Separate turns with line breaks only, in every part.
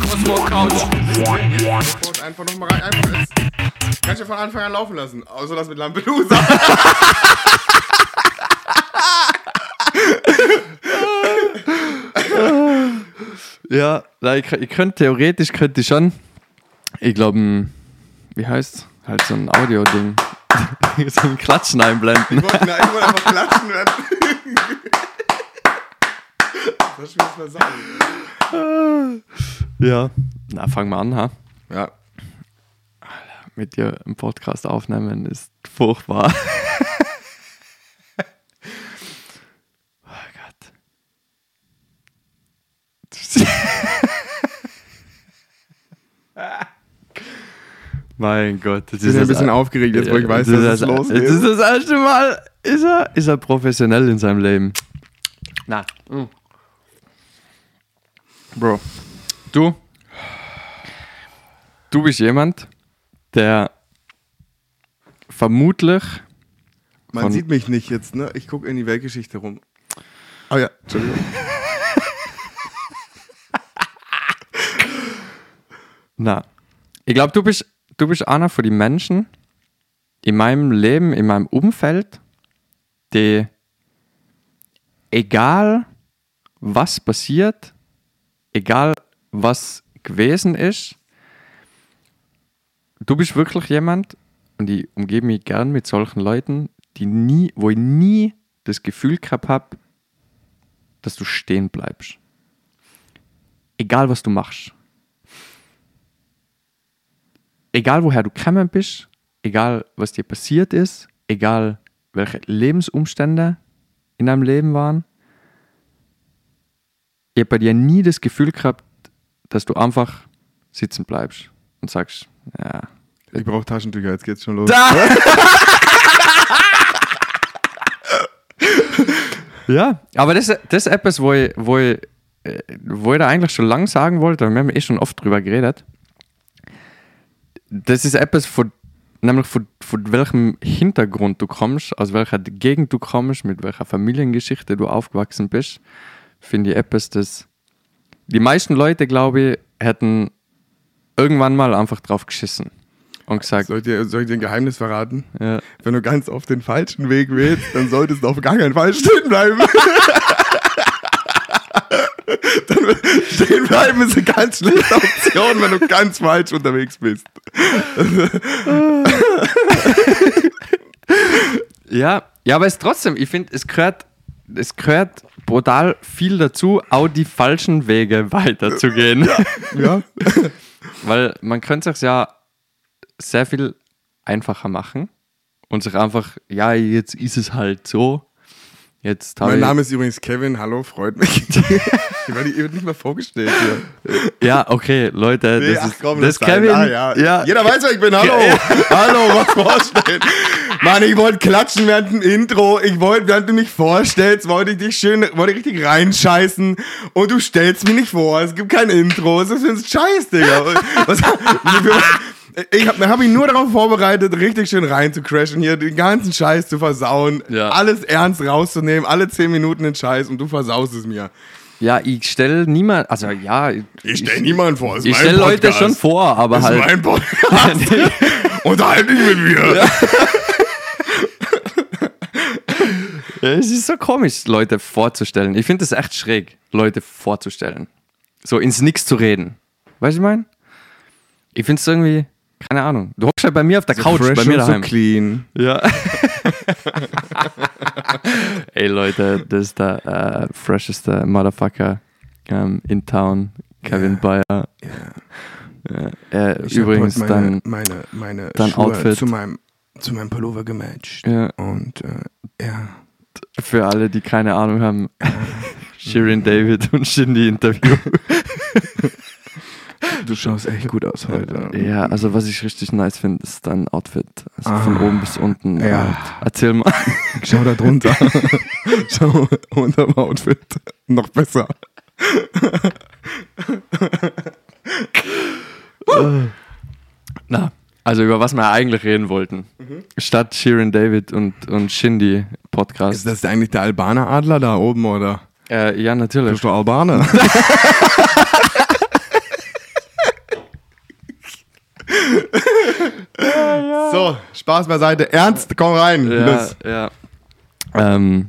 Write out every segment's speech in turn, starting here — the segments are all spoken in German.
Cosmo Couch. Einfach nochmal rein. Einfach jetzt. Kannst du von Anfang an laufen lassen. Außer das mit Lampedusa.
Ja, na, ich, ich könnte theoretisch könnte ich schon. Ich glaube, wie heißt Halt so ein Audio-Ding. so ein Klatschen einblenden.
Ich wollte, nein, ich wollte einfach klatschen werden. Was soll ich jetzt mal sagen?
Ja. Na, fangen wir an, ha?
Ja.
Mit dir im Podcast aufnehmen ist furchtbar. oh Gott. Mein Gott. Das
Ich bin ein bisschen
das-
aufgeregt jetzt, wo ich weiß,
das
dass
ist
es
das,
losgeht.
Das ist das erste Mal, ist er, ist er professionell in seinem Leben. Na. Bro, du, du bist jemand, der vermutlich,
Man sieht mich nicht jetzt, ne? Ich gucke in die Weltgeschichte rum. Oh ja, Entschuldigung.
na, ich glaube, du bist, du bist einer von den Menschen in meinem Leben, in meinem Umfeld, die, egal was passiert, egal was gewesen ist, du bist wirklich jemand, und ich umgebe mich gern mit solchen Leuten, die nie, wo ich nie das Gefühl gehabt habe, dass du stehen bleibst. Egal was du machst. Egal woher du gekommen bist, egal was dir passiert ist, egal welche Lebensumstände in deinem Leben waren, ich habe bei dir nie das Gefühl gehabt, dass du einfach sitzen bleibst und sagst, ja,
Ich brauche Taschentücher, jetzt geht's schon los.
Ja, aber das, das ist etwas, wo ich, wo, ich, äh, wo ich da eigentlich schon lange sagen wollte, und wir haben eh schon oft drüber geredet. Das ist etwas, von, nämlich von, von welchem Hintergrund du kommst, aus welcher Gegend du kommst, mit welcher Familiengeschichte du aufgewachsen bist, finde ich etwas, das die meisten Leute, glaube ich, hätten irgendwann mal einfach drauf geschissen und gesagt,
Soll ich, dir, soll ich dir ein Geheimnis verraten?
ja,
Wenn du ganz oft den falschen Weg wählst, dann solltest du auf gar keinen Fall stehen bleiben. dann stehen bleiben ist eine ganz schlechte Option, wenn du ganz falsch unterwegs bist.
Ja, ja, aber es trotzdem, ich finde, es gehört, es gehört brutal viel dazu, auch die falschen Wege weiterzugehen.
Ja.
Weil man könnte sich ja sehr viel einfacher machen und sich einfach, ja, jetzt ist es halt so. Jetzt
Mein Name ist übrigens Kevin, hallo, freut mich. ich werde werd nicht mal vorgestellt hier.
Ja, okay, Leute, das
Nee, ach
ist,
komm,
das ist. Kevin.
Ah, ja.
ja.
Jeder weiß, wer ich bin. Hallo. Hallo, was vorstellen. Mann, ich wollte klatschen während dem Intro. Ich wollte, während du mich vorstellst, wollte ich dich schön, wollte ich richtig reinscheißen. Und du stellst mich nicht vor. Es gibt kein Intro. Was ist das für ein Scheiß, Digga? Was, ich habe hab mich nur darauf vorbereitet, richtig schön rein zu crashen hier, den ganzen Scheiß zu versauen,
Ja.
alles ernst rauszunehmen, alle 10 Minuten den Scheiß und du versaust es mir.
ja, ich stelle niemand, also ja, ich,
Ich stelle niemanden vor,
ich stelle Leute schon vor, aber
Das ist
halt.
mein Podcast. Unterhalte dich mit mir.
Ja, es ist so komisch, Leute vorzustellen. Ich finde es echt schräg, Leute vorzustellen. So ins Nix zu reden. Weißt du, was ich meine? Ich finde es irgendwie, keine Ahnung. Du hockst halt bei mir auf der Couch, bei mir daheim.
clean.
Ja. Ey Leute, das ist der äh, fresheste Motherfucker ähm, in town, Kevin Bayer. Ja. Äh,
Ich hab
übrigens
heute
dann,
meine, meine, meine
dein
Schuhe
Outfit.
zu meinem, zu meinem Pullover gematcht.
ja,
Und äh, ja.
für alle, die keine Ahnung haben, Shirin David und Shindy Interview.
Du schaust echt gut aus heute.
Ja, also was ich richtig nice finde, ist dein Outfit. Also von
Ah.
oben bis unten.
Ja.
Äh, erzähl mal.
Schau da drunter. Schau unterm Outfit. Noch besser.
Na, also über was wir eigentlich reden wollten. Statt Shirin David und, und Shindy
Ist
Podcast.
das eigentlich der Albaner Adler da oben, oder?
Äh, ja, natürlich.
Bist du Albaner? So, Spaß beiseite. Ernst, komm rein.
Ja,
Los.
ja. Ähm,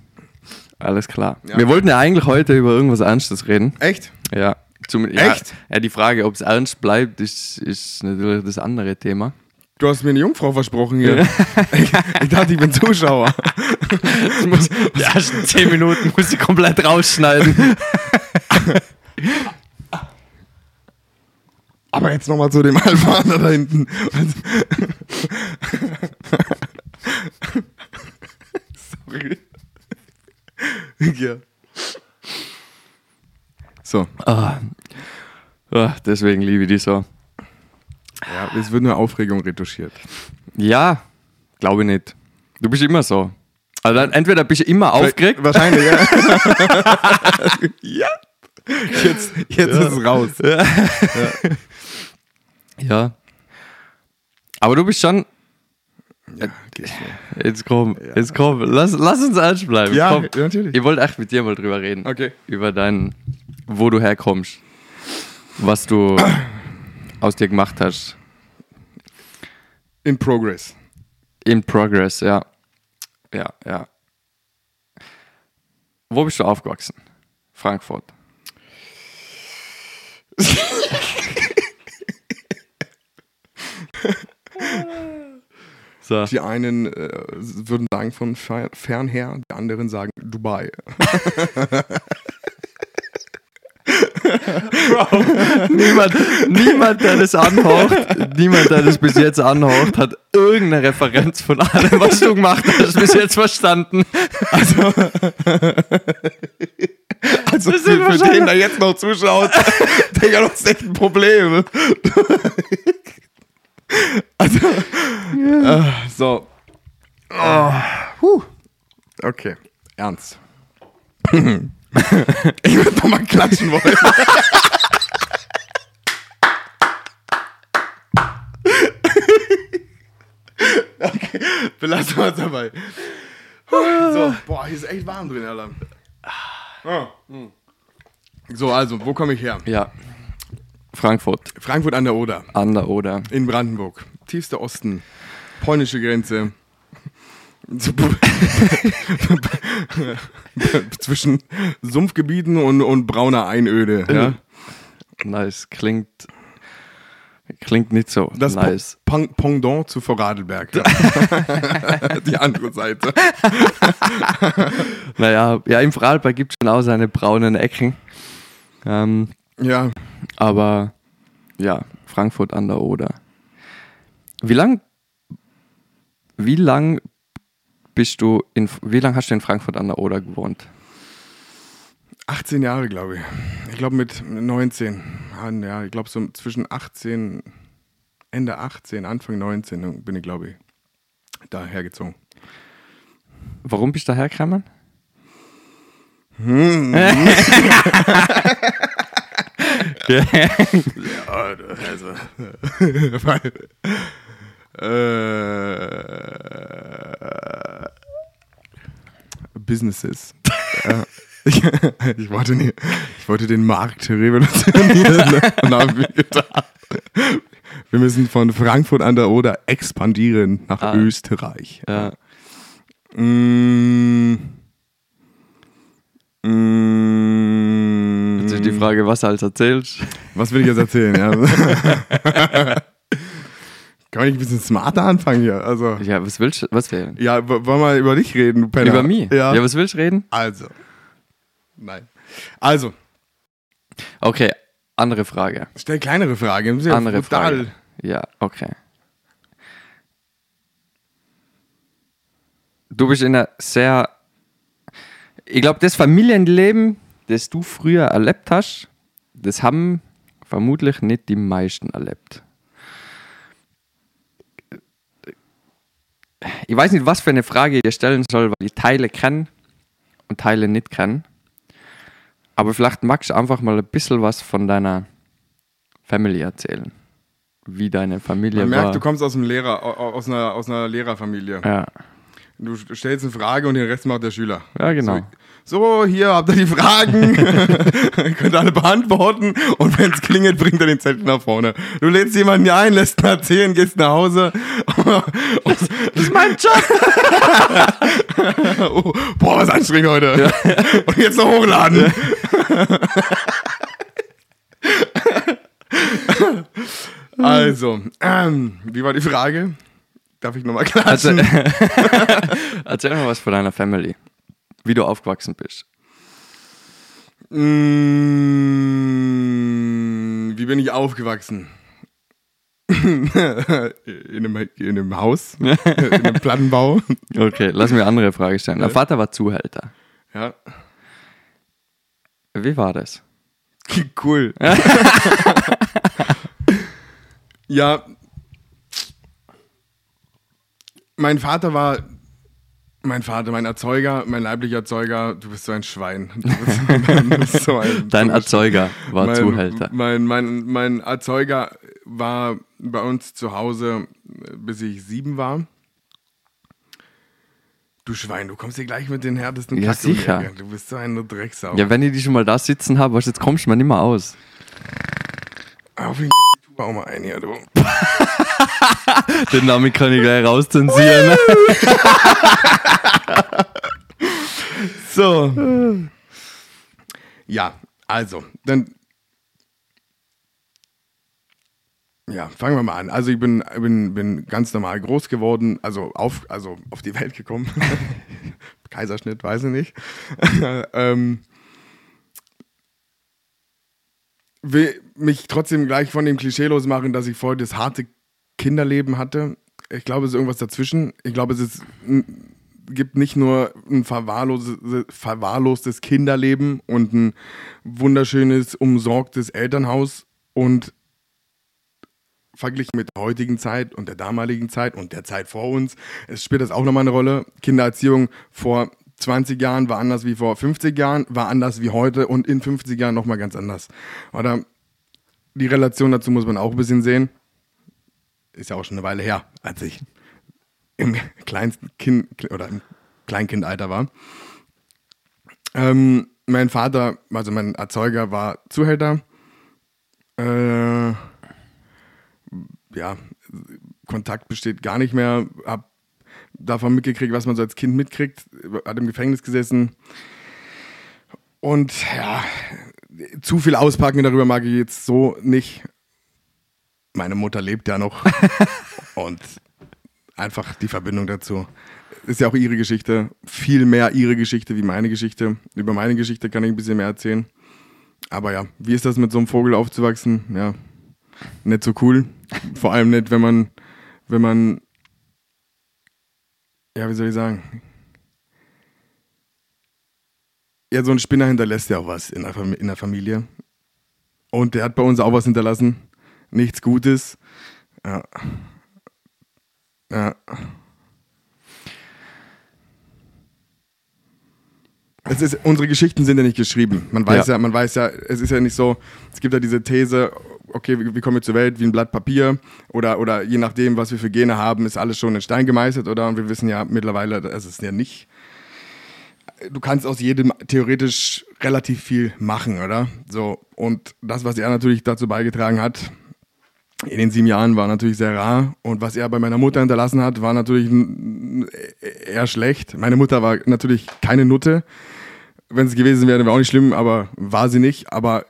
alles klar.
Ja.
Wir wollten ja eigentlich heute über irgendwas Ernstes reden.
Echt?
Ja. Zum, ja,
Echt?
Ja, die Frage, ob es ernst bleibt, ist, ist natürlich das andere Thema.
Du hast mir eine Jungfrau versprochen hier. ich, ich dachte, ich bin Zuschauer.
Ich muss, die ersten 10 Minuten muss ich komplett rausschneiden.
Aber jetzt nochmal zu dem Albaner da hinten. Sorry. ja. So,
Ah. Ah, deswegen liebe ich die so.
ja, es wird nur Aufregung retuschiert.
Ja, glaube ich nicht. Du bist immer so. Also entweder bist du immer aufgeregt.
Wahrscheinlich, ja. ja. Jetzt, jetzt ist es raus.
Ja. Aber du bist schon. Jetzt komm, jetzt komm. Lass, lass uns ernst bleiben.
Ja,
komm.
natürlich.
Ich wollte echt mit dir mal drüber reden.
Okay.
Über dein, wo du herkommst. Was du aus dir gemacht hast.
In progress.
In progress, ja. Ja, ja. Wo bist du aufgewachsen? Frankfurt. so.
Die einen äh, würden sagen von fer- fernher, die anderen sagen Dubai.
Niemand, niemand, der das anhaucht, niemand, der das bis jetzt anhaucht, hat irgendeine Referenz von allem, was du gemacht hast, bis jetzt verstanden.
Also
Das
für,
ist
für den, der jetzt noch zuschaut, Digga, du hast echt ein Problem. also, äh, so. Oh. Okay, ernst. ich würde noch mal klatschen wollen. okay, belassen wir es dabei. So, boah, hier ist echt warm drin, Alter. Ah. So, also, wo komme ich her?
Ja. Frankfurt,
Frankfurt an der Oder,
an der Oder.
in Brandenburg. Tiefster Osten, polnische Grenze. Zwischen Sumpfgebieten und, und brauner Einöde. Ja?
Nice. Klingt, klingt nicht so
Das
nice.
Pong- Pendant zu Vorarlberg. Die andere Seite.
Naja, ja, im Vorarlberg gibt es schon auch seine braunen Ecken. Ähm,
Ja,
aber ja, Frankfurt an der Oder. Wie lang, wie lang bist du in, wie lang hast du in Frankfurt an der Oder gewohnt?
18 Jahre, glaube ich. Ich glaube mit 19. Ah, Ja, ich glaube so zwischen 18, Ende 18, Anfang 19 bin ich, glaube ich, da hergezogen.
Warum bist du hergekommen?
Ja, also. weil, äh, Businesses. ja. Ich, ich, wollte nie, ich wollte den Markt revolutionieren und habe mir gedacht, wir müssen von Frankfurt an der Oder expandieren nach
Ah.
Österreich.
Ja.
Mm. Mm.
Jetzt ist die Frage, was du alles erzählst.
Was will ich jetzt erzählen? Ja? Kann ich ein bisschen smarter anfangen hier? Also,
Ja, was willst du, was wählen?
ja, wollen wir über dich reden, du Penner?
Über mich?
Ja.
ja, was willst du reden?
also. Nein. Also,
Okay, andere Frage.
stell kleinere Frage. Ja
Andere
brutal.
Frage. Ja, okay. Du bist in einer sehr. Ich glaube, das Familienleben, das du früher erlebt hast, das haben vermutlich nicht die meisten erlebt. Ich weiß nicht, was für eine Frage ich dir stellen soll, weil ich Teile kenne und Teile nicht kenne. Aber vielleicht magst du einfach mal ein bisschen was von deiner Family erzählen. wie deine Familie
Man
war.
merkt, du kommst aus, dem Lehrer, au- aus, einer, aus einer Lehrerfamilie.
ja.
Du stellst eine Frage und den Rest macht der Schüler.
ja, genau.
So, hier habt ihr die Fragen. Könnt alle beantworten. Und wenn es klingelt, bringt er den Zettel nach vorne. Du lädst jemanden ein, lässt ihn erzählen, gehst nach Hause.
Das ist mein Job!
oh, boah, was anstrengend heute. Und jetzt noch hochladen. also, ähm, wie war die Frage? Darf ich nochmal
Also,
klatschen?
erzähl mal was von deiner Family. Wie du aufgewachsen bist.
Mm, wie bin ich aufgewachsen? in, einem, in einem Haus, in einem Plattenbau.
Okay, lass mir eine andere Frage stellen. Dein Vater war Zuhälter.
Ja,
Wie war das?
cool. ja, mein Vater war, mein Vater, mein Erzeuger, mein leiblicher Erzeuger, du bist so ein Schwein. Du bist, so ein
Dein Erzeuger war
mein,
Zuhälter.
Mein, mein, mein Erzeuger war bei uns zu Hause, bis ich sieben war. Du Schwein, du kommst hier gleich mit den härtesten
Ja,
Kack die
sicher.
Ecke. Du bist so eine Drecksau.
Ja, wenn ich die schon mal da sitzen habe, weißt du, jetzt kommst du mir nicht mehr aus.
Auf den Bau mal ein hier, du.
Den Namen kann ich gleich rauszensieren.
So. Ja, also, dann. Ja, fangen wir mal an. Also ich bin, bin, bin ganz normal groß geworden, also auf, also auf die Welt gekommen. Kaiserschnitt, weiß ich nicht. ähm, will mich trotzdem gleich von dem Klischee losmachen, dass ich vorher das harte Kinderleben hatte. Ich glaube, es ist irgendwas dazwischen. Ich glaube, es ist gibt nicht nur ein verwahrlose, verwahrlostes Kinderleben und ein wunderschönes, umsorgtes Elternhaus und verglichen mit der heutigen Zeit und der damaligen Zeit und der Zeit vor uns, es spielt das auch nochmal eine Rolle. Kindererziehung vor 20 Jahren war anders wie vor 50 Jahren, war anders wie heute und in 50 Jahren nochmal ganz anders. Oder die Relation dazu muss man auch ein bisschen sehen. Ist ja auch schon eine Weile her, als ich im kleinsten Kind oder im Kleinkindalter war. Ähm, mein Vater, also mein Erzeuger, war Zuhälter. Äh, ja, Kontakt besteht gar nicht mehr. Hab davon mitgekriegt, was man so als Kind mitkriegt. Hat im Gefängnis gesessen. Und ja, zu viel auspacken darüber mag ich jetzt so nicht. Meine Mutter lebt ja noch. Und einfach die Verbindung dazu. Ist ja auch ihre Geschichte. Viel mehr ihre Geschichte wie meine Geschichte. Über meine Geschichte kann ich ein bisschen mehr erzählen. Aber ja, wie ist das mit so einem Vogel aufzuwachsen? Ja, nicht so cool. Vor allem nicht, wenn man, wenn man, ja, wie soll ich sagen? Ja, so ein Spinner hinterlässt ja auch was in der, Fam- in der Familie. Und der hat bei uns auch was hinterlassen. Nichts Gutes. Ja. Ja. Es ist, unsere Geschichten sind ja nicht geschrieben. Man weiß ja.
Ja.
man weiß ja, es ist ja nicht so, es gibt ja diese These, okay, wie, wie kommen wir zur Welt, wie ein Blatt Papier oder, oder je nachdem, was wir für Gene haben, ist alles schon in Stein gemeißelt, oder? Und wir wissen ja mittlerweile, es ist ja nicht. Du kannst aus jedem theoretisch relativ viel machen, oder? So, und das, was er natürlich dazu beigetragen hat, in den sieben Jahren war natürlich sehr rar. Und was er bei meiner Mutter hinterlassen hat, war natürlich eher schlecht. Meine Mutter war natürlich keine Nutte. Wenn es gewesen wäre, wäre auch nicht schlimm, aber war sie nicht. Aber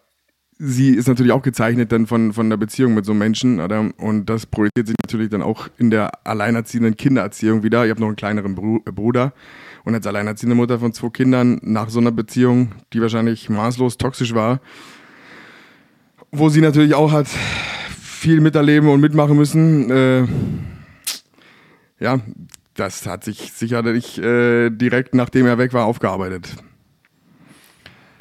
sie ist natürlich auch gezeichnet dann von, von der Beziehung mit so einem Menschen. Oder? Und das projiziert sich natürlich dann auch in der alleinerziehenden Kindererziehung wieder. Ich habe noch einen kleineren äh, Bruder. Und als alleinerziehende Mutter von zwei Kindern nach so einer Beziehung, die wahrscheinlich maßlos toxisch war, wo sie natürlich auch hat viel miterleben und mitmachen müssen. Äh, ja, das hat sich sicherlich äh, direkt nachdem er weg war aufgearbeitet.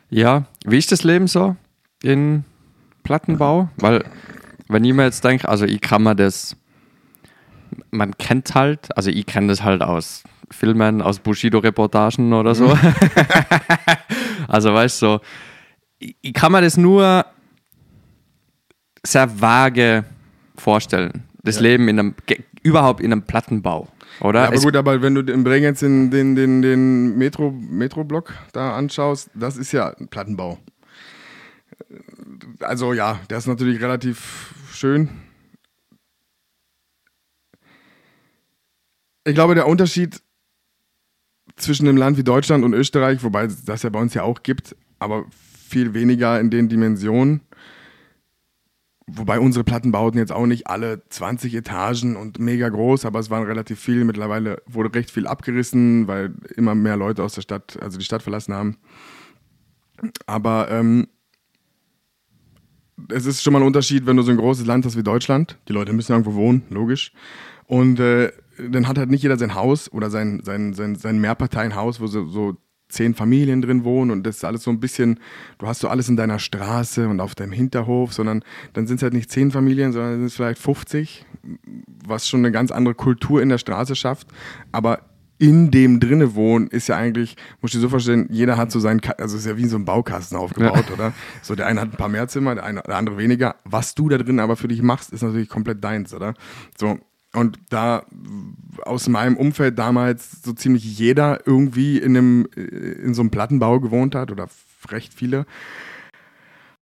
Ja, wie ist das Leben so in Plattenbau? Weil, wenn ich mir jetzt denke, also ich kann mir das, man kennt halt, also ich kenne das halt aus Filmen, aus Bushido-Reportagen oder so. also weißt du, so, ich, ich kann mir das nur sehr vage vorstellen. Das Leben in einem, überhaupt in einem Plattenbau, oder?
Ja, aber
Es-
gut, aber wenn du in Bregenz den, den, den, den Metro, Metroblock da anschaust, das ist ja ein Plattenbau. Also ja, der ist natürlich relativ schön. Ich glaube, der Unterschied zwischen einem Land wie Deutschland und Österreich, wobei das ja bei uns ja auch gibt, aber viel weniger in den Dimensionen, Wobei unsere Plattenbauten jetzt auch nicht alle 20 Etagen und mega groß, aber es waren relativ viel. Mittlerweile wurde recht viel abgerissen, weil immer mehr Leute aus der Stadt, also die Stadt verlassen haben. Aber ähm, es ist schon mal ein Unterschied, wenn du so ein großes Land hast wie Deutschland. Die Leute müssen irgendwo wohnen, logisch. Und äh, dann hat halt nicht jeder sein Haus oder sein, sein, sein, sein Mehrparteienhaus, wo so, so zehn Familien drin wohnen und das ist alles so ein bisschen, du hast so alles in deiner Straße und auf deinem Hinterhof, sondern dann sind es halt nicht zehn Familien, sondern sind es vielleicht 50, was schon eine ganz andere Kultur in der Straße schafft. Aber in dem drinne wohnen ist ja eigentlich, musst du dir so vorstellen, jeder hat so seinen, Ka also ist ja wie so ein Baukasten aufgebaut,
Ja.
oder? So, der eine hat ein paar mehr Zimmer, der, eine, der andere weniger. Was du da drin aber für dich machst, ist natürlich komplett deins, oder? So, und da aus meinem Umfeld damals so ziemlich jeder irgendwie in, einem, äh, in so einem Plattenbau gewohnt hat oder recht viele,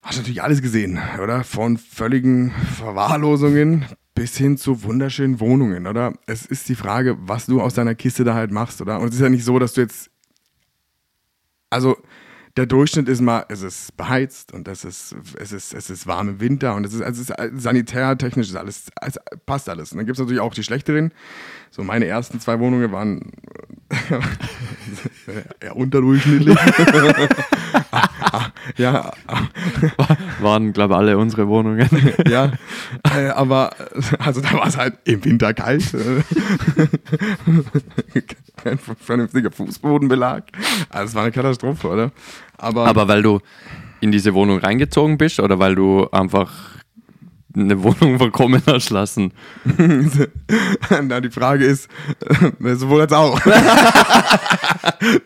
hast du natürlich alles gesehen, oder? Von völligen Verwahrlosungen bis hin zu wunderschönen Wohnungen, oder? Es ist die Frage, was du aus deiner Kiste da halt machst, oder? Und es ist ja nicht so, dass du jetzt. Also, der Durchschnitt ist mal, es ist beheizt und es ist, es ist, es ist warm im Winter und es ist, es ist sanitär, technisch ist alles, es passt alles. Und dann gibt es natürlich auch die schlechteren. So, meine ersten zwei Wohnungen waren eher unterdurchschnittlich. ja,
waren, glaube ich, alle unsere Wohnungen.
ja, äh, aber also da war es halt im Winter kalt. äh. Kein vernünftiger Fußbodenbelag. Also es war eine Katastrophe, oder? Aber,
Aber weil du in diese Wohnung reingezogen bist oder weil du einfach eine Wohnung verkommen hast lassen?
na, die Frage ist, äh, sowohl als auch.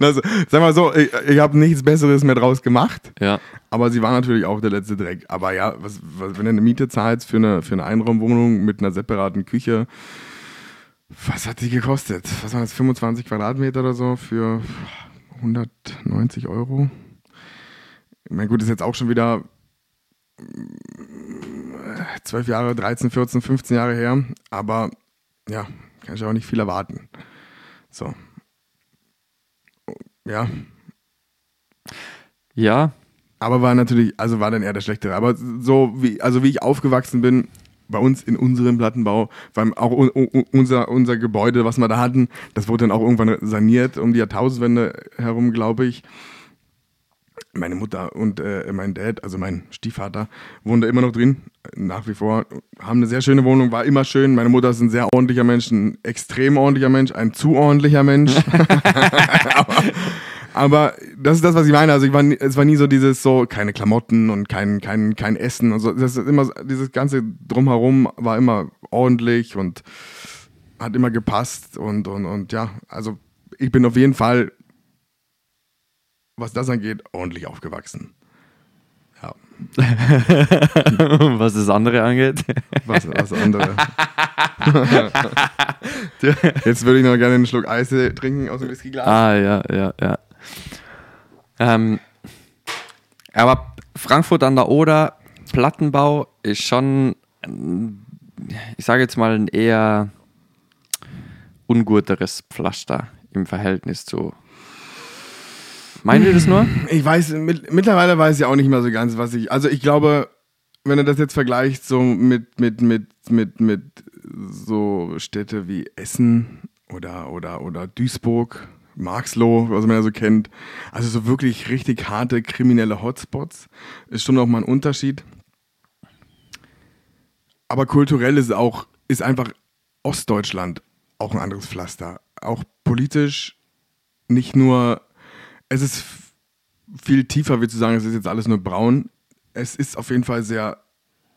also, sag mal so, ich, ich habe nichts Besseres mehr draus gemacht.
Ja.
Aber sie war natürlich auch der letzte Dreck. Aber ja, was, was, wenn du eine Miete zahlst für eine, für eine Einraumwohnung mit einer separaten Küche, was hat die gekostet? Was waren das, 25 Quadratmeter oder so für 190 Euro? Meine, gut, ist jetzt auch schon wieder äh, 12 Jahre, 13, 14, 15 Jahre her. Aber ja, kann ich auch nicht viel erwarten. So. Ja,
Ja,
aber war natürlich, also war dann eher der schlechtere. Aber so wie, also wie ich aufgewachsen bin, bei uns in unserem Plattenbau, weil auch u- u- unser, unser Gebäude, was wir da hatten, das wurde dann auch irgendwann saniert um die Jahrtausendwende herum, glaube ich. Meine Mutter und äh, mein Dad, also mein Stiefvater, wohnen da immer noch drin, nach wie vor. Haben eine sehr schöne Wohnung, war immer schön. Meine Mutter ist ein sehr ordentlicher Mensch, ein extrem ordentlicher Mensch, ein zu ordentlicher Mensch. aber, aber das ist das, was ich meine. Also ich war, es war nie so dieses so, keine Klamotten und kein, kein, kein Essen und so. Das ist immer, dieses ganze Drumherum war immer ordentlich und hat immer gepasst und, und, und ja, also ich bin auf jeden Fall, was das angeht, ordentlich aufgewachsen. Ja,
was das andere angeht.
was, was andere. Jetzt würde ich noch gerne einen Schluck Eis trinken aus dem Whiskyglas.
Ah, ja, ja, ja. Ähm, aber Frankfurt an der Oder, Plattenbau ist schon, ich sage jetzt mal, ein eher unguteres Pflaster im Verhältnis zu. Meinen wir das nur?
Ich weiß, mit, mittlerweile weiß ich auch nicht mehr so ganz, was ich. Also ich glaube, wenn du das jetzt vergleicht, so mit, mit, mit, mit, mit so Städte wie Essen oder, oder, oder Duisburg, Marxloh, was man ja so kennt, also so wirklich richtig harte kriminelle Hotspots, ist schon noch mal ein Unterschied. Aber kulturell ist auch, ist einfach Ostdeutschland auch ein anderes Pflaster. Auch politisch nicht nur, es ist viel tiefer, wie zu sagen, es ist jetzt alles nur braun. Es ist auf jeden Fall sehr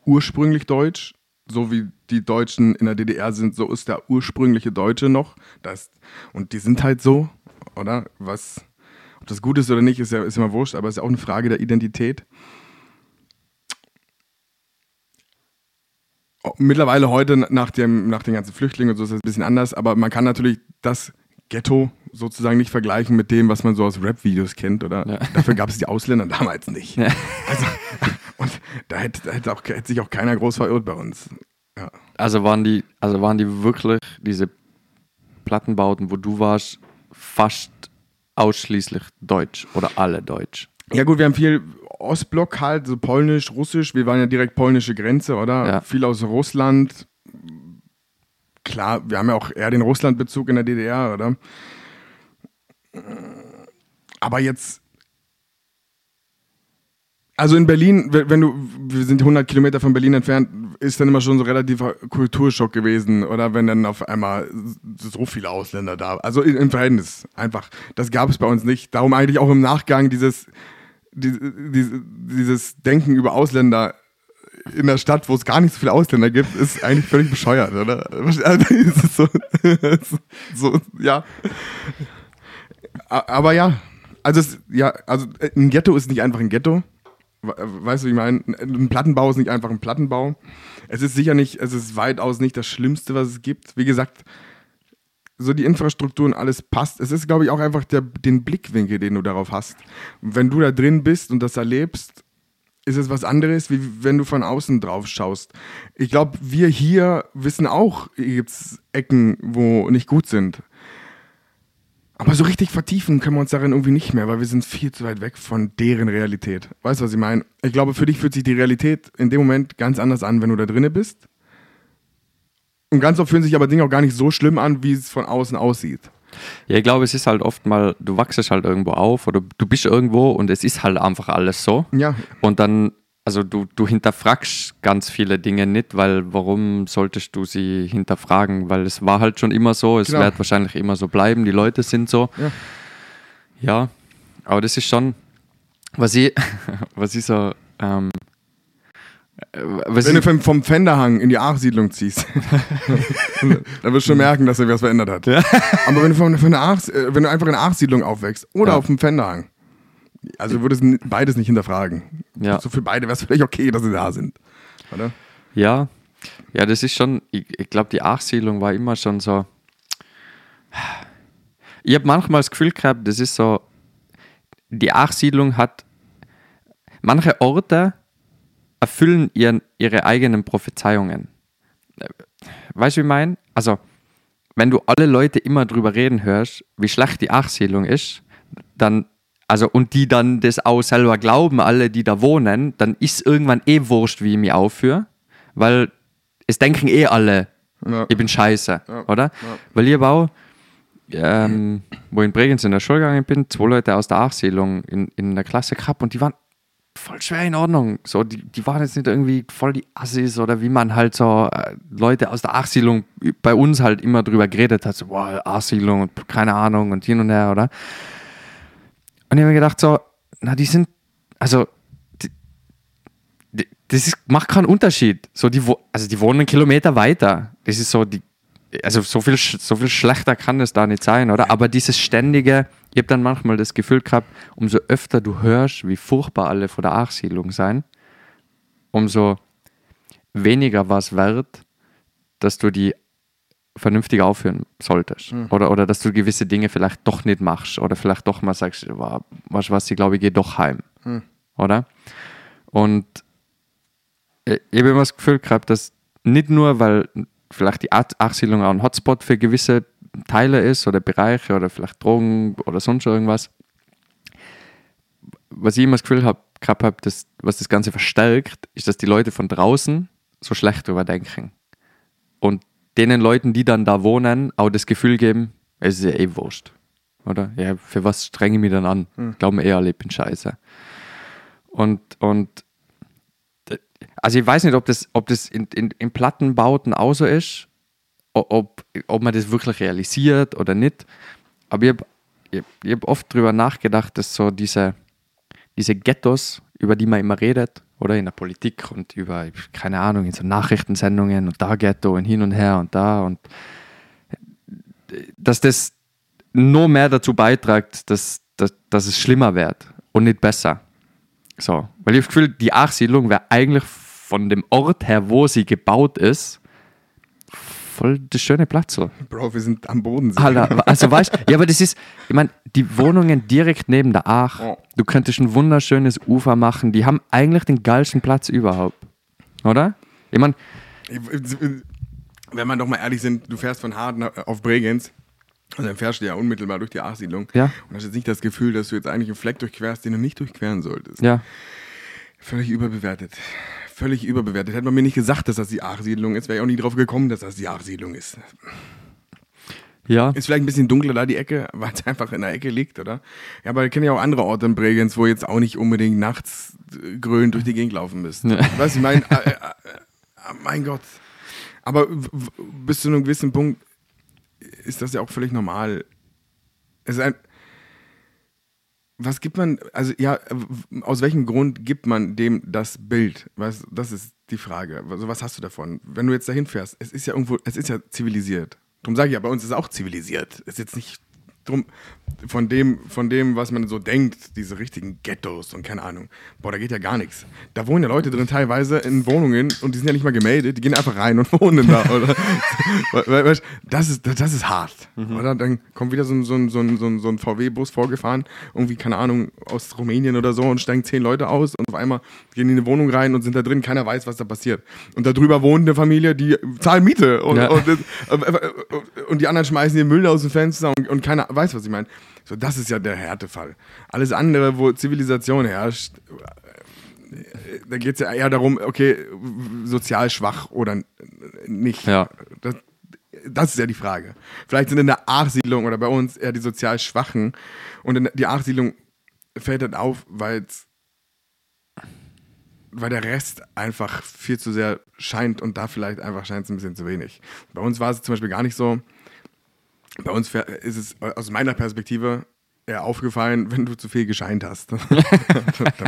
ursprünglich deutsch, so wie die Deutschen in der DDR sind, so ist der ursprüngliche Deutsche noch. Das, und die sind halt so, oder? Was, ob das gut ist oder nicht, ist ja ist immer wurscht, aber es ist auch eine Frage der Identität. mittlerweile heute nach, dem, nach den ganzen Flüchtlingen und so ist es ein bisschen anders, aber man kann natürlich das Ghetto sozusagen nicht vergleichen mit dem, was man so aus Rap-Videos kennt, oder?
Ja.
Dafür gab es die Ausländer damals nicht.
Ja.
Also, und da hätte, da hätte, auch, hätte sich auch keiner groß verirrt bei uns. Ja.
Also waren die, also waren die wirklich diese Plattenbauten, wo du warst, fast ausschließlich deutsch oder alle deutsch.
Ja gut, wir haben viel Ostblock halt, so polnisch, russisch. Wir waren ja direkt polnische Grenze, oder?
Ja.
Viel aus Russland. Klar, wir haben ja auch eher den Russlandbezug in der DDR, oder? Aber jetzt. Also in Berlin, wenn du, wir sind 100 Kilometer von Berlin entfernt, ist dann immer schon so relativer Kulturschock gewesen, oder wenn dann auf einmal so viele Ausländer da, also im Verhältnis einfach. Das gab es bei uns nicht. Darum eigentlich auch im Nachgang dieses, die- diese- dieses Denken über Ausländer in der Stadt, wo es gar nicht so viele Ausländer gibt, ist eigentlich völlig bescheuert, oder? Also, ist so, so, ja. Aber ja, also, es, ja, also äh, ein Ghetto ist nicht einfach ein Ghetto. We- Weißt du, wie ich meine? Ein Plattenbau ist nicht einfach ein Plattenbau. Es ist sicher nicht, es ist weitaus nicht das Schlimmste, was es gibt. Wie gesagt, so die Infrastruktur und alles passt. Es ist, glaube ich, auch einfach der, den Blickwinkel, den du darauf hast. Wenn du da drin bist und das erlebst, ist es was anderes, wie wenn du von außen drauf schaust. Ich glaube, wir hier wissen auch, hier gibt es Ecken, wo nicht gut sind. Aber so richtig vertiefen können wir uns darin irgendwie nicht mehr, weil wir sind viel zu weit weg von deren Realität. Weißt du, was ich meine? Ich glaube, für dich fühlt sich die Realität in dem Moment ganz anders an, wenn du da drinne bist. Und ganz oft fühlen sich aber Dinge auch gar nicht so schlimm an, wie es von außen aussieht.
Ja, ich glaube, es ist halt oft mal, du wachsest halt irgendwo auf oder du bist irgendwo und es ist halt einfach alles so.
Ja,
Und dann, also du, du hinterfragst ganz viele Dinge nicht, weil warum solltest du sie hinterfragen? Weil es war halt schon immer so, es
Genau.
wird wahrscheinlich immer so bleiben, die Leute sind so.
Ja.
Ja, aber das ist schon, was ich, was ich so, ähm, äh, was
wenn du vom, vom Pfänderhang in die Aach-Siedlung ziehst, dann wirst du schon merken, dass sich was verändert hat. Aber wenn du, von, von der Aach, äh, wenn du einfach in der Aach-Siedlung aufwächst oder
Ja.
auf dem Pfänderhang, also würdest du beides nicht hinterfragen.
Ja.
So für beide wäre es vielleicht okay, dass sie da sind. Oder?
Ja, ja, das ist schon, ich, ich glaube, die Achsiedlung war immer schon so. Ich habe manchmal das Gefühl gehabt, das ist so, die Achsiedlung hat, manche Orte erfüllen ihren, ihre eigenen Prophezeiungen. Weißt du, wie ich meine? Also, wenn du alle Leute immer drüber reden hörst, wie schlecht die Achsiedlung ist, dann, also, und die dann das auch selber glauben, alle, die da wohnen, dann ist irgendwann eh wurscht, wie ich mich aufführe, weil es denken eh alle,
Ja.
ich bin scheiße,
Ja.
oder?
Ja.
Weil ich auch, ähm, wo ich in Bregenz in der Schule gegangen bin, zwei Leute aus der Achsiedlung in, in der Klasse gehabt und die waren voll schwer in Ordnung. So, die, die waren jetzt nicht irgendwie voll die Assis oder wie man halt so äh, Leute aus der Achsiedlung bei uns halt immer drüber geredet hat, so, boah, Achsiedlung und keine Ahnung und hin und her, oder? Und ich habe mir gedacht, so, na, die sind, also, die, die, das ist, macht keinen Unterschied. So, die, also, die wohnen einen Kilometer weiter. Das ist so, die, also, so viel, so viel schlechter kann es da nicht sein, oder? Aber dieses ständige, ich habe dann manchmal das Gefühl gehabt, umso öfter du hörst, wie furchtbar alle vor der Achsiedlung sein, umso weniger was wert, dass du die vernünftig aufführen solltest. Oder, oder dass du gewisse Dinge vielleicht doch nicht machst. Oder vielleicht doch mal sagst, wow, weißt du was, ich glaube, ich gehe doch heim. Oder? Und äh, ich habe immer das Gefühl gehabt, dass nicht nur, weil vielleicht die Ach- Achsiedlung auch ein Hotspot für gewisse Teile ist oder Bereiche oder vielleicht Drogen oder sonst irgendwas, was ich immer das Gefühl hab, gehabt habe, dass, was das Ganze verstärkt, ist, dass die Leute von draußen so schlecht drüber denken. Und denen Leuten, die dann da wohnen, auch das Gefühl geben, es ist ja eh wurscht. Oder? Ja, für was strenge ich mich dann an? Glauben eh alle, ich bin scheiße. Und, und also ich weiß nicht, ob das, ob das in, in, in Plattenbauten auch so ist, ob, ob man das wirklich realisiert oder nicht. Aber ich habe ich, ich hab oft drüber nachgedacht, dass so diese, diese Ghettos, über die man immer redet, oder in der Politik und über, keine Ahnung, in so Nachrichtensendungen und da Ghetto und hin und her und da und dass das nur mehr dazu beiträgt, dass, dass, dass es schlimmer wird und nicht besser. So, weil ich habe das Gefühl, die Achsiedlung wäre eigentlich von dem Ort her, wo sie gebaut ist, voll das schöne Platz. So.
Bro, wir sind am Boden.
Alter, also weißt du, ja, aber das ist, ich meine, die Wohnungen direkt neben der Aach,
Oh.
du könntest ein wunderschönes Ufer machen, die haben eigentlich den geilsten Platz überhaupt. Oder? Ich meine,
Wenn man doch mal ehrlich sind, du fährst von Harden auf Bregenz und dann fährst du ja unmittelbar durch die Aachsiedlung
Ja.
und hast jetzt nicht das Gefühl, dass du jetzt eigentlich einen Fleck durchquerst, den du nicht durchqueren solltest.
ja,
Völlig überbewertet. Völlig überbewertet. Hätte man mir nicht gesagt, dass das die Aachsiedlung ist, wäre ich auch nie drauf gekommen, dass das die Aachsiedlung ist.
ja,
Ist vielleicht ein bisschen dunkler da die Ecke, weil es einfach in der Ecke liegt, oder? Ja, aber ich kenne ja auch andere Orte in Bregenz, wo jetzt auch nicht unbedingt nachts äh, grün durch die Gegend laufen müsst. Weißt du, ich meine, äh, äh, äh, mein Gott. Aber bis zu einem gewissen Punkt ist das ja auch völlig normal. Es ist ein, was gibt man, also ja, aus welchem Grund gibt man dem das Bild? Weißt, das ist die Frage. Also was hast du davon? Wenn du jetzt dahin fährst, es ist ja irgendwo, es ist ja zivilisiert. Darum sage ich ja, bei uns ist es auch zivilisiert. Es ist jetzt nicht drum, von dem, von dem, was man so denkt, diese richtigen Ghettos und keine Ahnung. Boah, da geht ja gar nichts. Da wohnen ja Leute drin teilweise in Wohnungen und die sind ja nicht mal gemeldet, die gehen einfach rein und wohnen da, oder? Weißt, das ist, das ist hart, oder? Dann kommt wieder so ein, so ein, so ein, so ein, so ein VW-Bus vorgefahren, irgendwie, keine Ahnung, aus Rumänien oder so und steigen zehn Leute aus und auf einmal gehen die in eine Wohnung rein und sind da drin, keiner weiß, was da passiert. Und da drüber wohnt eine Familie, die zahlen Miete und,
Ja.
und, und, und die anderen schmeißen den Müll aus dem Fenster und, und keiner weiß, was ich meine. So, das ist ja der Härtefall. Alles andere, wo Zivilisation herrscht, äh, da geht es ja eher darum, okay, sozial schwach oder nicht.
Ja.
Das, das ist ja die Frage. Vielleicht sind in der Aachsiedlung oder bei uns eher die sozial Schwachen und die Aachsiedlung fällt dann auf, weil's, weil der Rest einfach viel zu sehr scheint und da vielleicht einfach scheint es ein bisschen zu wenig. Bei uns war es zum Beispiel gar nicht so. Bei uns fähr- ist es aus meiner Perspektive eher aufgefallen, wenn du zu viel gescheint hast. da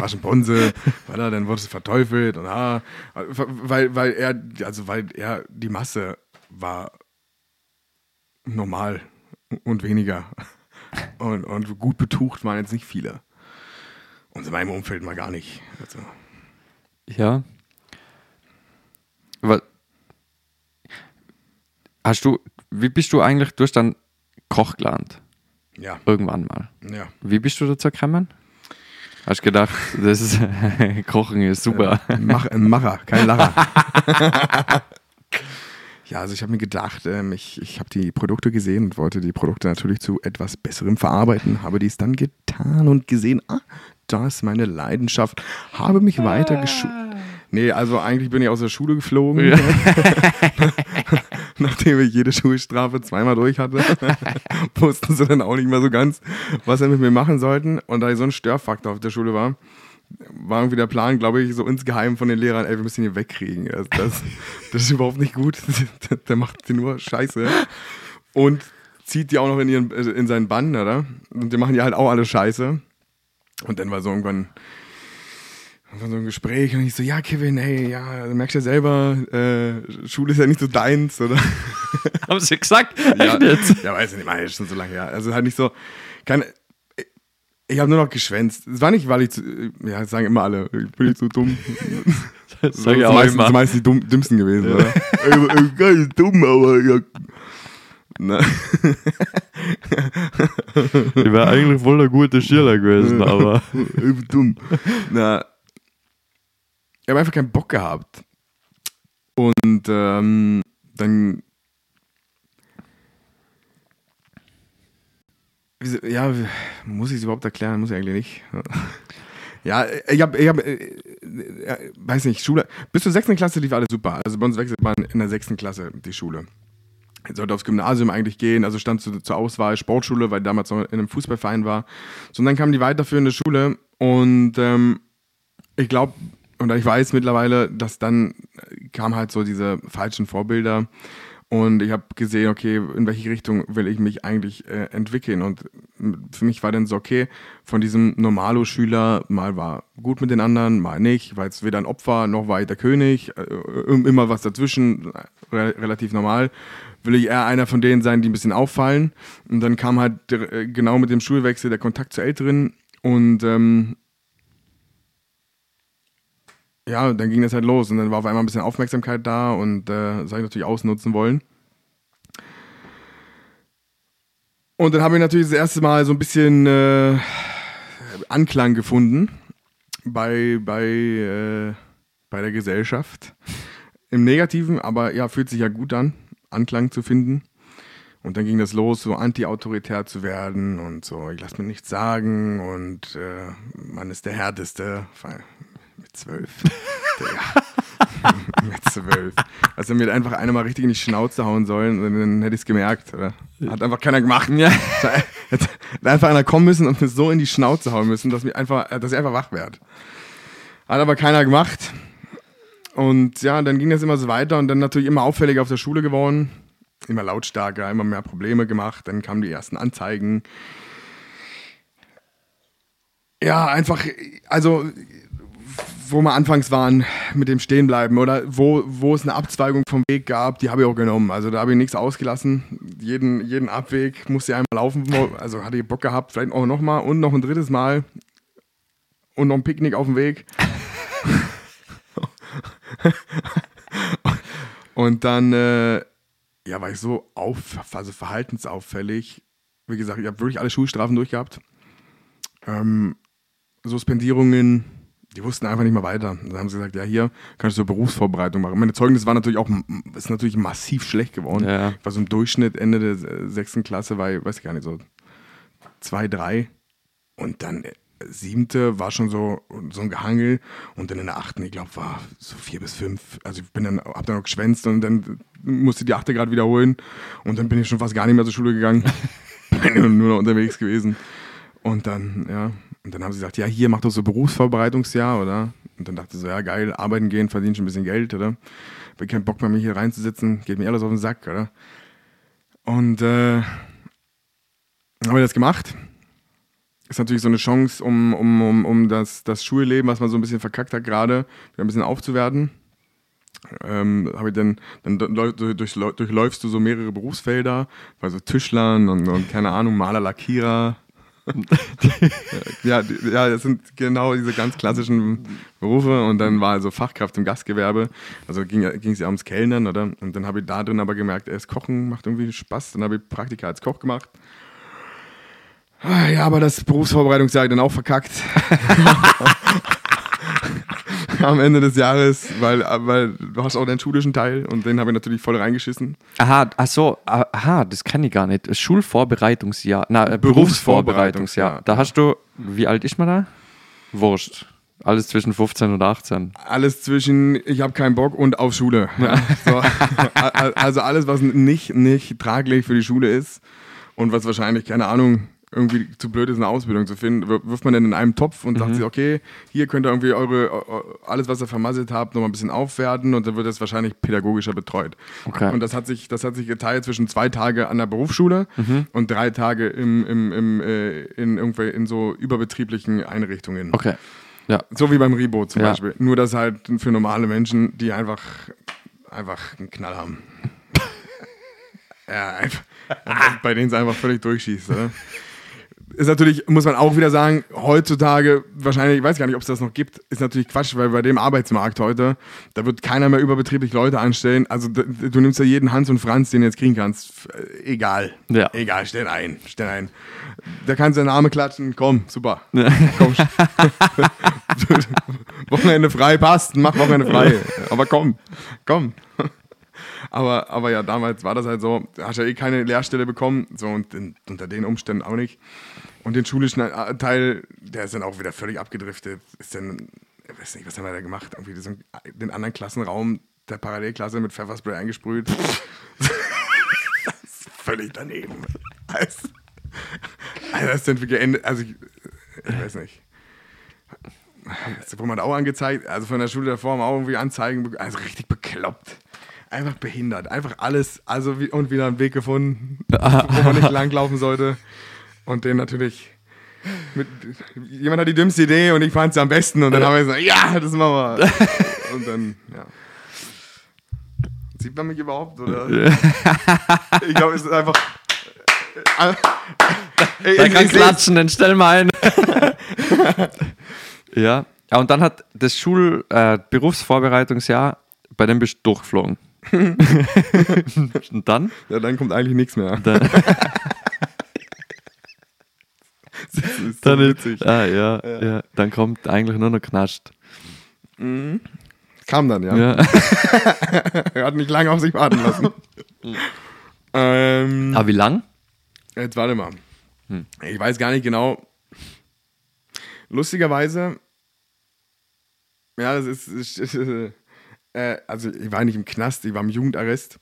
war schon Bonse, dann wurdest du verteufelt und ah, weil, weil er, also weil er die Masse war normal und weniger. Und, und gut betucht waren jetzt nicht viele. Und in meinem Umfeld mal gar nicht. Also,
ja. Aber hast du, wie bist du eigentlich durch dann Koch gelernt?
ja,
Irgendwann mal.
ja.
Wie bist du dazu gekommen? Hast gedacht, das ist, Kochen ist super.
Mach, ein Macher, kein Lacher. ja, also ich habe mir gedacht, ähm, ich, ich habe die Produkte gesehen und wollte die Produkte natürlich zu etwas Besserem verarbeiten, habe dies dann getan und gesehen, ah, da ist meine Leidenschaft, habe mich weiter geschult. Nee, also eigentlich bin ich aus der Schule geflogen, nachdem ich jede Schulstrafe zweimal durch hatte. Wussten sie dann auch nicht mehr so ganz, was sie mit mir machen sollten. Und da ich so ein Störfaktor auf der Schule war, war irgendwie der Plan, glaube ich, so insgeheim von den Lehrern, ey, wir müssen ihn wegkriegen. Das, das, das ist überhaupt nicht gut. Der macht dir nur Scheiße. Und zieht die auch noch in, ihren, in seinen Bann, oder? Und die machen ja halt auch alle Scheiße. Und dann war so irgendwann so ein Gespräch und ich so, ja, Kevin, ey, ja, du merkst ja selber, äh, Schule ist ja nicht so deins, oder?
Haben sie gesagt?
ja, ja, weiß ich nicht, meine ich schon so lange her. Also halt nicht so, keine, ich habe nur noch geschwänzt. Es war nicht, weil ich zu, ja, das sagen immer alle, ich bin nicht so dumm.
Das sag ich auch
meistens,
immer.
meistens die dumm, dümmsten gewesen, oder? ey, ey, gar nicht dumm, aber ja. Na,
Ich wäre eigentlich voll der gute Schüler gewesen, aber.
ich bin dumm. Na, ich habe einfach keinen Bock gehabt. Und ähm, dann. Ja, muss ich es überhaupt erklären? Muss ich eigentlich nicht. Ja, ich habe, ich hab, äh, äh, weiß nicht, Schule. Bis zur sechsten Klasse lief alles super. Also bei uns wechselt man in der sechsten Klasse die Schule. Ich sollte aufs Gymnasium eigentlich gehen, also stand zu, zur Auswahl Sportschule, weil ich damals noch in einem Fußballverein war. So, und dann kam die weiterführende Schule und ähm, ich glaube, und ich weiß mittlerweile, dass dann kam halt so diese falschen Vorbilder. Und ich habe gesehen, okay, in welche Richtung will ich mich eigentlich äh, entwickeln? Und für mich war dann so, okay, von diesem Normalo-Schüler, mal war gut mit den anderen, mal nicht, war jetzt weder ein Opfer, noch war ich der König, äh, immer was dazwischen, re relativ normal, will ich eher einer von denen sein, die ein bisschen auffallen? Und dann kam halt äh, genau mit dem Schulwechsel der Kontakt zu Älteren. Und ähm, ja, dann ging das halt los und dann war auf einmal ein bisschen Aufmerksamkeit da und äh, das habe ich natürlich ausnutzen wollen. Und dann habe ich natürlich das erste Mal so ein bisschen äh, Anklang gefunden bei, bei, äh, bei der Gesellschaft. Im Negativen, aber ja, fühlt sich ja gut an, Anklang zu finden. Und dann ging das los, so anti-autoritär zu werden und so, ich lasse mir nichts sagen und äh, man ist der Härteste. Mit zwölf. mit zwölf. Also mir einfach einer mal richtig in die Schnauze hauen sollen und dann hätte ich es gemerkt. Oder? Hat einfach keiner gemacht. Ja. Hätte einfach einer kommen müssen und mir so in die Schnauze hauen müssen, dass, mir einfach, dass ich einfach wach werde. Hat aber keiner gemacht. Und ja, dann ging das immer so weiter und dann natürlich immer auffälliger auf der Schule geworden. Immer lautstarker, immer mehr Probleme gemacht. Dann kamen die ersten Anzeigen. Ja, einfach, also wo wir anfangs waren mit dem Stehenbleiben oder wo, wo es eine Abzweigung vom Weg gab, die habe ich auch genommen. Also da habe ich nichts ausgelassen. Jeden, jeden Abweg musste ich einmal laufen. Also hatte ich Bock gehabt, vielleicht auch nochmal und noch ein drittes Mal und noch ein Picknick auf dem Weg. und dann äh, ja, war ich so auf, also verhaltensauffällig. Wie gesagt, ich habe wirklich alle Schulstrafen durchgehabt. Ähm, Suspendierungen, die wussten einfach nicht mehr weiter. Dann haben sie gesagt, ja, hier kannst du Berufsvorbereitung machen. Meine Zeugnis war natürlich auch, ist natürlich massiv schlecht geworden. Ja. Ich war so im Durchschnitt Ende der sechsten Klasse, war ich, weiß ich gar nicht, so zwei, drei. Und dann äh, siebte war schon so, so ein Gehangel. Und dann in der achten, ich glaube, war so vier bis fünf. Also ich bin dann, hab dann noch geschwänzt und dann musste die achte gerade wiederholen. Und dann bin ich schon fast gar nicht mehr zur Schule gegangen. bin nur noch unterwegs gewesen. Und dann, ja, und dann haben sie gesagt, ja, hier mach doch so Berufsvorbereitungsjahr, oder? Und dann dachte ich so, ja, geil, arbeiten gehen, verdienen schon ein bisschen Geld, oder? Ich habe keinen Bock mehr, mich hier reinzusitzen, geht mir alles auf den Sack, oder? Und äh, habe ich das gemacht. Ist natürlich so eine Chance, um, um, um, um das, das Schulleben, was man so ein bisschen verkackt hat, gerade wieder ein bisschen aufzuwerten. Ähm, habe ich dann, dann durch, durchläufst du so mehrere Berufsfelder, also Tischlern und, und keine Ahnung, Maler, Lackierer, ja, ja, das sind genau diese ganz klassischen Berufe und dann war also Fachkraft im Gastgewerbe. Also ging es ja ums Kellnern, oder? Und dann habe ich da drin aber gemerkt, erst Kochen macht irgendwie Spaß. Dann habe ich Praktika als Koch gemacht. Ja, aber das Berufsvorbereitungsjahr dann auch verkackt. am Ende des Jahres, weil, weil du hast auch den schulischen Teil und den habe ich natürlich voll reingeschissen.
Aha, ach so, aha, das kenne ich gar nicht. Schulvorbereitungsjahr, na, äh, Berufsvorbereitungsjahr. Da hast du, wie alt ist man da? Wurscht. Alles zwischen 15 und 18.
Alles zwischen, ich habe keinen Bock und auf Schule. Ja, so. also alles, was nicht, nicht traglich für die Schule ist und was wahrscheinlich, keine Ahnung, irgendwie zu blöd ist, eine Ausbildung zu finden, wirft man dann in einen Topf und mhm. sagt sich, okay, hier könnt ihr irgendwie eure, alles, was ihr vermasselt habt, nochmal ein bisschen aufwerten und dann wird das wahrscheinlich pädagogischer betreut. Okay. Und das hat sich, das hat sich geteilt zwischen zwei Tage an der Berufsschule mhm. und drei Tage im, im, im, äh, in, irgendwie in so überbetrieblichen Einrichtungen.
Okay. Ja.
So wie beim Ribo zum ja. Beispiel. Nur das halt für normale Menschen, die einfach, einfach einen Knall haben. ja, einfach, bei denen es einfach völlig durchschießt. Oder? ist natürlich, muss man auch wieder sagen, heutzutage, wahrscheinlich, ich weiß gar nicht, ob es das noch gibt, ist natürlich Quatsch, weil bei dem Arbeitsmarkt heute, da wird keiner mehr überbetrieblich Leute anstellen. Also du, nimmst ja jeden Hans und Franz, den du jetzt kriegen kannst. Egal. Ja. Egal, stell ein. Stell ein. Da kannst du den Name klatschen, komm, super. Ja. Komm. Wochenende frei passt, mach Wochenende frei. Aber komm, komm. Aber, aber ja, damals war das halt so, da hast ja eh keine Lehrstelle bekommen, so und in, unter den Umständen auch nicht. Und den schulischen äh, Teil, der ist dann auch wieder völlig abgedriftet. Ist dann, ich weiß nicht, was haben wir da gemacht? Irgendwie so den anderen Klassenraum der Parallelklasse mit Pfefferspray eingesprüht. das ist völlig daneben. Also, also das ist dann geendet, also ich, ich weiß nicht. Das wurde man auch angezeigt, also von der Schule der Form auch irgendwie Anzeigen, also richtig bekloppt einfach behindert. Einfach alles, also wie, und wieder einen Weg gefunden, wo man nicht langlaufen sollte. Und den natürlich. Mit, jemand hat die dümmste Idee und ich fand es am besten und dann haben wir gesagt, ja, das machen wir. Und dann, ja. Sieht man mich überhaupt? Oder? ich glaube, es ist einfach.
Äh, äh, da kann klatschen, dann stell mal ein. ja, Ja, und dann hat das Schul-, äh, Berufsvorbereitungsjahr, bei dem bist du durchgeflogen. und dann?
Ja, dann kommt eigentlich nichts mehr.
Dann,
Das ist
dann,
so
ist,
witzig.
ah, ja, ja. dann kommt eigentlich nur noch Knast.
Kam dann, ja.
Ja.
Er hat nicht lange auf sich warten lassen. ähm,
Aber wie lang?
Jetzt warte mal. Ich weiß gar nicht genau. Lustigerweise, ja, das ist, ist äh, also ich war nicht im Knast, ich war im Jugendarrest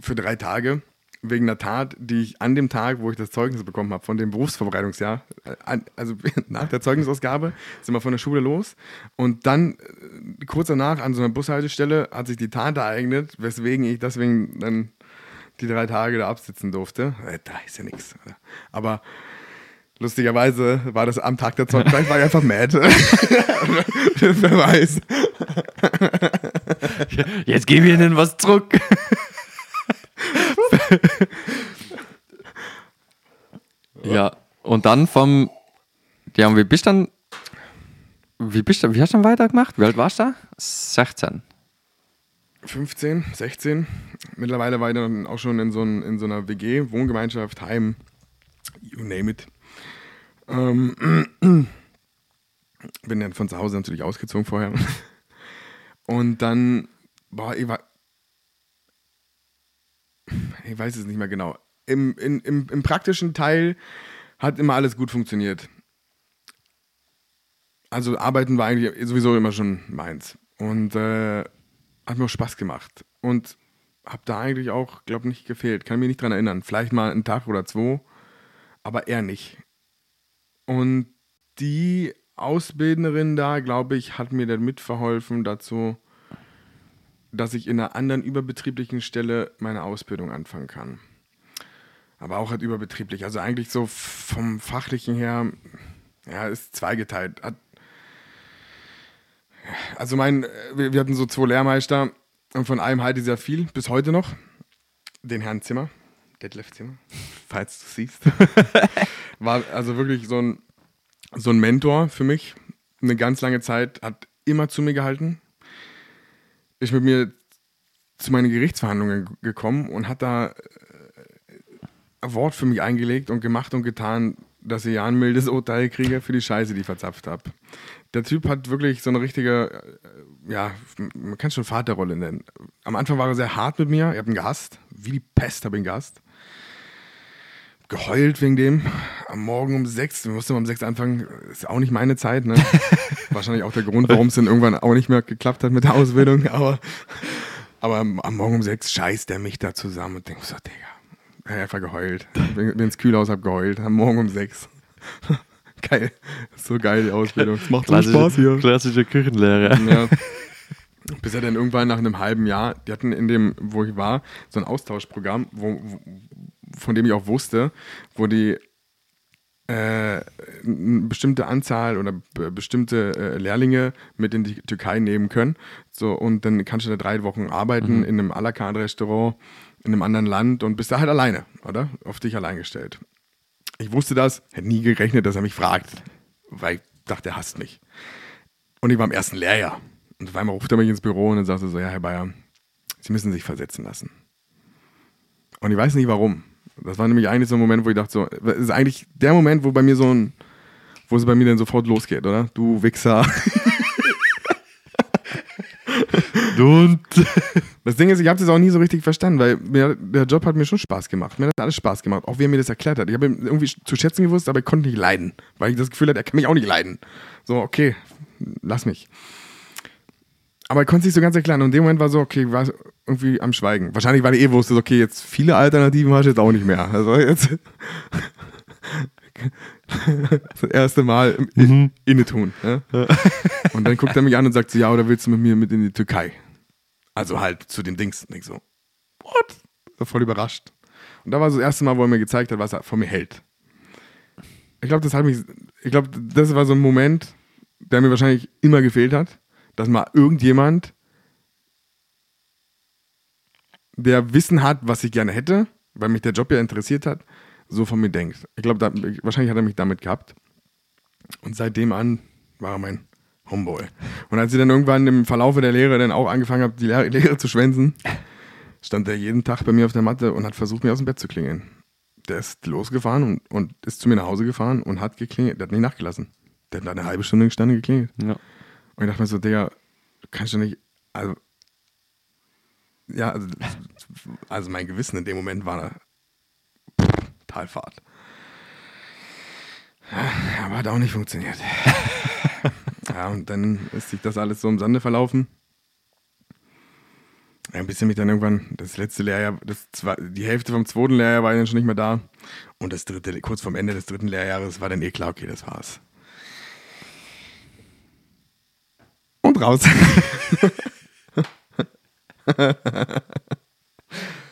für drei Tage wegen einer Tat, die ich an dem Tag, wo ich das Zeugnis bekommen habe, von dem Berufsvorbereitungsjahr, äh, also nach der Zeugnisausgabe, sind wir von der Schule los und dann äh, kurz danach an so einer Bushaltestelle hat sich die Tat ereignet, weswegen ich deswegen dann die drei Tage da absitzen durfte. Äh, da ist ja nichts. Aber lustigerweise war das am Tag der Zeugnis, vielleicht war ich einfach mad. Wer weiß.
Jetzt gebe ich ihnen was zurück. ja, und dann vom. Ja, und wie bist du dann. Wie bist du, wie hast du dann weitergemacht? Wie alt warst du da? 16.
15, 16. Mittlerweile war ich dann auch schon in so, ein, in so einer WG, Wohngemeinschaft, Heim, you name it. Ähm, bin dann von zu Hause natürlich ausgezogen vorher. Und dann, boah, ich war. Ich weiß es nicht mehr genau. Im, in, im, Im praktischen Teil hat immer alles gut funktioniert. Also arbeiten war eigentlich sowieso immer schon meins. Und äh, hat mir auch Spaß gemacht. Und hab da eigentlich auch, glaube nicht gefehlt. Kann mich nicht dran erinnern. Vielleicht mal einen Tag oder zwei, aber eher nicht. Und die Ausbildnerin da, glaube ich, hat mir dann mitverholfen dazu, dass ich in einer anderen überbetrieblichen Stelle meine Ausbildung anfangen kann. Aber auch halt überbetrieblich. Also eigentlich so vom Fachlichen her, ja, ist zweigeteilt. Also mein, wir, wir hatten so zwei Lehrmeister und von einem halte ich sehr viel, bis heute noch. Den Herrn Zimmer, Detlef Zimmer, falls du siehst. War also wirklich so ein, so ein Mentor für mich. Eine ganz lange Zeit, hat immer zu mir gehalten. Ist mit mir zu meinen Gerichtsverhandlungen gekommen und hat da äh, ein Wort für mich eingelegt und gemacht und getan, dass ich ja ein mildes Urteil kriege für die Scheiße, die ich verzapft habe. Der Typ hat wirklich so eine richtige, äh, ja, man kann schon Vaterrolle nennen. Am Anfang war er sehr hart mit mir, ich habe ihn gehasst, wie die Pest habe ich ihn gehasst. Geheult wegen dem. Am Morgen um sechs, wir mussten um sechs anfangen, ist auch nicht meine Zeit, ne? Wahrscheinlich auch der Grund, warum es dann irgendwann auch nicht mehr geklappt hat mit der Ausbildung, aber, aber am, am Morgen um sechs scheißt er mich da zusammen und denkt so, Digga, ich hab einfach geheult. Bin, bin ins Kühlhaus, hab geheult, am Morgen um sechs. geil, so geil die Ausbildung. Es macht so Spaß hier.
klassische Küchenlehre.
Ja. Bis er dann irgendwann nach einem halben Jahr, die hatten in dem, wo ich war, so ein Austauschprogramm, wo, wo, von dem ich auch wusste, wo die äh, eine bestimmte Anzahl oder be- bestimmte äh, Lehrlinge mit in die Türkei nehmen können. So, und dann kannst du da drei Wochen arbeiten in einem à la carte Restaurant in einem anderen Land und bist da halt alleine, oder? Auf dich allein gestellt. Ich wusste das, hätte nie gerechnet, dass er mich fragt, weil ich dachte, er hasst mich. Und ich war im ersten Lehrjahr. Und auf einmal ruft er mich ins Büro und dann sagt er so, ja, Herr Bayer, Sie müssen sich versetzen lassen. Und ich weiß nicht warum. Das war nämlich eigentlich so ein Moment, wo ich dachte so, das ist eigentlich der Moment, wo bei mir so ein, wo es bei mir dann sofort losgeht, oder? Du Wichser.
Und
Das Ding ist, ich habe das auch nie so richtig verstanden, weil mir, der Job hat mir schon Spaß gemacht. Mir hat alles Spaß gemacht, auch wie er mir das erklärt hat. Ich habe ihn irgendwie zu schätzen gewusst, aber ich konnte nicht leiden, weil ich das Gefühl hatte, er kann mich auch nicht leiden. So, okay, lass mich. Aber er konnte es nicht so ganz erklären. Und in dem Moment war so, okay, ich war irgendwie am Schweigen. Wahrscheinlich, weil er eh wusste, okay, jetzt viele Alternativen hast du jetzt auch nicht mehr. Also jetzt das erste Mal im inne tun. Ja? Und dann guckt er mich an und sagt so, ja, oder willst du mit mir mit in die Türkei? Also halt zu den Dings. Und ich so, what? War voll überrascht. Und da war so das erste Mal, wo er mir gezeigt hat, was er von mir hält. Ich glaube, das hat mich, ich glaube, das war so ein Moment, der mir wahrscheinlich immer gefehlt hat, dass mal irgendjemand, der Wissen hat, was ich gerne hätte, weil mich der Job ja interessiert hat, so von mir denkt. Ich glaube, wahrscheinlich hat er mich damit gehabt. Und seitdem an war er mein Homeboy. Und als ich dann irgendwann im Verlaufe der Lehre dann auch angefangen habe, die Lehre, Lehre zu schwänzen, stand er jeden Tag bei mir auf der Matte und hat versucht, mir aus dem Bett zu klingeln. Der ist losgefahren und, und ist zu mir nach Hause gefahren und hat geklingelt. Der hat nicht nachgelassen. Der hat da eine halbe Stunde gestanden geklingelt.
Ja.
Und ich dachte mir so, Digga, kannst du nicht, also, ja, also, also mein Gewissen in dem Moment war pff, Talfahrt. Ja, Aber hat auch nicht funktioniert. ja, und dann ist sich das alles so im Sande verlaufen. Ja, bis ich mich dann irgendwann, das letzte Lehrjahr, das zwei, die Hälfte vom zweiten Lehrjahr war dann schon nicht mehr da. Und das dritte, kurz vorm Ende des dritten Lehrjahres war dann eh klar, okay, das war's. Und raus.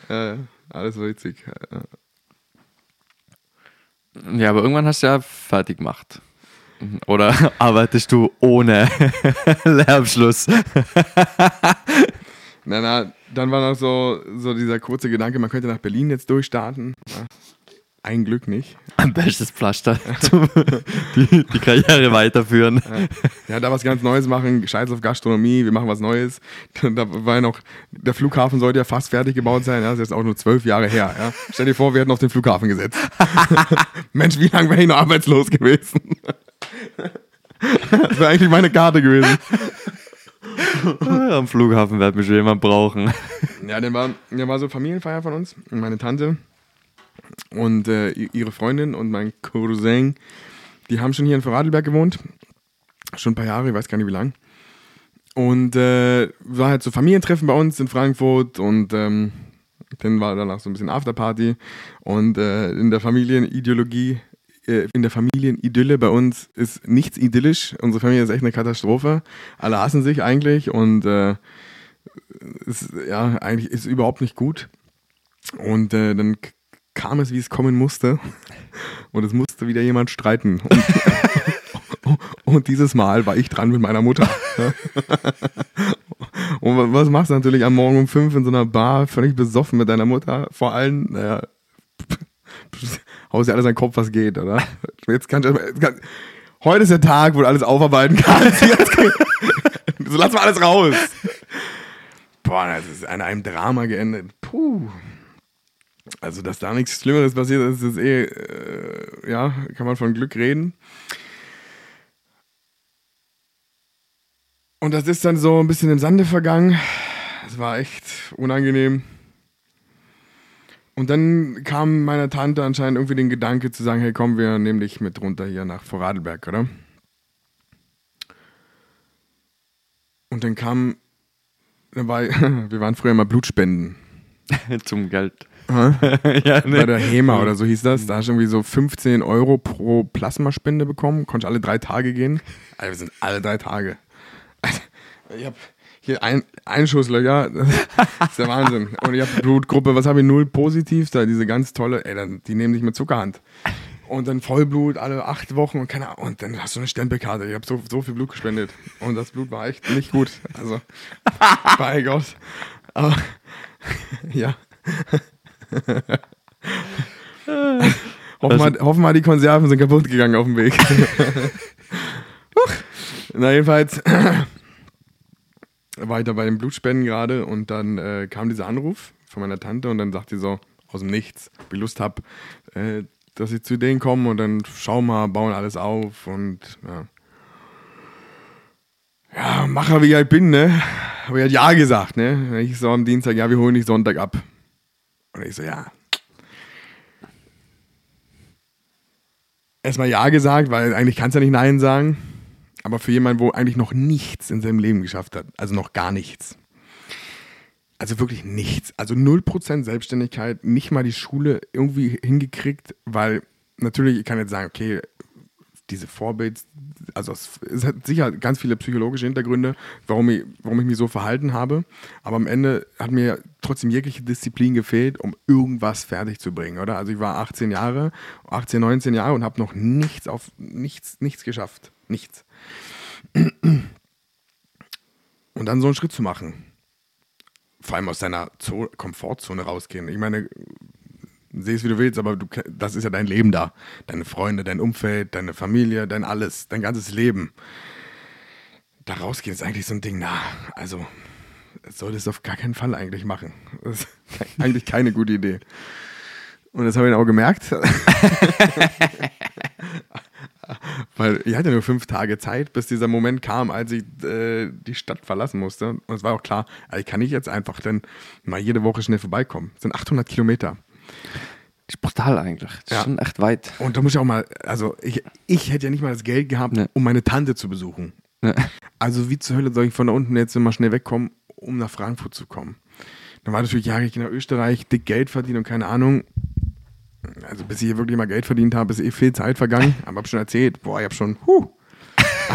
äh, alles witzig.
Ja, aber irgendwann hast du ja fertig gemacht. Oder arbeitest du ohne Lehrabschluss?
Na, na, dann war noch so, so dieser kurze Gedanke, man könnte nach Berlin jetzt durchstarten. Ja, ein Glück nicht.
Am bestes Pflaster, die, die Karriere weiterführen.
Ja, da was ganz Neues machen, scheiß auf Gastronomie, wir machen was Neues. Da war ja noch, der Flughafen sollte ja fast fertig gebaut sein, ja, das ist jetzt auch nur zwölf Jahre her. Ja. Stell dir vor, wir hätten auf den Flughafen gesetzt. Mensch, wie lange wäre ich noch arbeitslos gewesen? das wäre eigentlich meine Karte gewesen.
Am Flughafen wird mich schon jemand brauchen.
Ja, der war, war so Familienfeier von uns. Und meine Tante und äh, ihre Freundin und mein Cousin, die haben schon hier in Vorarlberg gewohnt. Schon ein paar Jahre, ich weiß gar nicht wie lang. Und äh, war halt so Familientreffen bei uns in Frankfurt und ähm, dann war danach so ein bisschen Afterparty. Und äh, in der Familienideologie, äh, in der Familienidylle bei uns ist nichts idyllisch. Unsere Familie ist echt eine Katastrophe. Alle hassen sich eigentlich und äh, ist, ja, eigentlich ist überhaupt nicht gut. Und äh, dann kam es, wie es kommen musste. Und es musste wieder jemand streiten. Und, und dieses Mal war ich dran mit meiner Mutter. Und wa- was machst du natürlich am Morgen um fünf in so einer Bar, völlig besoffen mit deiner Mutter? Vor allem, naja, haust dir alles an den Kopf, was geht, oder? Jetzt kannst du, kann, heute ist der Tag, wo du alles aufarbeiten kannst. So lass mal alles raus. Boah, das ist an einem Drama geendet. Puh. Also, dass da nichts Schlimmeres passiert ist, ist eh, äh, ja, kann man von Glück reden. Und das ist dann so ein bisschen im Sande vergangen. Es war echt unangenehm. Und dann kam meiner Tante anscheinend irgendwie den Gedanke zu sagen, hey komm, wir nehmen dich mit runter hier nach Vorarlberg, oder? Und dann kam, dann war, wir waren früher mal Blutspenden.
Zum Geld. Ja,
Bei der HEMA oder so hieß das. Da hast du irgendwie so 15 Euro pro Plasmaspende bekommen. Konntest alle drei Tage gehen. Alter, wir sind alle drei Tage. Ich hab hier ein, Einschusslöcher. Das ist der Wahnsinn. Und ich habe Blutgruppe, was habe ich? Null positiv. Da diese ganz tolle, ey, dann, die nehmen dich mit Zuckerhand. Und dann Vollblut alle acht Wochen und keine Ahnung. Und dann hast du eine Stempelkarte. Ich habe so, so viel Blut gespendet. Und das Blut war echt nicht gut. Also, bei Gott. Aber, ja. hoffen, wir, hoffen wir, die Konserven sind kaputt gegangen auf dem Weg. Na, jedenfalls war ich da bei den Blutspenden gerade und dann äh, kam dieser Anruf von meiner Tante und dann sagt sie so aus dem Nichts, ob ich Lust habe, äh, dass ich zu denen komme und dann schauen wir, bauen alles auf und ja. Ja, Macher wie ich halt bin, ne? Habe ich halt Ja gesagt, ne? Ich so am Dienstag, ja, wir holen dich Sonntag ab. Und ich so, ja. Erstmal Ja gesagt, weil eigentlich kannst du ja nicht Nein sagen. Aber für jemanden, wo eigentlich noch nichts in seinem Leben geschafft hat, also noch gar nichts. Also wirklich nichts. Also 0% Selbstständigkeit, nicht mal die Schule irgendwie hingekriegt, weil natürlich, ich kann jetzt sagen, okay, diese Vorbild, also es, es hat sicher ganz viele psychologische Hintergründe, warum ich, warum ich mich so verhalten habe. Aber am Ende hat mir trotzdem jegliche Disziplin gefehlt, um irgendwas fertig zu bringen, oder? Also ich war 18 Jahre, 18, 19 Jahre und habe noch nichts auf nichts, nichts geschafft. Nichts. Und dann so einen Schritt zu machen. Vor allem aus deiner Zo Komfortzone rausgehen. Ich meine, seh es wie du willst, aber du, das ist ja dein Leben da. Deine Freunde, dein Umfeld, deine Familie, dein alles, dein ganzes Leben. da rausgehen ist eigentlich so ein Ding, na, also sollte es auf gar keinen Fall eigentlich machen. Das ist eigentlich keine gute Idee. Und das habe ich auch gemerkt. Weil ich hatte nur fünf Tage Zeit, bis dieser Moment kam, als ich äh, die Stadt verlassen musste. Und es war auch klar, ich kann nicht jetzt einfach dann mal jede Woche schnell vorbeikommen. Das sind 800 Kilometer.
Das ist brutal eigentlich. Das
Ja.
ist schon echt weit.
Und da muss ich auch mal, also ich, ich hätte ja nicht mal das Geld gehabt,
Nee.
um meine Tante zu besuchen.
Ja.
Also wie zur Hölle soll ich von da unten jetzt immer schnell wegkommen, um nach Frankfurt zu kommen? Dann war natürlich, ja, ich gehe nach Österreich, dick Geld verdienen und keine Ahnung. Also bis ich hier wirklich mal Geld verdient habe, ist eh viel Zeit vergangen. Aber hab schon erzählt, boah, ich hab schon, huh.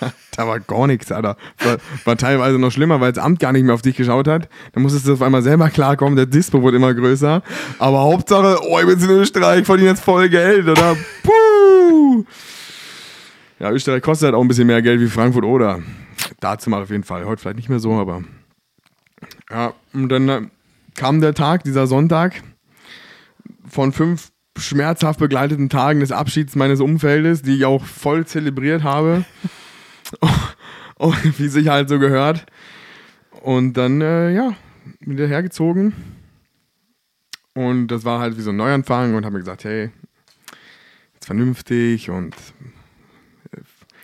Da war gar nichts, Alter. War, war teilweise noch schlimmer, weil das Amt gar nicht mehr auf dich geschaut hat. Dann musstest du auf einmal selber klarkommen, der Dispo wurde immer größer. Aber Hauptsache, oh, ich bin in Österreich, verdiene jetzt voll Geld, oder? Puh! Ja, Österreich kostet halt auch ein bisschen mehr Geld wie Frankfurt oder. Dazu mal auf jeden Fall. Heute vielleicht nicht mehr so, aber. Ja, und dann äh, kam der Tag, dieser Sonntag, von fünf schmerzhaft begleiteten Tagen des Abschieds meines Umfeldes, die ich auch voll zelebriert habe. Oh, wie sich halt so gehört. Und dann, äh, ja, wieder hergezogen. Und das war halt wie so ein Neuanfang und habe mir gesagt, hey, jetzt vernünftig und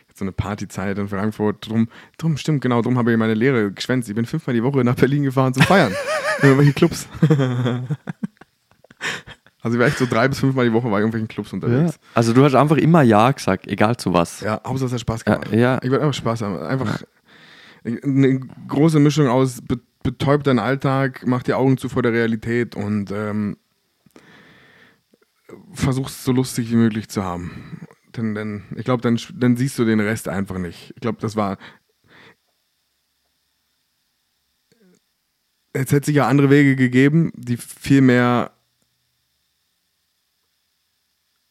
jetzt so eine Partyzeit in Frankfurt. Drum, drum stimmt, genau, drum habe ich meine Lehre geschwänzt. Ich bin fünfmal die Woche nach Berlin gefahren zum Feiern. in irgendwelche Clubs. also ich war echt so drei bis fünfmal die Woche war ich in irgendwelchen Clubs
Ja.
unterwegs.
Also du hast einfach immer Ja gesagt, egal zu was.
Ja, Hauptsache es hat Spaß gemacht.
Ja, ja.
Ich wollte einfach Spaß haben. Einfach eine große Mischung aus be betäubt deinen Alltag, mach die Augen zu vor der Realität und ähm, versuch's so lustig wie möglich zu haben. Denn, denn ich glaube, dann, dann siehst du den Rest einfach nicht. Ich glaube, das war. Es hätte sicher andere Wege gegeben, die viel mehr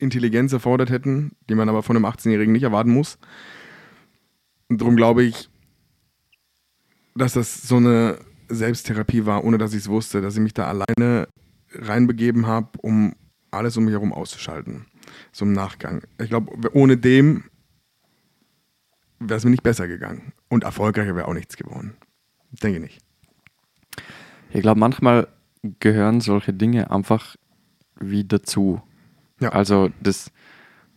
Intelligenz erfordert hätten, die man aber von einem 18-Jährigen nicht erwarten muss. Und darum glaube ich, dass das so eine Selbsttherapie war, ohne dass ich es wusste, dass ich mich da alleine reinbegeben habe, um alles um mich herum auszuschalten. So im Nachgang. Ich glaube, ohne dem wäre es mir nicht besser gegangen. Und erfolgreicher wäre auch nichts geworden. Denke nicht.
Ich glaube, manchmal gehören solche Dinge einfach wie dazu.
Ja.
Also das,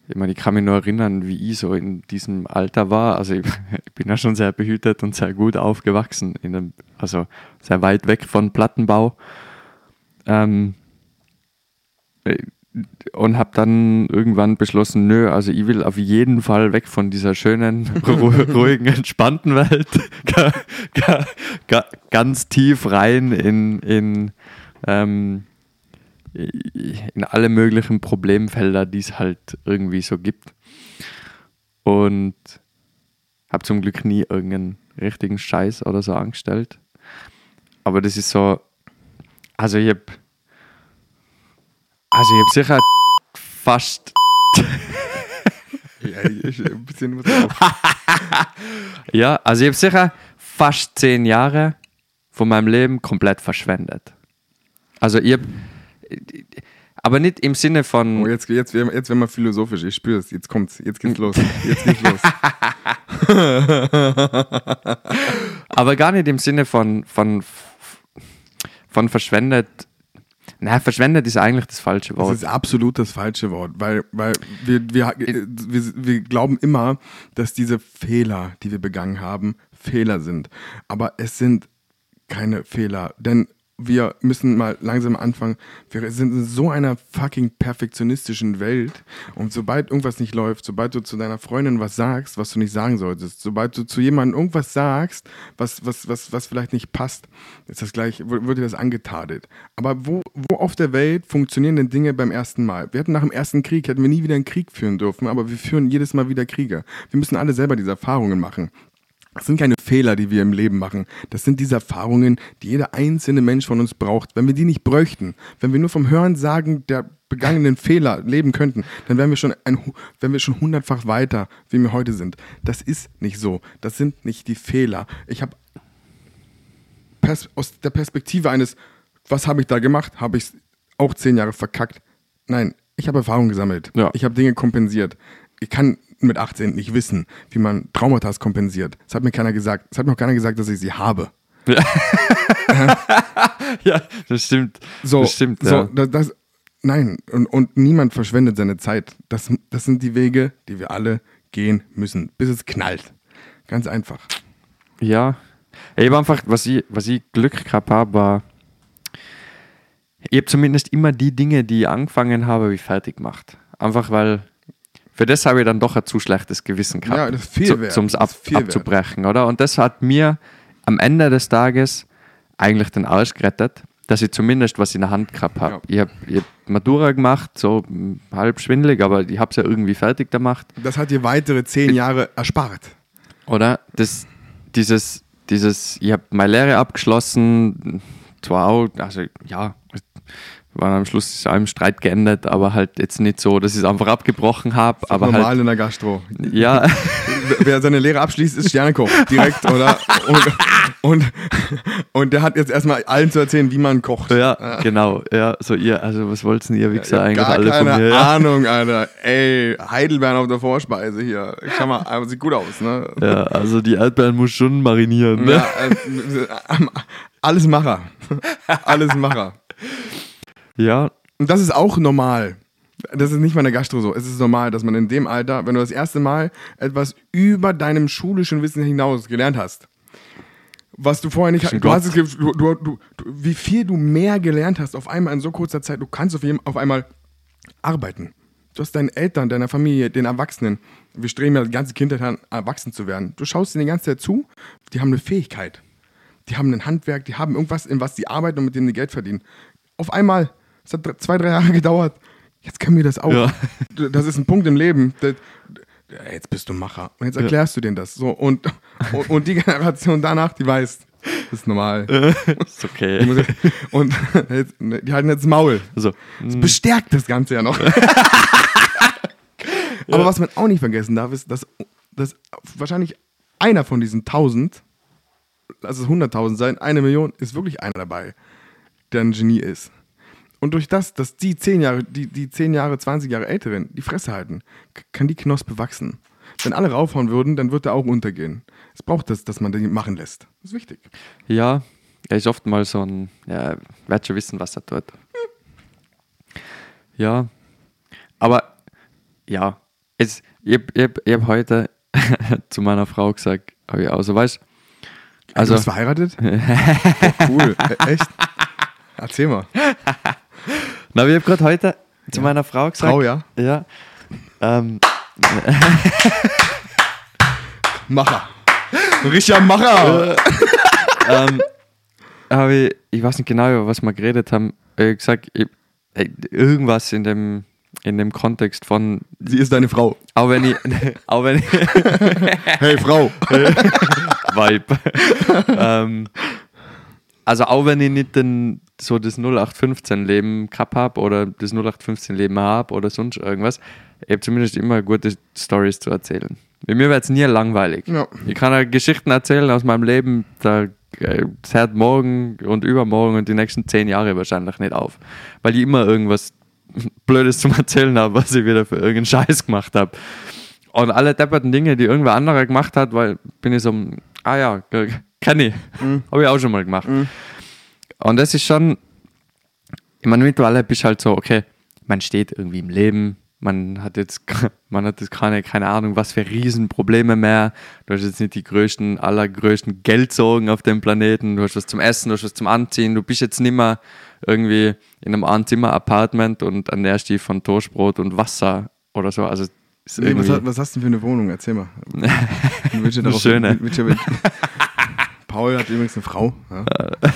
ich meine, ich kann mich nur erinnern, wie ich so in diesem Alter war. Also ich, ich bin ja schon sehr behütet und sehr gut aufgewachsen, in einem, also sehr weit weg von Plattenbau. Ähm, äh, und habe dann irgendwann beschlossen, nö, also ich will auf jeden Fall weg von dieser schönen, ru- ruhigen, entspannten Welt, ga, ga, ga, ganz tief rein in, in, ähm, in alle möglichen Problemfelder, die es halt irgendwie so gibt. Und habe zum Glück nie irgendeinen richtigen Scheiß oder so angestellt. Aber das ist so, also ich habe also ich habe sicher fast,
Ja, ich, ein bisschen muss
ja, also ich habe sicher fast zehn Jahre von meinem Leben komplett verschwendet. Also ich habe, aber nicht im Sinne von,
Oh, jetzt, jetzt, jetzt werden wir philosophisch. Ich spüre es. Jetzt kommt's. Jetzt geht's los. Jetzt geht's los.
aber gar nicht im Sinne von, von, von verschwendet. Na, verschwendet ist eigentlich das falsche
Das
Wort.
ist absolut das falsche Wort, weil, weil wir, wir, wir, wir glauben immer, dass diese Fehler, die wir begangen haben, Fehler sind. Aber es sind keine Fehler, denn wir müssen mal langsam anfangen. Wir sind in so einer fucking perfektionistischen Welt und sobald irgendwas nicht läuft, sobald du zu deiner Freundin was sagst, was du nicht sagen solltest, sobald du zu jemandem irgendwas sagst, was, was, was, was vielleicht nicht passt, ist das gleich, wird dir das angetadelt. Aber wo, wo auf der Welt funktionieren denn Dinge beim ersten Mal? Wir hätten nach dem ersten Krieg, hätten wir nie wieder einen Krieg führen dürfen, aber wir führen jedes Mal wieder Kriege. Wir müssen alle selber diese Erfahrungen machen. Das sind keine Fehler, die wir im Leben machen. Das sind diese Erfahrungen, die jeder einzelne Mensch von uns braucht. Wenn wir die nicht bräuchten, wenn wir nur vom Hören sagen der begangenen Fehler leben könnten, dann wären wir schon ein, wären wir schon hundertfach weiter, wie wir heute sind. Das ist nicht so. Das sind nicht die Fehler. Ich habe aus der Perspektive eines, was habe ich da gemacht, habe ich auch zehn Jahre verkackt. Nein, ich habe Erfahrung gesammelt.
Ja.
Ich habe Dinge kompensiert. Ich kann mit 18 nicht wissen, wie man Traumata kompensiert. Das hat mir keiner gesagt. Das hat mir auch keiner gesagt, dass ich sie habe.
ja, das stimmt.
So,
das stimmt,
so,
ja.
das, das, nein, und, und niemand verschwendet seine Zeit. Das, das sind die Wege, die wir alle gehen müssen, bis es knallt. Ganz einfach.
Ja. Ich habe einfach, was ich, was ich Glück gehabt habe, war, ich habe zumindest immer die Dinge, die ich angefangen habe, wie fertig gemacht. Einfach weil, für das habe ich dann doch ein zu schlechtes Gewissen gehabt.
Ja, das ist viel wert. Das
ab,
ist viel wert.
abzubrechen, oder? Und das hat mir am Ende des Tages eigentlich den Arsch gerettet, dass ich zumindest was in der Hand gehabt habe.
Ja.
Ich habe hab Matura gemacht, so halb schwindelig, aber ich habe es ja irgendwie fertig gemacht.
Das hat dir weitere zehn Jahre erspart.
Oder? Das, dieses, dieses, ich habe meine Lehre abgeschlossen, zwar auch, also ja, war am Schluss ist im Streit geendet, aber halt jetzt nicht so, dass ich es einfach abgebrochen habe, aber
Normal
halt,
in der Gastro.
ja,
Wer seine Lehre abschließt, ist Sternekoch. Direkt, oder? Und, und, und der hat jetzt erstmal allen zu erzählen, wie man kocht.
ja, genau, ja, so ihr, also was wollt's denn ihr
Ich
Wichser
hab
eigentlich
gar
alle
keine
von mir? Ja.
Ahnung, Alter. Ey, Heidelbeeren auf der Vorspeise hier. Schau mal, aber sieht gut aus, ne?
ja, also die Erdbeeren muss schon marinieren, ne?
Ja, äh, alles Macher. Alles Macher.
Ja,
Und das ist auch normal. Das ist nicht mal eine Gastro so. Es ist normal, dass man in dem Alter, wenn du das erste Mal etwas über deinem schulischen Wissen hinaus gelernt hast, was du vorher nicht
ein
du hast es, du, du, du, wie viel du mehr gelernt hast auf einmal in so kurzer Zeit, du kannst auf, jeden, auf einmal arbeiten. Du hast deinen Eltern, deiner Familie, den Erwachsenen, wir streben ja die ganze Kindheit an, erwachsen zu werden. Du schaust ihnen die ganze Zeit zu, die haben eine Fähigkeit. Die haben ein Handwerk, die haben irgendwas, in was sie arbeiten und mit dem sie Geld verdienen. Auf einmal, es hat zwei, drei Jahre gedauert, jetzt können wir das auch.
Ja.
Das ist ein Punkt im Leben. Das, ja, jetzt bist du Macher. Und jetzt erklärst du denen das. So, und, und, und die Generation danach, die weiß, das ist normal.
ist
Die
okay.
und jetzt, die halten jetzt das Maul.
Also,
Das bestärkt das Ganze ja noch. Aber was man auch nicht vergessen darf, ist, dass, dass wahrscheinlich einer von diesen 1000, lass es 100.000 sein, eine Million, ist wirklich einer dabei, der ein Genie ist. Und durch das, dass die 10 Jahre, die, die 10 Jahre, 20 Jahre Älteren die Fresse halten, kann die Knospe wachsen. Wenn alle raufhauen würden, dann wird er auch untergehen. Es braucht das, dass man den machen lässt. Das ist wichtig.
Ja, er ist oft mal so ein, ja, wird schon wissen, was er tut. Ja, aber ja, es, ich habe ich hab, ich hab heute zu meiner Frau gesagt, hab ich auch so, weißt
Also,
also,
du bist verheiratet? oh, cool. E- Echt? Erzähl mal.
na, ich habe gerade heute zu meiner Frau gesagt,
Frau, ja?
ja, ähm,
Macher. Richtiger Macher.
ähm, habe ich, ich weiß nicht genau, über was wir geredet haben, äh, gesagt, ich, äh, irgendwas in dem, in dem Kontext von,
Sie ist deine Frau.
auch wenn ich, auch wenn ich,
Hey, Frau.
Vibe. ähm, also auch wenn ich nicht den, so das 0815-Leben gehabt habe oder das 0815-Leben habe oder sonst irgendwas, ich habe zumindest immer gute Stories zu erzählen. Bei mir wird es nie langweilig.
Ja.
Ich kann ja Geschichten erzählen aus meinem Leben, da äh, das hört morgen und übermorgen und die nächsten zehn Jahre wahrscheinlich nicht auf. Weil ich immer irgendwas Blödes zum Erzählen habe, was ich wieder für irgendeinen Scheiß gemacht habe. Und alle depperten Dinge, die irgendwer anderer gemacht hat, weil bin ich so, ah ja, kenne ich. Habe ich auch schon mal gemacht. Und das ist schon, ich meine, mittlerweile bist halt so, okay, man steht irgendwie im Leben, man hat jetzt, man hat jetzt keine, keine Ahnung, was für Riesenprobleme mehr. Du hast jetzt nicht die größten, allergrößten Geldsorgen auf dem Planeten. Du hast was zum Essen, du hast was zum Anziehen. Du bist jetzt nicht mehr irgendwie in einem Einzimmer-Apartment und ernährst dich von Toastbrot und Wasser oder so. Also,
Nee, was, was hast du denn für eine Wohnung? Erzähl mal.
Eine schöne.
Paul hat übrigens eine Frau. Ja.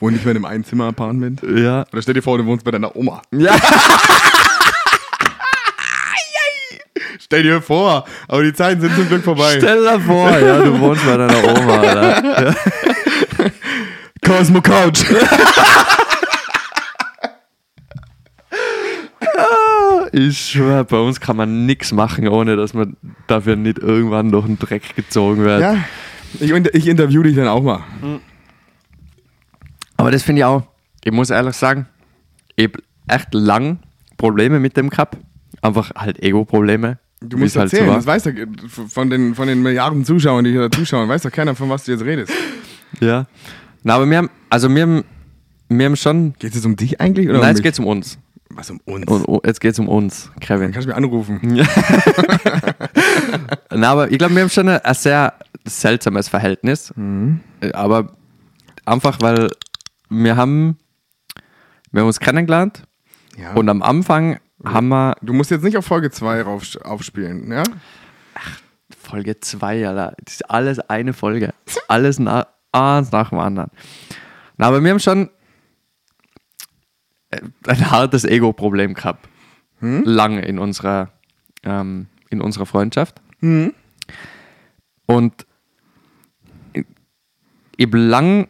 Wohnt nicht mehr in einem Einzimmer-Apartment.
ja.
Oder stell dir vor, du wohnst bei deiner Oma.
Ja.
Stell dir vor, aber die Zeiten sind zum Glück vorbei.
Stell dir vor, ja, du wohnst bei deiner Oma, Alter.
Cosmo Couch.
Ich schwör, bei uns kann man nichts machen, ohne dass man dafür nicht irgendwann durch den Dreck gezogen wird.
Ja, ich, ich interview dich dann auch mal.
Aber das finde ich auch, ich muss ehrlich sagen, ich habe echt lang Probleme mit dem gehabt. Einfach halt Ego-Probleme.
Du musst
es halt so
erzählen,
war.
das weiß doch von den, von den Milliarden Zuschauern, die hier da zuschauen, weiß doch keiner, von was du jetzt redest.
Ja. Na, aber wir haben, also wir haben, wir haben schon.
Geht es jetzt um dich eigentlich? Oder
Nein,
um
jetzt
mich?
geht's um uns.
Was um uns?
Und, oh, jetzt geht's um uns,
Dann
Kevin.
kannst du mich anrufen.
Na, aber ich glaube, wir haben schon ein, ein sehr seltsames Verhältnis.
Mhm.
Äh, Aber einfach, weil wir haben, wir haben uns kennengelernt
Ja.
und am Anfang haben wir
du musst jetzt nicht auf Folge 2 rauf, aufspielen, ja?
Folge 2, Alter. Das ist alles eine Folge. Alles nach, eins nach dem anderen. Na, aber wir haben schon äh, ein hartes Ego-Problem gehabt. Lange in unserer, ähm, in unserer Freundschaft. Und ich- ich habe lang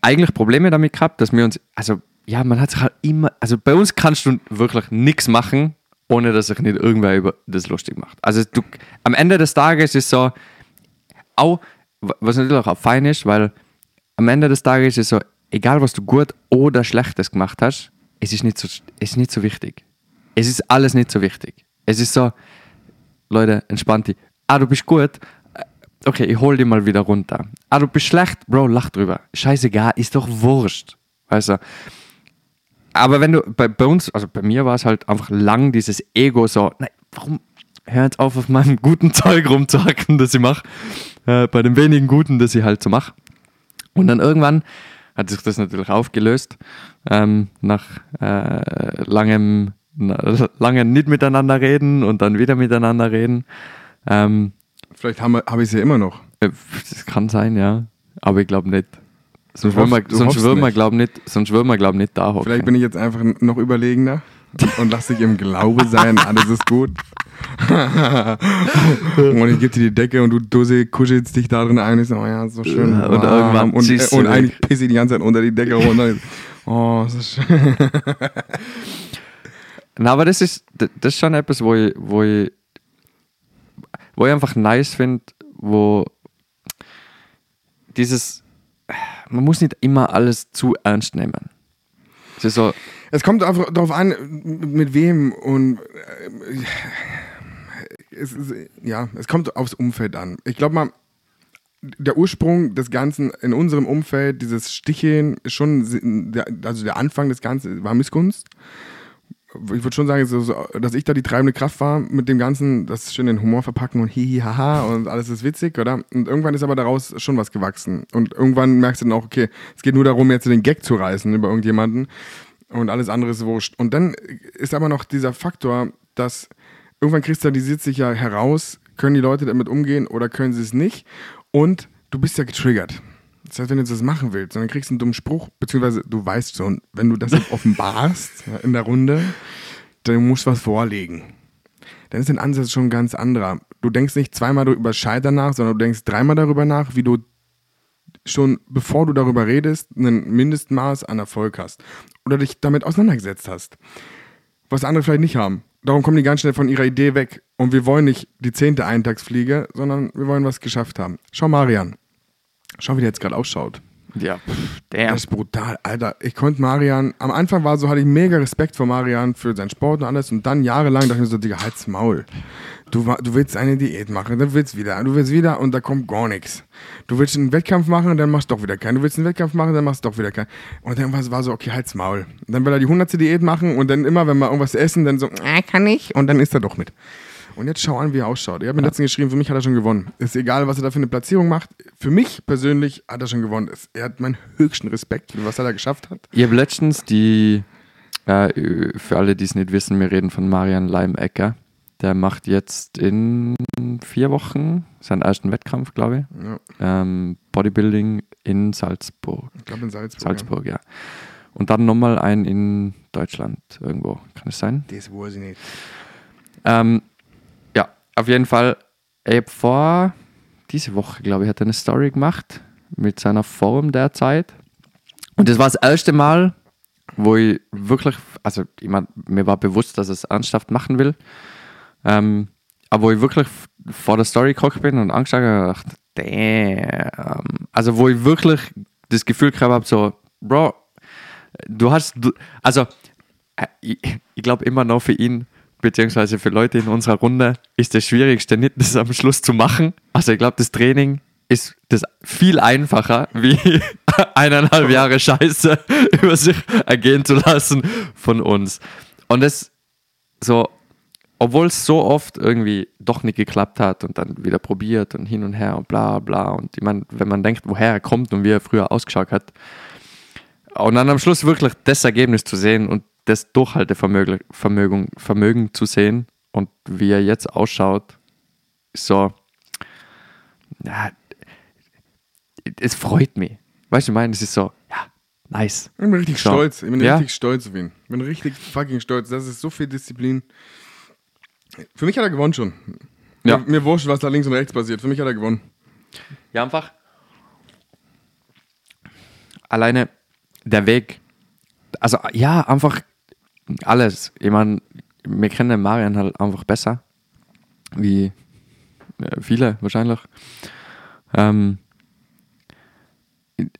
eigentlich Probleme damit gehabt, dass wir uns, also ja, man hat sich halt immer, also bei uns kannst du wirklich nichts machen, ohne dass sich nicht irgendwer über das lustig macht. Also du, am Ende des Tages ist so, auch, was natürlich auch fein ist, weil am Ende des Tages ist so, egal was du gut oder schlechtes gemacht hast, es ist nicht so, es ist nicht so wichtig. Es ist alles nicht so wichtig. Es ist so, Leute, entspannt dich. Ah, du bist gut. Okay, ich hol dich mal wieder runter. Ah, du bist schlecht, Bro, lach drüber. Scheißegal, ist doch wurscht. Weißt du? Aber wenn du, bei, bei uns, also bei mir war es halt einfach lang dieses Ego so, nein, warum hör jetzt auf, auf meinem guten Zeug rumzuhacken, das ich mache, äh, bei den wenigen Guten, das ich halt so mache. Und dann irgendwann hat sich das natürlich aufgelöst, ähm, nach äh, langem, na, langem nicht miteinander reden und dann wieder miteinander reden. Ähm,
Vielleicht habe hab ich es ja immer noch.
äh, das kann sein, ja, aber ich glaube nicht. Sonst würden wir, sonst würden wir
nicht.
glaub nicht, sonst würden wir glaub nicht da hocken.
Vielleicht bin ich jetzt einfach noch überlegener und lass dich im Glaube sein, alles ist gut. und ich gebe dir die Decke und du Dose kuschelst dich da drin ein. Ich so, oh ja, so schön.
Ja, und
warm.
irgendwann
und, und
weg.
eigentlich pisse ich die ganze Zeit unter die Decke runter. Oh, so schön.
Na, aber das ist, das ist schon etwas, wo ich, wo ich, wo ich einfach nice finde, wo dieses, man muss nicht immer alles zu ernst nehmen. Es ist so,
Es kommt einfach darauf an, mit wem und äh, es ist, ja, es kommt aufs Umfeld an. Ich glaube mal, der Ursprung des Ganzen in unserem Umfeld, dieses Sticheln, ist schon, also der Anfang des Ganzen war Missgunst. Ich würde schon sagen, dass ich da die treibende Kraft war mit dem Ganzen, das schön in Humor verpacken und hihi, haha und alles ist witzig, oder? Und irgendwann ist aber daraus schon was gewachsen. Und irgendwann merkst du dann auch, okay, es geht nur darum, jetzt den Gag zu reißen über irgendjemanden und alles andere ist wurscht. Und dann ist aber noch dieser Faktor, dass irgendwann kristallisiert sich ja heraus, können die Leute damit umgehen oder können sie es nicht. Und du bist ja getriggert. Das heißt, wenn du das machen willst, dann kriegst du einen dummen Spruch, beziehungsweise du weißt schon, wenn du das offenbarst in der Runde, dann musst du was vorlegen. Dann ist dein Ansatz schon ein ganz anderer. Du denkst nicht zweimal über Scheitern nach, sondern du denkst dreimal darüber nach, wie du schon, bevor du darüber redest, ein Mindestmaß an Erfolg hast. Oder dich damit auseinandergesetzt hast. Was andere vielleicht nicht haben. Darum kommen die ganz schnell von ihrer Idee weg. Und wir wollen nicht die zehnte Eintagsfliege, sondern wir wollen was geschafft haben. Schau Marian. Schau, wie der jetzt gerade ausschaut.
ja, pff,
Das ist brutal, Alter. Ich konnte Marian, am Anfang war so, hatte ich mega Respekt vor Marian für seinen Sport und alles. Und dann jahrelang dachte ich mir so, Digga, halt's Maul. Du, du willst eine Diät machen, dann willst wieder, du willst wieder und da kommt gar nichts. Du willst einen Wettkampf machen, dann machst du doch wieder keinen. Du willst einen Wettkampf machen, dann machst du doch wieder keinen. Und dann war es war so, okay, halt's Maul. Und dann will er die 100. Diät machen und dann immer, wenn wir irgendwas essen, dann so, äh, kann ich. Und dann isst er doch mit. Und jetzt schau an, wie er ausschaut. Ich habe mir letztens geschrieben, für mich hat er schon gewonnen. Ist egal, was er da für eine Platzierung macht. Für mich persönlich hat er schon gewonnen. Er hat meinen höchsten Respekt für was er da geschafft hat.
Ich habe letztens die, äh, für alle, die es nicht wissen, wir reden von Marian Leimecker. Der macht jetzt in vier Wochen seinen ersten Wettkampf, glaube ich.
Ja,
Ähm, Bodybuilding in Salzburg.
ich glaube in Salzburg.
Salzburg, ja. Und dann nochmal einen in Deutschland irgendwo. Kann es sein?
Ja. Das weiß ich nicht.
Ähm, ja, auf jeden Fall. Ich hab vor diese Woche, glaube ich, hat er eine Story gemacht mit seiner Form derzeit. Und das war das erste Mal, wo ich wirklich, also ich mein, mir war bewusst, dass er es ernsthaft machen will. Ähm, aber wo ich wirklich vor der Story gekocht bin und angeschaut habe, gedacht, damn. Also wo ich wirklich das Gefühl gehabt habe, so, Bro, du hast, du, also äh, ich, ich glaube immer noch für ihn, beziehungsweise für Leute in unserer Runde, ist das Schwierigste nicht, das am Schluss zu machen. Also ich glaube, das Training ist das viel einfacher, wie eineinhalb Jahre Scheiße über sich ergehen zu lassen von uns. Und das so, obwohl es so oft irgendwie doch nicht geklappt hat und dann wieder probiert und hin und her und bla bla. Und ich meine, wenn man denkt, woher er kommt und wie er früher ausgeschaut hat, und dann am Schluss wirklich das Ergebnis zu sehen und das Durchhaltevermögen Vermögen, Vermögen zu sehen und wie er jetzt ausschaut, so, ja, es freut mich. Weißt du, ich meine, es ist so, ja, nice.
Ich bin richtig
So.
stolz. Ich bin
Ja.
richtig stolz auf ihn. Ich bin richtig fucking stolz. Das ist so viel Disziplin. Für mich hat er gewonnen schon.
Ja.
Mir, mir wurscht, was da links und rechts passiert. Für mich hat er gewonnen.
Ja, einfach. Alleine der Weg. Also, ja, einfach alles. Ich meine, wir kennen Marian halt einfach besser. Wie äh, viele wahrscheinlich. Ähm,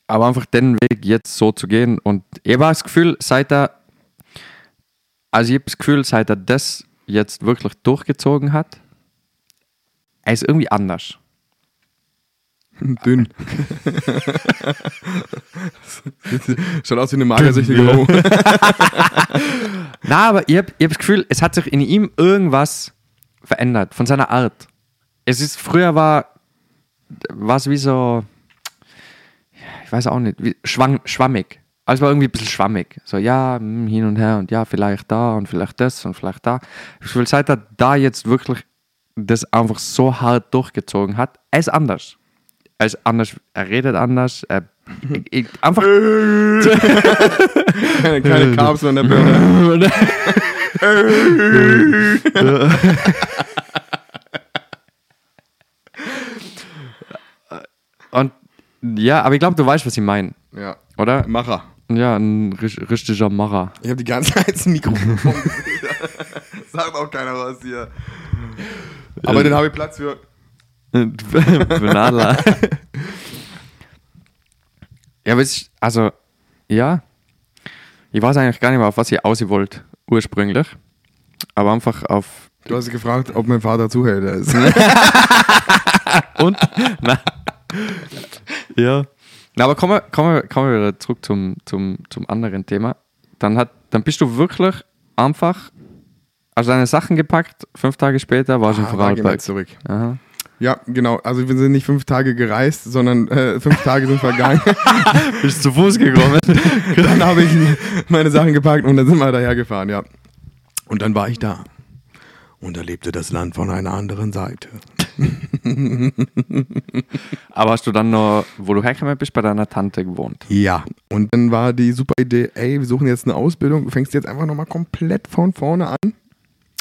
aber einfach den Weg jetzt so zu gehen. Und ich habe das Gefühl, seit er. Also, ich habe das Gefühl, seit er das jetzt wirklich durchgezogen hat, er ist irgendwie anders.
Dünn. Schaut aus wie eine magersüchtige Ho.
Na, aber ich habe ich hab das Gefühl, es hat sich in ihm irgendwas verändert, von seiner Art. Es ist, früher war was wie so, ich weiß auch nicht, wie, schwang, schwammig. Alles war irgendwie ein bisschen schwammig. So, ja, hm, hin und her und ja, vielleicht da und vielleicht das und vielleicht da. Ich Gefühl, seit er da jetzt wirklich das einfach so hart durchgezogen hat, er ist anders. Er ist anders, er redet anders, er, ich, ich, einfach
keine, Carbs in der Birne.
Und ja, aber ich glaube, du weißt, was ich meine,
Ja.
oder?
Macher.
Ja, ein richt- richtiger Macher.
Ich habe die ganze Zeit das Mikrofon. Sagt auch keiner was hier. Aber den habe ich Platz für.
Nadler. ja, aber es ist, also, ja. Ich weiß eigentlich gar nicht mehr, auf was ihr aus wollt, ursprünglich. Aber einfach auf.
Du hast gefragt, ob mein Vater Zuhälter ist.
Und? Na. Ja. Na, aber kommen wir, kommen wir, kommen wir wieder zurück zum, zum, zum anderen Thema. Dann, hat, dann bist du wirklich einfach, also deine Sachen gepackt, fünf Tage später warst du in
Ah, wir
Vorarlberg.
zurück.
Aha.
Ja, genau. Also wir sind nicht fünf Tage gereist, sondern äh, fünf Tage sind vergangen.
Bist zu Fuß gekommen?
dann habe ich meine Sachen gepackt und dann sind wir daher gefahren, ja. Und dann war ich da. Und erlebte das Land von einer anderen Seite.
Aber hast du dann noch, wo du hergekommen bist, bei deiner Tante gewohnt?
Ja. Und dann war die super Idee, ey, wir suchen jetzt eine Ausbildung, du fängst jetzt einfach nochmal komplett von vorne an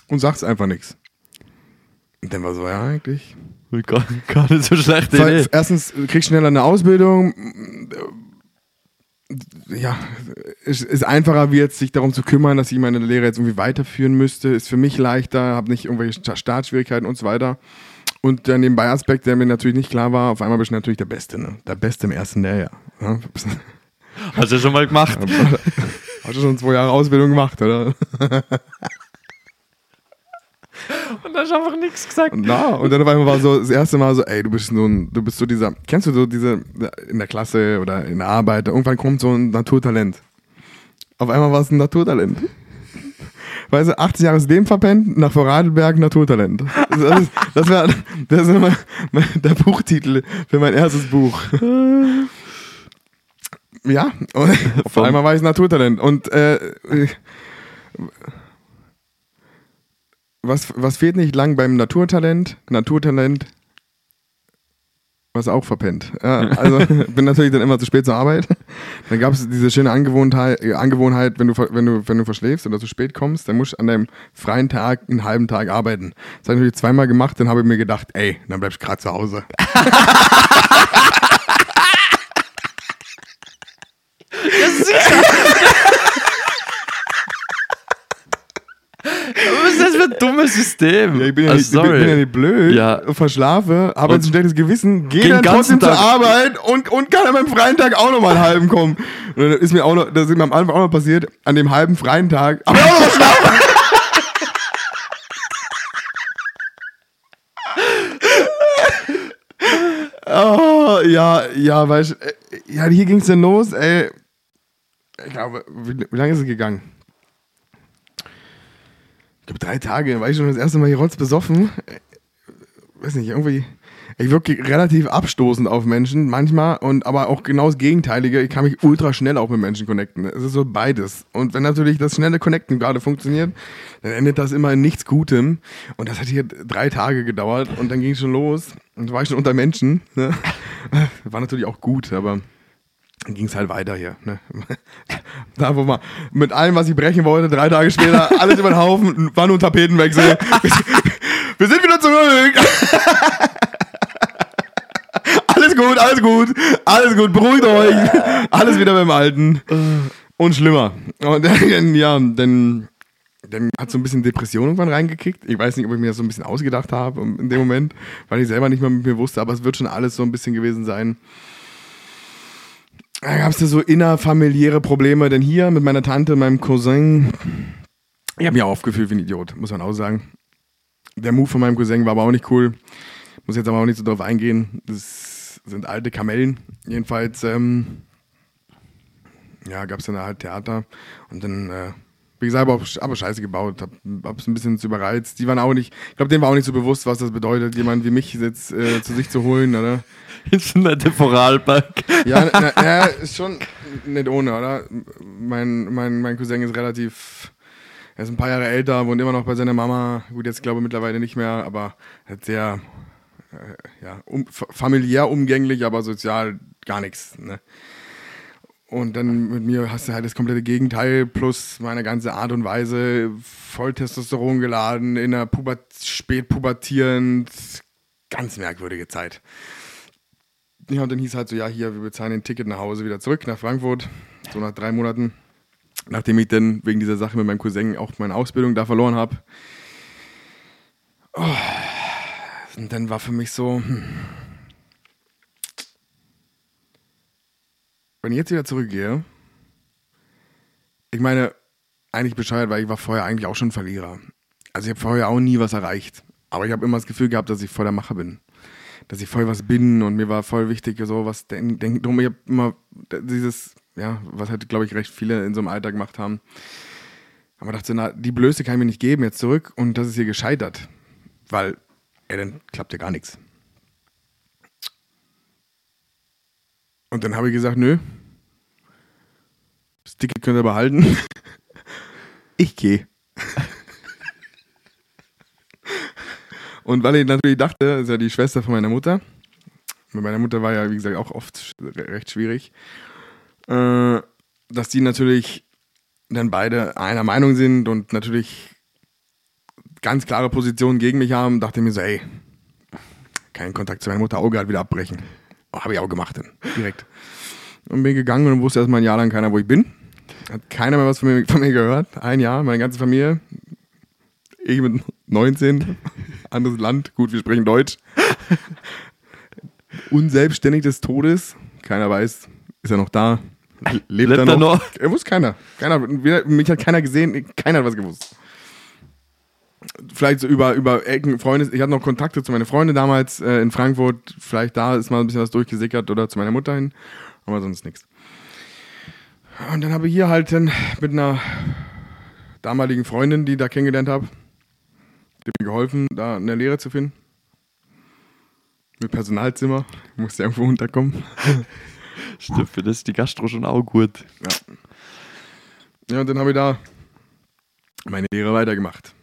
und sagst einfach nichts. Und dann war so, ja, eigentlich.
Gar, gar nicht so schlechte
Weil,
Idee.
erstens, du kriegst schneller eine Ausbildung. Ja, es ist einfacher, wie jetzt sich darum zu kümmern, dass ich meine Lehre jetzt irgendwie weiterführen müsste. Ist für mich leichter, habe nicht irgendwelche Sta- Startschwierigkeiten und so weiter. Und der Nebenbei-Aspekt, der mir natürlich nicht klar war, auf einmal bist du natürlich der Beste, ne? Der Beste im ersten Lehrjahr. Ja?
Hast du schon mal gemacht?
Hast du schon zwei Jahre Ausbildung gemacht, oder?
Und hast einfach nichts gesagt.
Und, na, und dann auf einmal war so das erste Mal so, ey, du bist so ein, du bist so dieser, kennst du so diese in der Klasse oder in der Arbeit, irgendwann kommt so ein Naturtalent. Auf einmal war es ein Naturtalent. Weißt du, 80 Jahre Leben verpennt, nach Vorarlberg Naturtalent. Das, ist, das war das ist immer mein- der Buchtitel für mein erstes Buch. Ja, und auf einmal war ich Naturtalent. Und äh, was, was fehlt nicht lang beim Naturtalent? Naturtalent, was auch verpennt. Ja, also bin natürlich dann immer zu spät zur Arbeit. Dann gab es diese schöne Angewohnheit, äh, Angewohnheit wenn, du, wenn, du, wenn du verschläfst oder zu spät kommst, dann musst du an deinem freien Tag einen halben Tag arbeiten. Das habe ich natürlich zweimal gemacht, dann habe ich mir gedacht, ey, dann bleibst du gerade zu Hause.
dummes System.
Ja, ich bin ja,
ah,
nicht, ich bin, ja nicht blöd,
ja.
verschlafe, habe jetzt ein schlechtes Gewissen, gehe dann trotzdem
Tag.
zur Arbeit und, und kann an meinem freien Tag auch nochmal einen halben kommen. Und das ist mir auch noch, das ist mir am Anfang auch noch passiert, an dem halben freien Tag, aber auch noch verschlafen. oh, ja, ja, weißt äh, ja, hier ging's denn los, ey. Ich glaube, wie, wie lange ist es gegangen? Ich glaube, drei Tage, war ich schon das erste Mal hier rotz besoffen. Weiß nicht, irgendwie. Ich wirke relativ abstoßend auf Menschen manchmal und aber auch genau das Gegenteilige. Ich kann mich ultra schnell auch mit Menschen connecten. Es ist so beides. Und wenn natürlich das schnelle Connecten gerade funktioniert, dann endet das immer in nichts Gutem. Und das hat hier drei Tage gedauert und dann ging es schon los. Und war ich schon unter Menschen. Ne? War natürlich auch gut, aber ging es halt weiter hier. Ne? Da, wo man mit allem, was ich brechen wollte, drei Tage später, alles über den Haufen, war nur ein Tapetenwechsel. Wir sind wieder zurück. Alles gut, alles gut, alles gut, beruhigt euch. Alles wieder beim Alten. Und schlimmer. Und ja, dann, dann hat so ein bisschen Depression irgendwann reingekickt. Ich weiß nicht, ob ich mir das so ein bisschen ausgedacht habe in dem Moment, weil ich selber nicht mehr mit mir wusste, aber es wird schon alles so ein bisschen gewesen sein. Da gab es ja so innerfamiliäre Probleme, denn hier mit meiner Tante, meinem Cousin, ich habe mich aufgefühlt wie ein Idiot, muss man auch sagen. Der Move von meinem Cousin war aber auch nicht cool. Muss jetzt aber auch nicht so drauf eingehen. Das sind alte Kamellen. Jedenfalls, ähm, ja, gab es dann halt Theater und dann, äh, wie gesagt, aber, scheiße gebaut, hab, hab's ein bisschen zu überreizt. Die waren auch nicht, ich glaube, denen war auch nicht so bewusst, was das bedeutet, jemand wie mich jetzt äh, zu sich zu holen, oder?
Ist ein netter Vorarlberg.
Ja, na, na, ist schon nicht ohne, oder? Mein, mein, mein Cousin ist relativ, er ist ein paar Jahre älter, wohnt immer noch bei seiner Mama. Gut, jetzt glaube ich mittlerweile nicht mehr, aber hat sehr, äh, ja, um, familiär umgänglich, aber sozial gar nichts. Ne? Und dann mit mir hast du halt das komplette Gegenteil plus meine ganze Art und Weise, voll Testosteron geladen, in der Puber spät pubertierend, ganz merkwürdige Zeit. Ja, und dann hieß halt so, ja, hier, wir bezahlen ein Ticket nach Hause wieder zurück nach Frankfurt, so nach drei Monaten, nachdem ich dann wegen dieser Sache mit meinem Cousin auch meine Ausbildung da verloren habe. Oh. Und dann war für mich so, hm. Wenn ich jetzt wieder zurückgehe, ich meine, eigentlich bescheuert, weil ich war vorher eigentlich auch schon Verlierer. Also ich habe vorher auch nie was erreicht. Aber ich habe immer das Gefühl gehabt, dass ich voll der Macher bin. Dass ich voll was bin und mir war voll wichtig, so was denken. Drum, ich habe immer dieses, ja, was halt, glaube ich, recht viele in so einem Alter gemacht haben. Aber dachte, na, die Blöße kann ich mir nicht geben, jetzt zurück und das ist hier gescheitert. Weil ja, dann klappt ja gar nichts. Und dann habe ich gesagt, nö, das Ticket könnt ihr behalten. Ich gehe. Und weil ich natürlich dachte, ist ja die Schwester von meiner Mutter. Mit meiner Mutter war ja, wie gesagt, auch oft recht schwierig. Äh, dass die natürlich dann beide einer Meinung sind und natürlich ganz klare Position gegen mich haben, dachte ich mir so, ey, keinen Kontakt zu meiner Mutter, Auge halt wieder abbrechen. Habe ich auch gemacht dann, direkt. Und bin gegangen und wusste erstmal ein Jahr lang keiner, wo ich bin. Hat keiner mehr was von mir, von mir gehört. Ein Jahr, meine ganze Familie. Ich mit 19, anderes Land, gut, wir sprechen Deutsch. Unselbstständig des Todes. Keiner weiß, ist er noch da? Lebt, Lebt er noch? noch? Er wusste keiner. keiner. Mich hat keiner gesehen, keiner hat was gewusst vielleicht so über, über Ecken, Freunde, ich hatte noch Kontakte zu meiner Freundin damals äh, in Frankfurt, vielleicht da ist mal ein bisschen was durchgesickert oder zu meiner Mutter hin, aber sonst nichts. Und dann habe ich hier halt dann mit einer damaligen Freundin, die ich da kennengelernt habe, die mir geholfen, da eine Lehre zu finden. Mit Personalzimmer, ich musste irgendwo unterkommen.
Stimmt, für das ist die Gastro schon auch gut.
Ja. Ja, und dann habe ich da meine Lehre weitergemacht.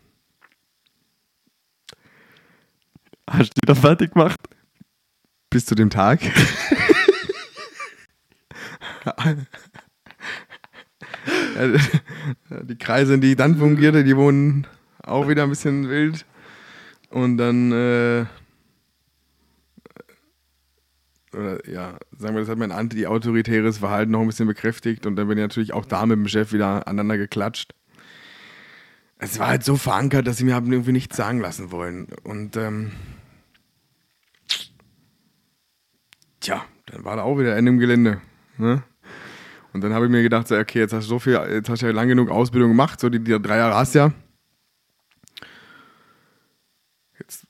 Hast du die da fertig gemacht?
Bis zu dem Tag. die Kreise, in die ich dann fungierte, die wohnen auch wieder ein bisschen wild. Und dann, äh, oder ja, sagen wir, das hat mein anti-autoritäres Verhalten noch ein bisschen bekräftigt und dann bin ich natürlich auch da mit dem Chef wieder aneinander geklatscht. Es war halt so verankert, dass sie mir irgendwie nichts sagen lassen wollen. Und ähm, dann war da auch wieder Ende im Gelände. Ne? Und dann habe ich mir gedacht, so, okay, jetzt hast du so viel, jetzt hast du ja lang genug Ausbildung gemacht, so die, die drei Jahre hast ja. Jetzt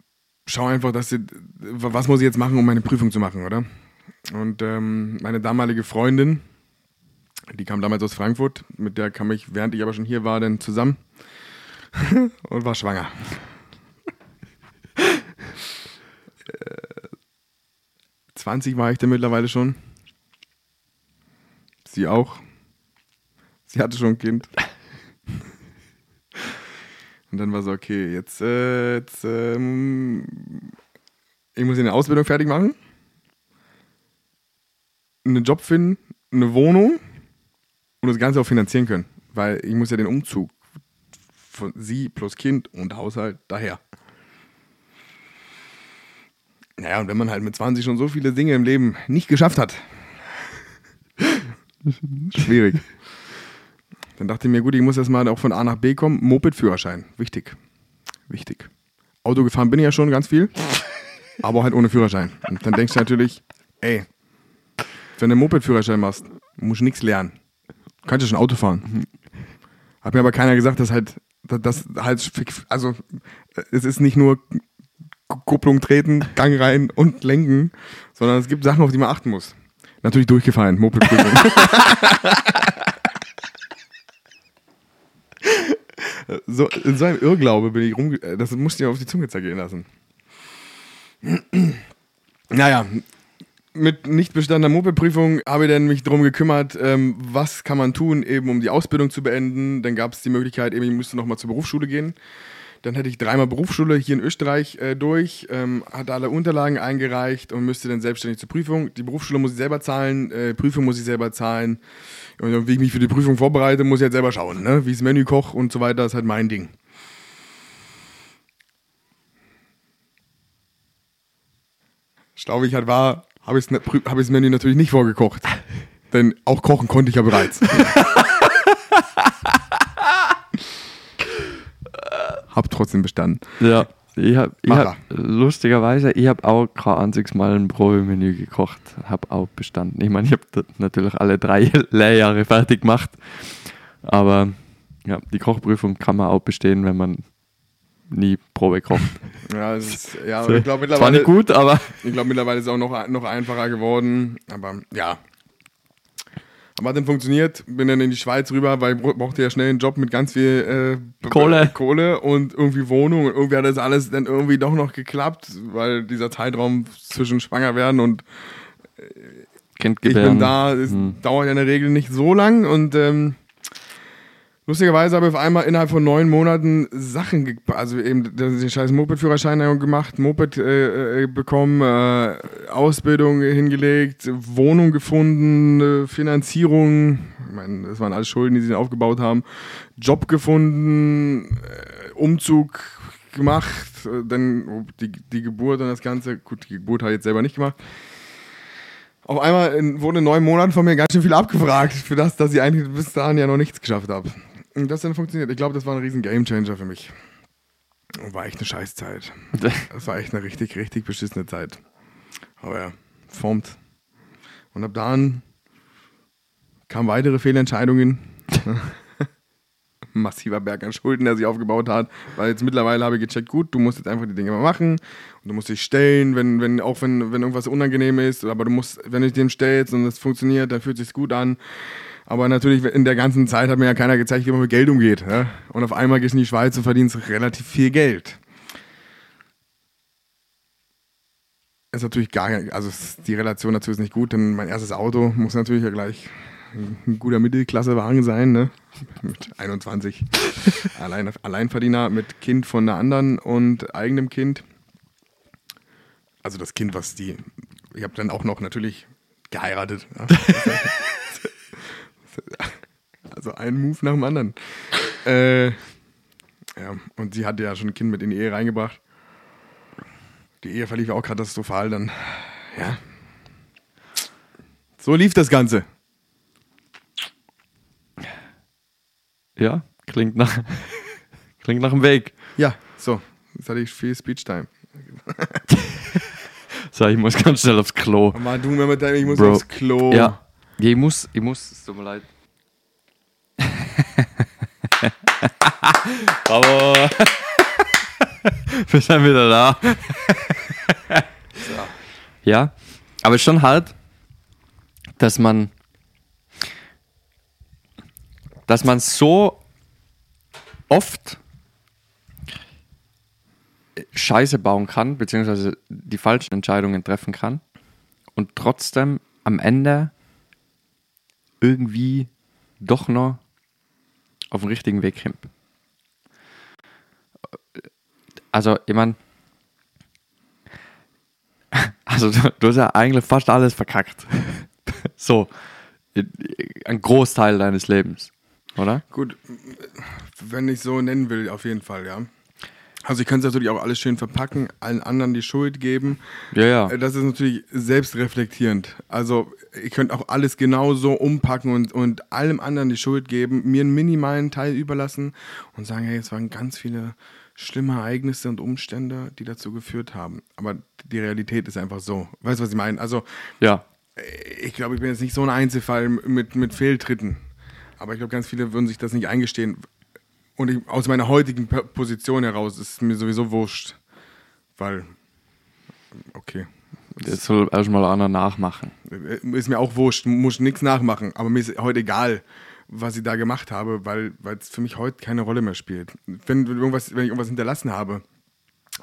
schau einfach, dass du, was muss ich jetzt machen, um meine Prüfung zu machen, oder? Und ähm, meine damalige Freundin, die kam damals aus Frankfurt, mit der kam ich, während ich aber schon hier war, dann zusammen und war schwanger. 20 war ich dann mittlerweile schon. Sie auch. Sie hatte schon ein Kind. Und dann war so, okay, jetzt, äh, jetzt ähm, ich muss eine Ausbildung fertig machen, einen Job finden, eine Wohnung und das Ganze auch finanzieren können. Weil ich muss ja den Umzug von sie plus Kind und Haushalt daher. Naja, und wenn man halt mit 20 schon so viele Dinge im Leben nicht geschafft hat, schwierig. Dann dachte ich mir, gut, ich muss erstmal auch von A nach B kommen. Moped-Führerschein, wichtig. Wichtig. Auto gefahren bin ich ja schon ganz viel, aber halt ohne Führerschein. Und dann denkst du natürlich, ey, wenn du einen Moped-Führerschein machst, musst du nichts lernen. Du kannst ja schon Auto fahren. Hat mir aber keiner gesagt, dass halt, dass halt, also es ist nicht nur Kupplung treten, Gang rein und lenken, sondern es gibt Sachen, auf die man achten muss. Natürlich durchgefallen, Moped-Prüfung. so, in so einem Irrglaube bin ich rum. Das musste ich auf die Zunge zergehen lassen. naja, mit nicht bestandener Mopedprüfung habe ich dann mich darum gekümmert, ähm, was kann man tun, eben um die Ausbildung zu beenden. Dann gab es die Möglichkeit, eben ich müsste nochmal zur Berufsschule gehen. Dann hätte ich dreimal Berufsschule hier in Österreich äh, durch, ähm, hatte alle Unterlagen eingereicht und müsste dann selbstständig zur Prüfung. Die Berufsschule muss ich selber zahlen, äh, Prüfung muss ich selber zahlen. Und wie ich mich für die Prüfung vorbereite, muss ich jetzt selber schauen. Ne? Wie ich das Menü koche und so weiter, ist halt mein Ding. Schlau wie ich halt war, habe ich das Menü natürlich nicht vorgekocht. Denn auch kochen konnte ich ja bereits. hab trotzdem bestanden.
Ja. Ich habe hab, lustigerweise, ich habe auch kein einziges Mal ein Probemenü gekocht, habe auch bestanden. Ich meine, ich habe natürlich alle drei Lehrjahre fertig gemacht, aber ja, die Kochprüfung kann man auch bestehen, wenn man nie Probe kocht.
Ja, ist, ja so, ich glaube mittlerweile.
Zwar nicht gut, aber.
Ich glaube mittlerweile ist es auch noch, noch einfacher geworden, aber ja, aber hat dann funktioniert, bin dann in die Schweiz rüber, weil ich brauchte ja schnell einen Job mit ganz viel
äh, Kohle.
Kohle und irgendwie Wohnung. Und irgendwie hat das alles dann irgendwie doch noch geklappt, weil dieser Zeitraum zwischen schwanger werden und
äh,
ich bin da, es hm. dauert ja in der Regel nicht so lang und ähm, Lustigerweise habe ich auf einmal innerhalb von neun Monaten Sachen, also eben den scheiß Moped-Führerschein gemacht, Moped äh, äh, bekommen, äh, Ausbildung hingelegt, Wohnung gefunden, äh, Finanzierung, ich meine, das waren alles Schulden, die sie aufgebaut haben, Job gefunden, äh, Umzug gemacht, äh, dann die, die Geburt und das Ganze, gut, die Geburt habe ich jetzt selber nicht gemacht auf einmal in, wurde in neun Monaten von mir ganz schön viel abgefragt, für das, dass ich eigentlich bis dahin ja noch nichts geschafft habe. Und das dann funktioniert. Ich glaube, das war ein riesen Gamechanger für mich. War echt eine Scheißzeit. Das war echt eine richtig, richtig beschissene Zeit. Aber ja, formt. Und ab dann kamen weitere Fehlentscheidungen. Massiver Berg an Schulden, der sich aufgebaut hat. Weil jetzt mittlerweile habe ich gecheckt, gut, du musst jetzt einfach die Dinge mal machen. Und du musst dich stellen, wenn, wenn, auch wenn, wenn irgendwas unangenehm ist. Aber du musst, wenn du dich dem stellst und es funktioniert, dann fühlt es sich gut an. Aber natürlich in der ganzen Zeit hat mir ja keiner gezeigt, wie man mit Geld umgeht. Ja? Und auf einmal gehst du in die Schweiz und verdienst relativ viel Geld. Ist natürlich gar also die Relation dazu ist nicht gut, denn mein erstes Auto muss natürlich ja gleich ein guter Mittelklassewagen sein, ne? Mit 21. Allein, Alleinverdiener mit Kind von einer anderen und eigenem Kind. Also das Kind, was die. Ich habe dann auch noch natürlich geheiratet. Ja? Also ein Move nach dem anderen. Äh, ja, und sie hatte ja schon ein Kind mit in die Ehe reingebracht. Die Ehe verlief ja auch katastrophal dann. Ja. So lief das Ganze.
Ja, klingt nach, klingt nach dem Weg.
Ja, so. Jetzt hatte ich viel Speech-Time.
so, ich muss ganz schnell aufs Klo.
Mal du mir mit deinem, ich muss Bro. aufs Klo.
Ja, ich muss, ich muss, es tut mir leid. Bravo. Wir sind wieder da. so. Ja, aber schon hart. dass man, dass man so oft Scheiße bauen kann, beziehungsweise die falschen Entscheidungen treffen kann und trotzdem am Ende irgendwie doch noch auf den richtigen Weg kommt. Also, ich meine, also du, du hast ja eigentlich fast alles verkackt. so, ein Großteil deines Lebens, oder?
Gut, wenn ich so nennen will, auf jeden Fall, ja. Also ich kann es natürlich auch alles schön verpacken, allen anderen die Schuld geben.
Ja, ja.
Das ist natürlich selbstreflektierend. Also ihr könnt auch alles genauso umpacken und, und allem anderen die Schuld geben, mir einen minimalen Teil überlassen und sagen, hey, es waren ganz viele schlimme Ereignisse und Umstände, die dazu geführt haben. Aber die Realität ist einfach so. Weißt du, was ich meine? Also
Ja.
ich glaube, ich bin jetzt nicht so ein Einzelfall mit, mit Fehltritten. Aber ich glaube, ganz viele würden sich das nicht eingestehen. Und ich, aus meiner heutigen Position heraus ist es mir sowieso wurscht. Weil, okay,
Jetzt soll erstmal einer nachmachen.
ist mir auch wurscht, muss nichts nachmachen. Aber mir ist heute egal, was ich da gemacht habe, weil es für mich heute keine Rolle mehr spielt. Wenn, irgendwas, wenn ich irgendwas hinterlassen habe,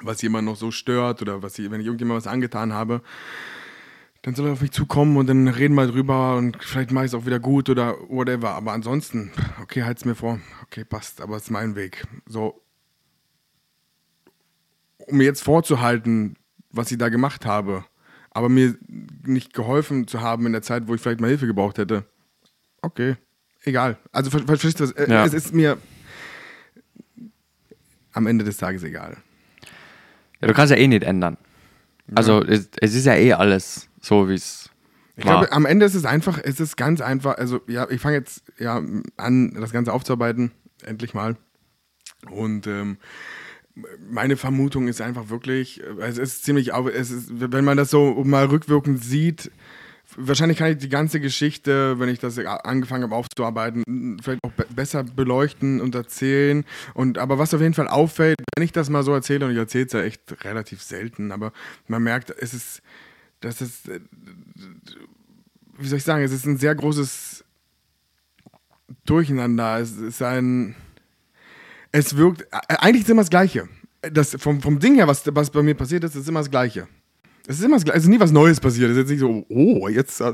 was jemand noch so stört oder was ich, wenn ich irgendjemand was angetan habe, dann soll er auf mich zukommen und dann reden wir drüber und vielleicht mache ich es auch wieder gut oder whatever. Aber ansonsten, okay, halt's mir vor. Okay, passt, aber es ist mein Weg. So, um mir jetzt vorzuhalten, was ich da gemacht habe, aber mir nicht geholfen zu haben in der Zeit, wo ich vielleicht mal Hilfe gebraucht hätte. Okay, egal. Also ver- ver- verstehst du was? Äh,
Ja.
Es ist mir am Ende des Tages egal.
Ja, du kannst ja eh nicht ändern. Also es, es ist ja eh alles so, wie es
Ich
war.
glaube, am Ende ist es einfach, es ist ganz einfach, also ja, ich fange jetzt ja an, das Ganze aufzuarbeiten, endlich mal. Und ähm, meine Vermutung ist einfach wirklich, äh, es ist ziemlich, es ist, wenn man das so mal rückwirkend sieht, wahrscheinlich kann ich die ganze Geschichte, wenn ich das angefangen habe aufzuarbeiten, vielleicht auch be besser beleuchten und erzählen. Und aber was auf jeden Fall auffällt, wenn ich das mal so erzähle, und ich erzähle es ja echt relativ selten, aber man merkt, es ist, das ist, äh, wie soll ich sagen, es ist ein sehr großes Durcheinander. Es ist ein, es wirkt, äh, eigentlich ist immer das Gleiche. Das, vom, vom Ding her, was, was bei mir passiert ist, ist immer das Gleiche. Es ist immer das Gleiche, es ist nie was Neues passiert. Es ist jetzt nicht so, oh, jetzt äh,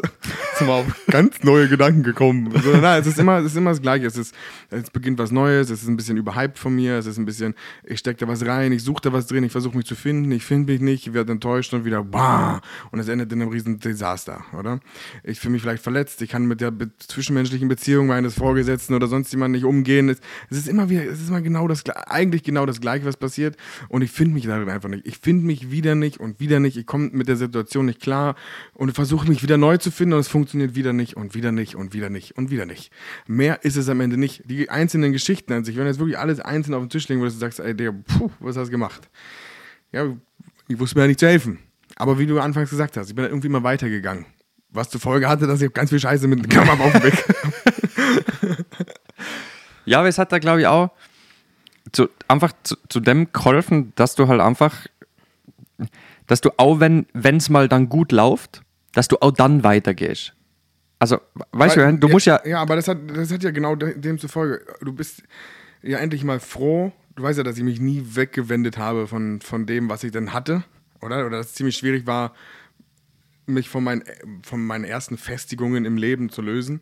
sind wir auf ganz neue Gedanken gekommen. Sondern nein, es ist immer, es ist immer das Gleiche. Es, ist, es beginnt was Neues, es ist ein bisschen überhyped von mir, es ist ein bisschen, ich stecke da was rein, ich suche da was drin, ich versuche mich zu finden, ich finde mich nicht, ich werde enttäuscht und wieder, bah, und es endet in einem riesen Desaster, oder? Ich fühle mich vielleicht verletzt, ich kann mit der be zwischenmenschlichen Beziehung meines Vorgesetzten oder sonst jemand nicht umgehen. Es, es ist immer wieder, es ist immer genau das, eigentlich genau das Gleiche, was passiert und ich finde mich darin einfach nicht. Ich finde mich wieder nicht und wieder nicht, ich komme mit der Situation nicht klar und versuche mich wieder neu zu finden und es funktioniert wieder nicht und wieder nicht und wieder nicht und wieder nicht. Mehr ist es am Ende nicht. Die einzelnen Geschichten an sich, wenn jetzt wirklich alles einzeln auf den Tisch legen würdest und sagst, ey, Digga, puh, was hast du gemacht? Ja, ich wusste mir ja nicht zu helfen. Aber wie du anfangs gesagt hast, ich bin dann irgendwie mal weitergegangen. Was zur Folge hatte, dass ich ganz viel Scheiße mit dem Kammer auf dem Weg.
Ja, aber es hat da, glaube ich, auch zu, einfach zu, zu dem geholfen, dass du halt einfach, dass du auch, wenn es mal dann gut läuft, dass du auch dann weitergehst. Also, weißt du, du musst ja,
Ja, aber das hat, das hat ja genau de- dem zur Folge. Du bist ja endlich mal froh. Du weißt ja, dass ich mich nie weggewendet habe von, von dem, was ich denn hatte. Oder? Oder dass es ziemlich schwierig war, mich von meinen, von meinen ersten Festigungen im Leben zu lösen.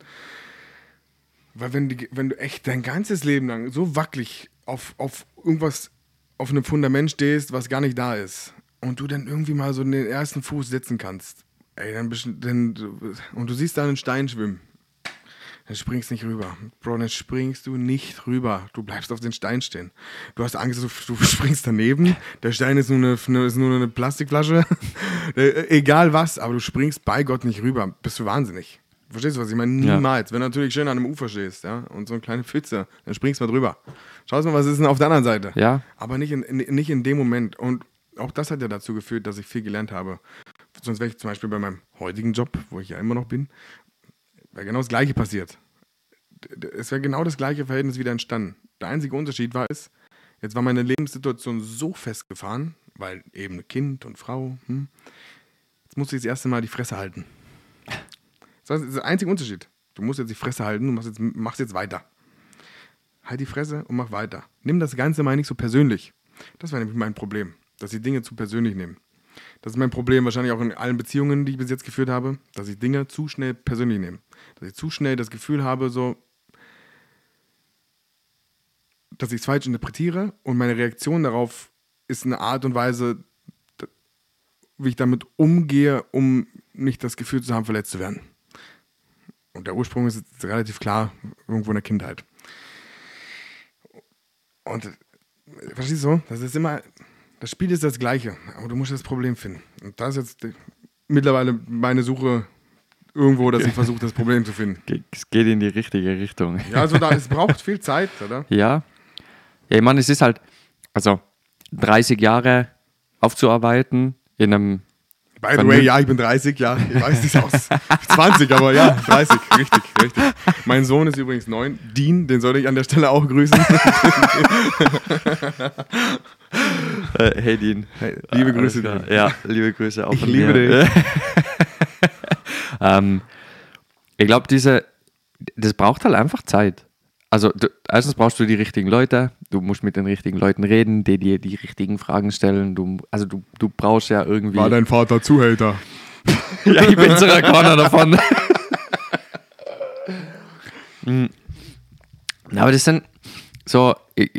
Weil wenn, die, wenn du echt dein ganzes Leben lang so wackelig auf, auf irgendwas, auf einem Fundament stehst, was gar nicht da ist, und du dann irgendwie mal so den ersten Fuß setzen kannst, ey, dann bist du, dann, und du siehst da einen Stein schwimmen, dann springst du nicht rüber. Bro, dann springst du nicht rüber. Du bleibst auf den Stein stehen. Du hast Angst, du, springst daneben. Der Stein ist nur eine, ist nur eine Plastikflasche. Äh, Egal was, aber du springst bei Gott nicht rüber. Bist du wahnsinnig. Verstehst du, was ich meine?
Ja.
Niemals. Wenn du natürlich schön an einem Ufer stehst, ja, und so eine kleine Pfütze, dann springst du mal drüber. Schau mal, was ist denn auf der anderen Seite?
Ja.
Aber nicht in, in, nicht in dem Moment. Und auch das hat ja dazu geführt, dass ich viel gelernt habe. Sonst wäre ich zum Beispiel bei meinem heutigen Job, wo ich ja immer noch bin, wäre genau das Gleiche passiert. Es wäre genau das gleiche Verhältnis wieder entstanden. Der einzige Unterschied war es, jetzt war meine Lebenssituation so festgefahren, weil eben Kind und Frau, hm, jetzt musste ich das erste Mal die Fresse halten. Das ist der einzige Unterschied. Du musst jetzt die Fresse halten, du machst jetzt, machst jetzt weiter. Halt die Fresse und mach weiter. Nimm das Ganze mal nicht so persönlich. Das war nämlich mein Problem, dass ich Dinge zu persönlich nehme. Das ist mein Problem wahrscheinlich auch in allen Beziehungen, die ich bis jetzt geführt habe, dass ich Dinge zu schnell persönlich nehme. Dass ich zu schnell das Gefühl habe, so, dass ich es falsch interpretiere und meine Reaktion darauf ist eine Art und Weise, wie ich damit umgehe, um nicht das Gefühl zu haben, verletzt zu werden. Und der Ursprung ist relativ klar, irgendwo in der Kindheit. Und verstehst du? Das ist immer, das Spiel ist das gleiche, aber du musst das Problem finden. Und das ist jetzt mittlerweile meine Suche irgendwo, dass ich versuche, das Problem zu finden.
Es geht in die richtige Richtung.
Ja, also da, es braucht viel Zeit, oder?
Ja. Ja, ich meine, es ist halt, also 30 Jahre aufzuarbeiten in einem,
By the way, ja, ich bin 30, ja, ich weiß nicht aus 20, aber ja, 30, richtig, richtig. Mein Sohn ist übrigens 9, Dean, den soll ich an der Stelle auch grüßen.
äh, hey Dean.
Hey, liebe Grüße,
Alles klar.
Dean.
Ja, liebe Grüße auch
Ich
von
liebe
mir.
dich.
ähm, ich glaube, diese, das braucht halt einfach Zeit. Also, du, erstens brauchst du die richtigen Leute, du musst mit den richtigen Leuten reden, die dir die richtigen Fragen stellen. Du, also, du, du brauchst ja irgendwie.
War dein Vater Zuhälter?
ja, ich bin sogar keiner davon. Hm. Aber das sind so, ich-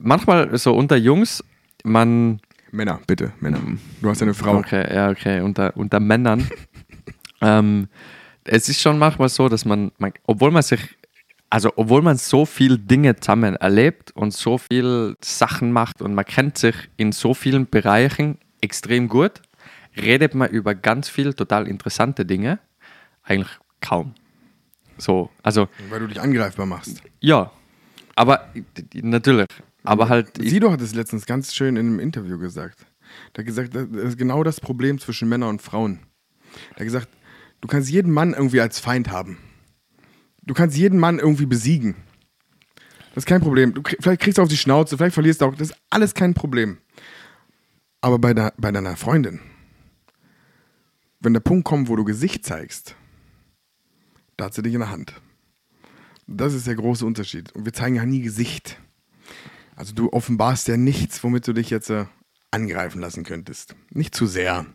manchmal so unter Jungs, man,
Männer, bitte, Männer. Du hast eine Frau.
okay, ja, okay, unter, unter Männern, ähm, es ist schon manchmal so, dass man, man, obwohl man sich, also obwohl man so viel Dinge zusammen erlebt und so viel Sachen macht und man kennt sich in so vielen Bereichen extrem gut, redet man über ganz viel total interessante Dinge eigentlich kaum. So, also
Weil du dich angreifbar machst.
ja, aber natürlich, aber halt
Sido hat es letztens ganz schön in einem Interview gesagt. Der hat gesagt, das ist genau das Problem zwischen Männern und Frauen. Der hat gesagt, du kannst jeden Mann irgendwie als Feind haben. Du kannst jeden Mann irgendwie besiegen. Das ist kein Problem. Du vielleicht kriegst du auf die Schnauze, vielleicht verlierst du auch. Das ist alles kein Problem. Aber bei, der, bei deiner Freundin, wenn der Punkt kommt, wo du Gesicht zeigst, da hat sie dich in der Hand. Das ist der große Unterschied. Und wir zeigen ja nie Gesicht. Also du offenbarst ja nichts, womit du dich jetzt äh, angreifen lassen könntest. Nicht zu sehr.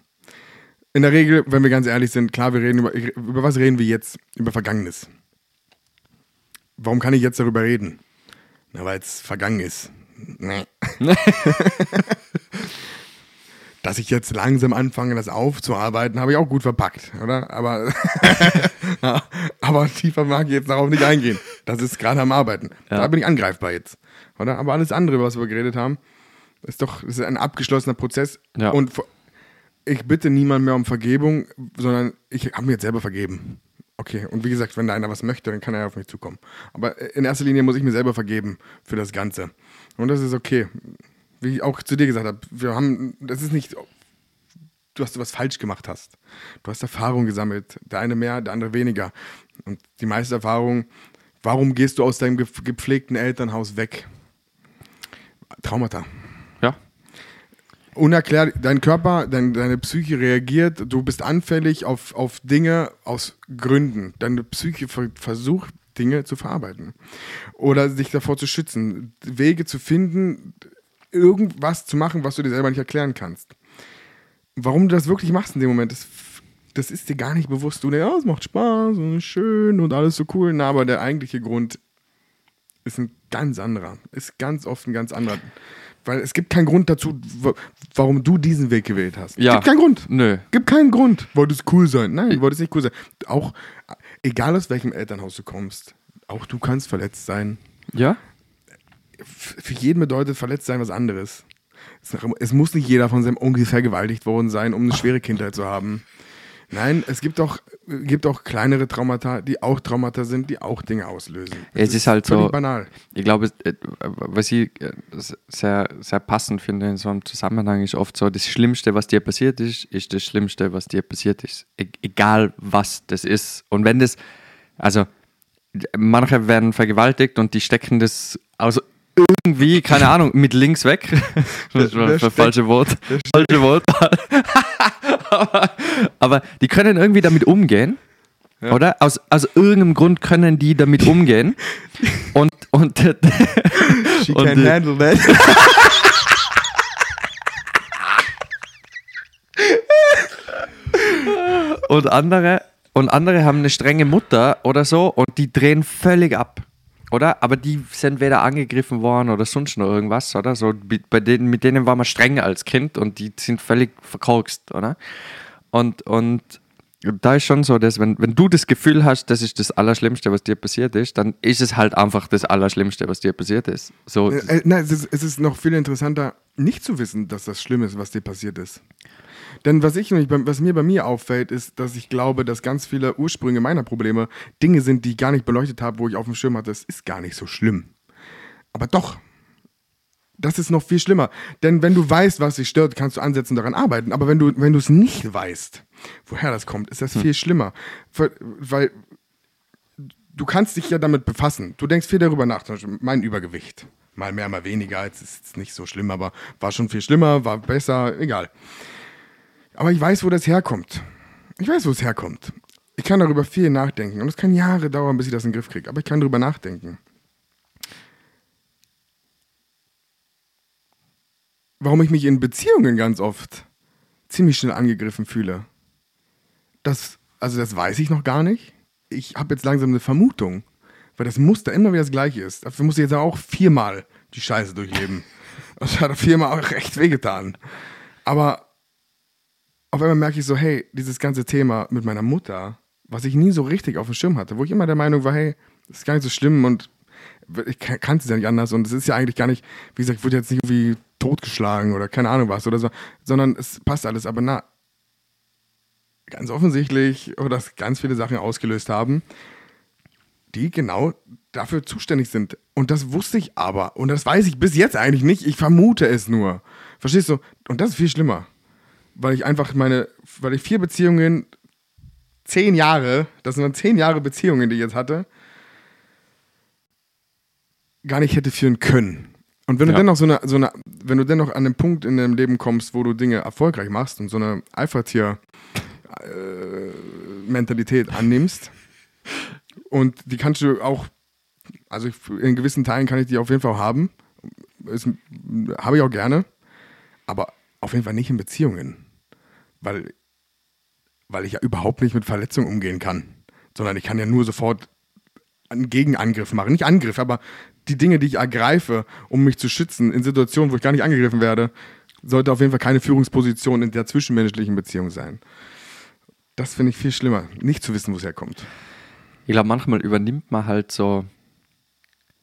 In der Regel, wenn wir ganz ehrlich sind, klar, wir reden über, über was reden wir jetzt? Über Vergangenes. Warum kann ich jetzt darüber reden? Na, weil es vergangen ist. Nee. Dass ich jetzt langsam anfange, das aufzuarbeiten, habe ich auch gut verpackt, oder? Aber, aber tiefer mag ich jetzt darauf nicht eingehen. Das ist gerade am Arbeiten.
Ja.
Da bin ich angreifbar jetzt, oder? Aber alles andere, was wir geredet haben, ist doch ist ein abgeschlossener Prozess.
Ja.
Und ich bitte niemand mehr um Vergebung, sondern ich habe mir jetzt selber vergeben. Okay, und wie gesagt, wenn da einer was möchte, dann kann er auf mich zukommen. Aber in erster Linie muss ich mir selber vergeben für das Ganze. Und das ist okay. Wie ich auch zu dir gesagt habe, wir haben, das ist nicht, du hast was falsch gemacht hast. Du hast Erfahrung gesammelt. Der eine mehr, der andere weniger. Und die meiste Erfahrung, warum gehst du aus deinem gep- gepflegten Elternhaus weg? Traumata
ja,
unerklärt, dein Körper, dein, deine Psyche reagiert, du bist anfällig auf, auf Dinge aus Gründen. Deine Psyche ver versucht, Dinge zu verarbeiten. Oder sich davor zu schützen. Wege zu finden, irgendwas zu machen, was du dir selber nicht erklären kannst. Warum du das wirklich machst in dem Moment, das, das ist dir gar nicht bewusst. Du denkst, ja, es macht Spaß und schön und alles so cool. Na, aber der eigentliche Grund ist ein ganz anderer. Ist ganz oft ein ganz anderer. Weil es gibt keinen Grund dazu, wa- warum du diesen Weg gewählt hast.
Ja.
Gibt keinen Grund.
nö.
Gibt keinen Grund. Wolltest cool sein. Nein, du wolltest nicht cool sein. Auch, egal aus welchem Elternhaus du kommst, auch du kannst verletzt sein.
Ja,
Für jeden bedeutet verletzt sein was anderes. Es, muss nicht jeder von seinem Onkel vergewaltigt worden sein, um eine schwere Kindheit zu haben. Nein, es gibt auch, gibt auch kleinere Traumata, die auch Traumata sind, die auch Dinge auslösen.
Es ist halt
völlig
so-
banal.
ich glaube, äh, was ich äh, sehr, sehr passend finde in so einem Zusammenhang ist oft so, das Schlimmste, was dir passiert ist, ist das Schlimmste, was dir passiert ist. E egal, was das ist. Und wenn das, also, manche werden vergewaltigt und die stecken das aus irgendwie, keine Ahnung, mit links weg. Das das
steckt-
falsche Wort. Falsche Wort. aber, aber die können irgendwie damit umgehen Oder? Aus, aus irgendeinem Grund können die damit umgehen. und, und,
She
Und
can handle that.
und andere und andere haben eine strenge Mutter oder so und die drehen völlig ab. Oder? Aber die sind weder angegriffen worden oder sonst noch irgendwas, oder? So, bei denen, mit denen war man strenger als Kind und die sind völlig verkorkst, oder? Und, und da ist schon so, dass wenn, wenn du das Gefühl hast, das ist das Allerschlimmste, was dir passiert ist, dann ist es halt einfach das Allerschlimmste, was dir passiert ist. So,
Äh, äh, nein, es ist, es ist noch viel interessanter, nicht zu wissen, dass das schlimm ist, was dir passiert ist. Denn was, ich, was mir bei mir auffällt, ist, dass ich glaube, dass ganz viele Ursprünge meiner Probleme Dinge sind, die ich gar nicht beleuchtet habe, wo ich auf dem Schirm hatte, es ist gar nicht so schlimm. Aber doch, das ist noch viel schlimmer. Denn wenn du weißt, was dich stört, kannst du ansetzen und daran arbeiten. Aber wenn du, wenn du es nicht weißt, woher das kommt, ist das viel schlimmer. Weil- Weil du kannst dich ja damit befassen. Du denkst viel darüber nach. Zum Beispiel mein Übergewicht. Mal mehr, mal weniger. Jetzt ist es nicht so schlimm, aber war schon viel schlimmer, war besser, egal. Aber ich weiß, wo das herkommt. Ich weiß, wo es herkommt. Ich kann darüber viel nachdenken. Und es kann Jahre dauern, bis ich das in den Griff kriege. Aber ich kann darüber nachdenken. Warum ich mich in Beziehungen ganz oft ziemlich schnell angegriffen fühle. Das, also das weiß ich noch gar nicht. Ich habe jetzt langsam eine Vermutung, weil das Muster immer wieder das gleiche ist. Dafür muss ich jetzt auch viermal die Scheiße durchleben. Das hat viermal auch recht wehgetan. Aber auf einmal merke ich so, hey, dieses ganze Thema mit meiner Mutter, was ich nie so richtig auf dem Schirm hatte, wo ich immer der Meinung war, hey, das ist gar nicht so schlimm und ich kann- es ja nicht anders und es ist ja eigentlich gar nicht, wie gesagt, ich wurde jetzt nicht irgendwie totgeschlagen oder keine Ahnung was oder so, sondern es passt alles, aber na, ganz offensichtlich dass ganz viele Sachen ausgelöst haben, die genau dafür zuständig sind. Und das wusste ich aber. Und das weiß ich bis jetzt eigentlich nicht. Ich vermute es nur. Verstehst du? Und das ist viel schlimmer. Weil ich einfach meine, weil ich vier Beziehungen, zehn Jahre, das sind dann zehn Jahre Beziehungen, die ich jetzt hatte, gar nicht hätte führen können. Und wenn du
Ja.
dennoch so eine, so eine, wenn du dennoch an den Punkt in deinem Leben kommst, wo du Dinge erfolgreich machst und so eine Alpha-Tier-Mentalität annimmst, und die kannst du auch, also in gewissen Teilen kann ich die auf jeden Fall haben. Habe ich auch gerne, aber auf jeden Fall nicht in Beziehungen. Weil, weil ich ja überhaupt nicht mit Verletzungen umgehen kann. Sondern ich kann ja nur sofort einen Gegenangriff machen. Nicht Angriff, aber die Dinge, die ich ergreife, um mich zu schützen in Situationen, wo ich gar nicht angegriffen werde, sollte auf jeden Fall keine Führungsposition in der zwischenmenschlichen Beziehung sein. Das finde ich viel schlimmer, nicht zu wissen, wo es herkommt.
Ich glaube, manchmal übernimmt man halt so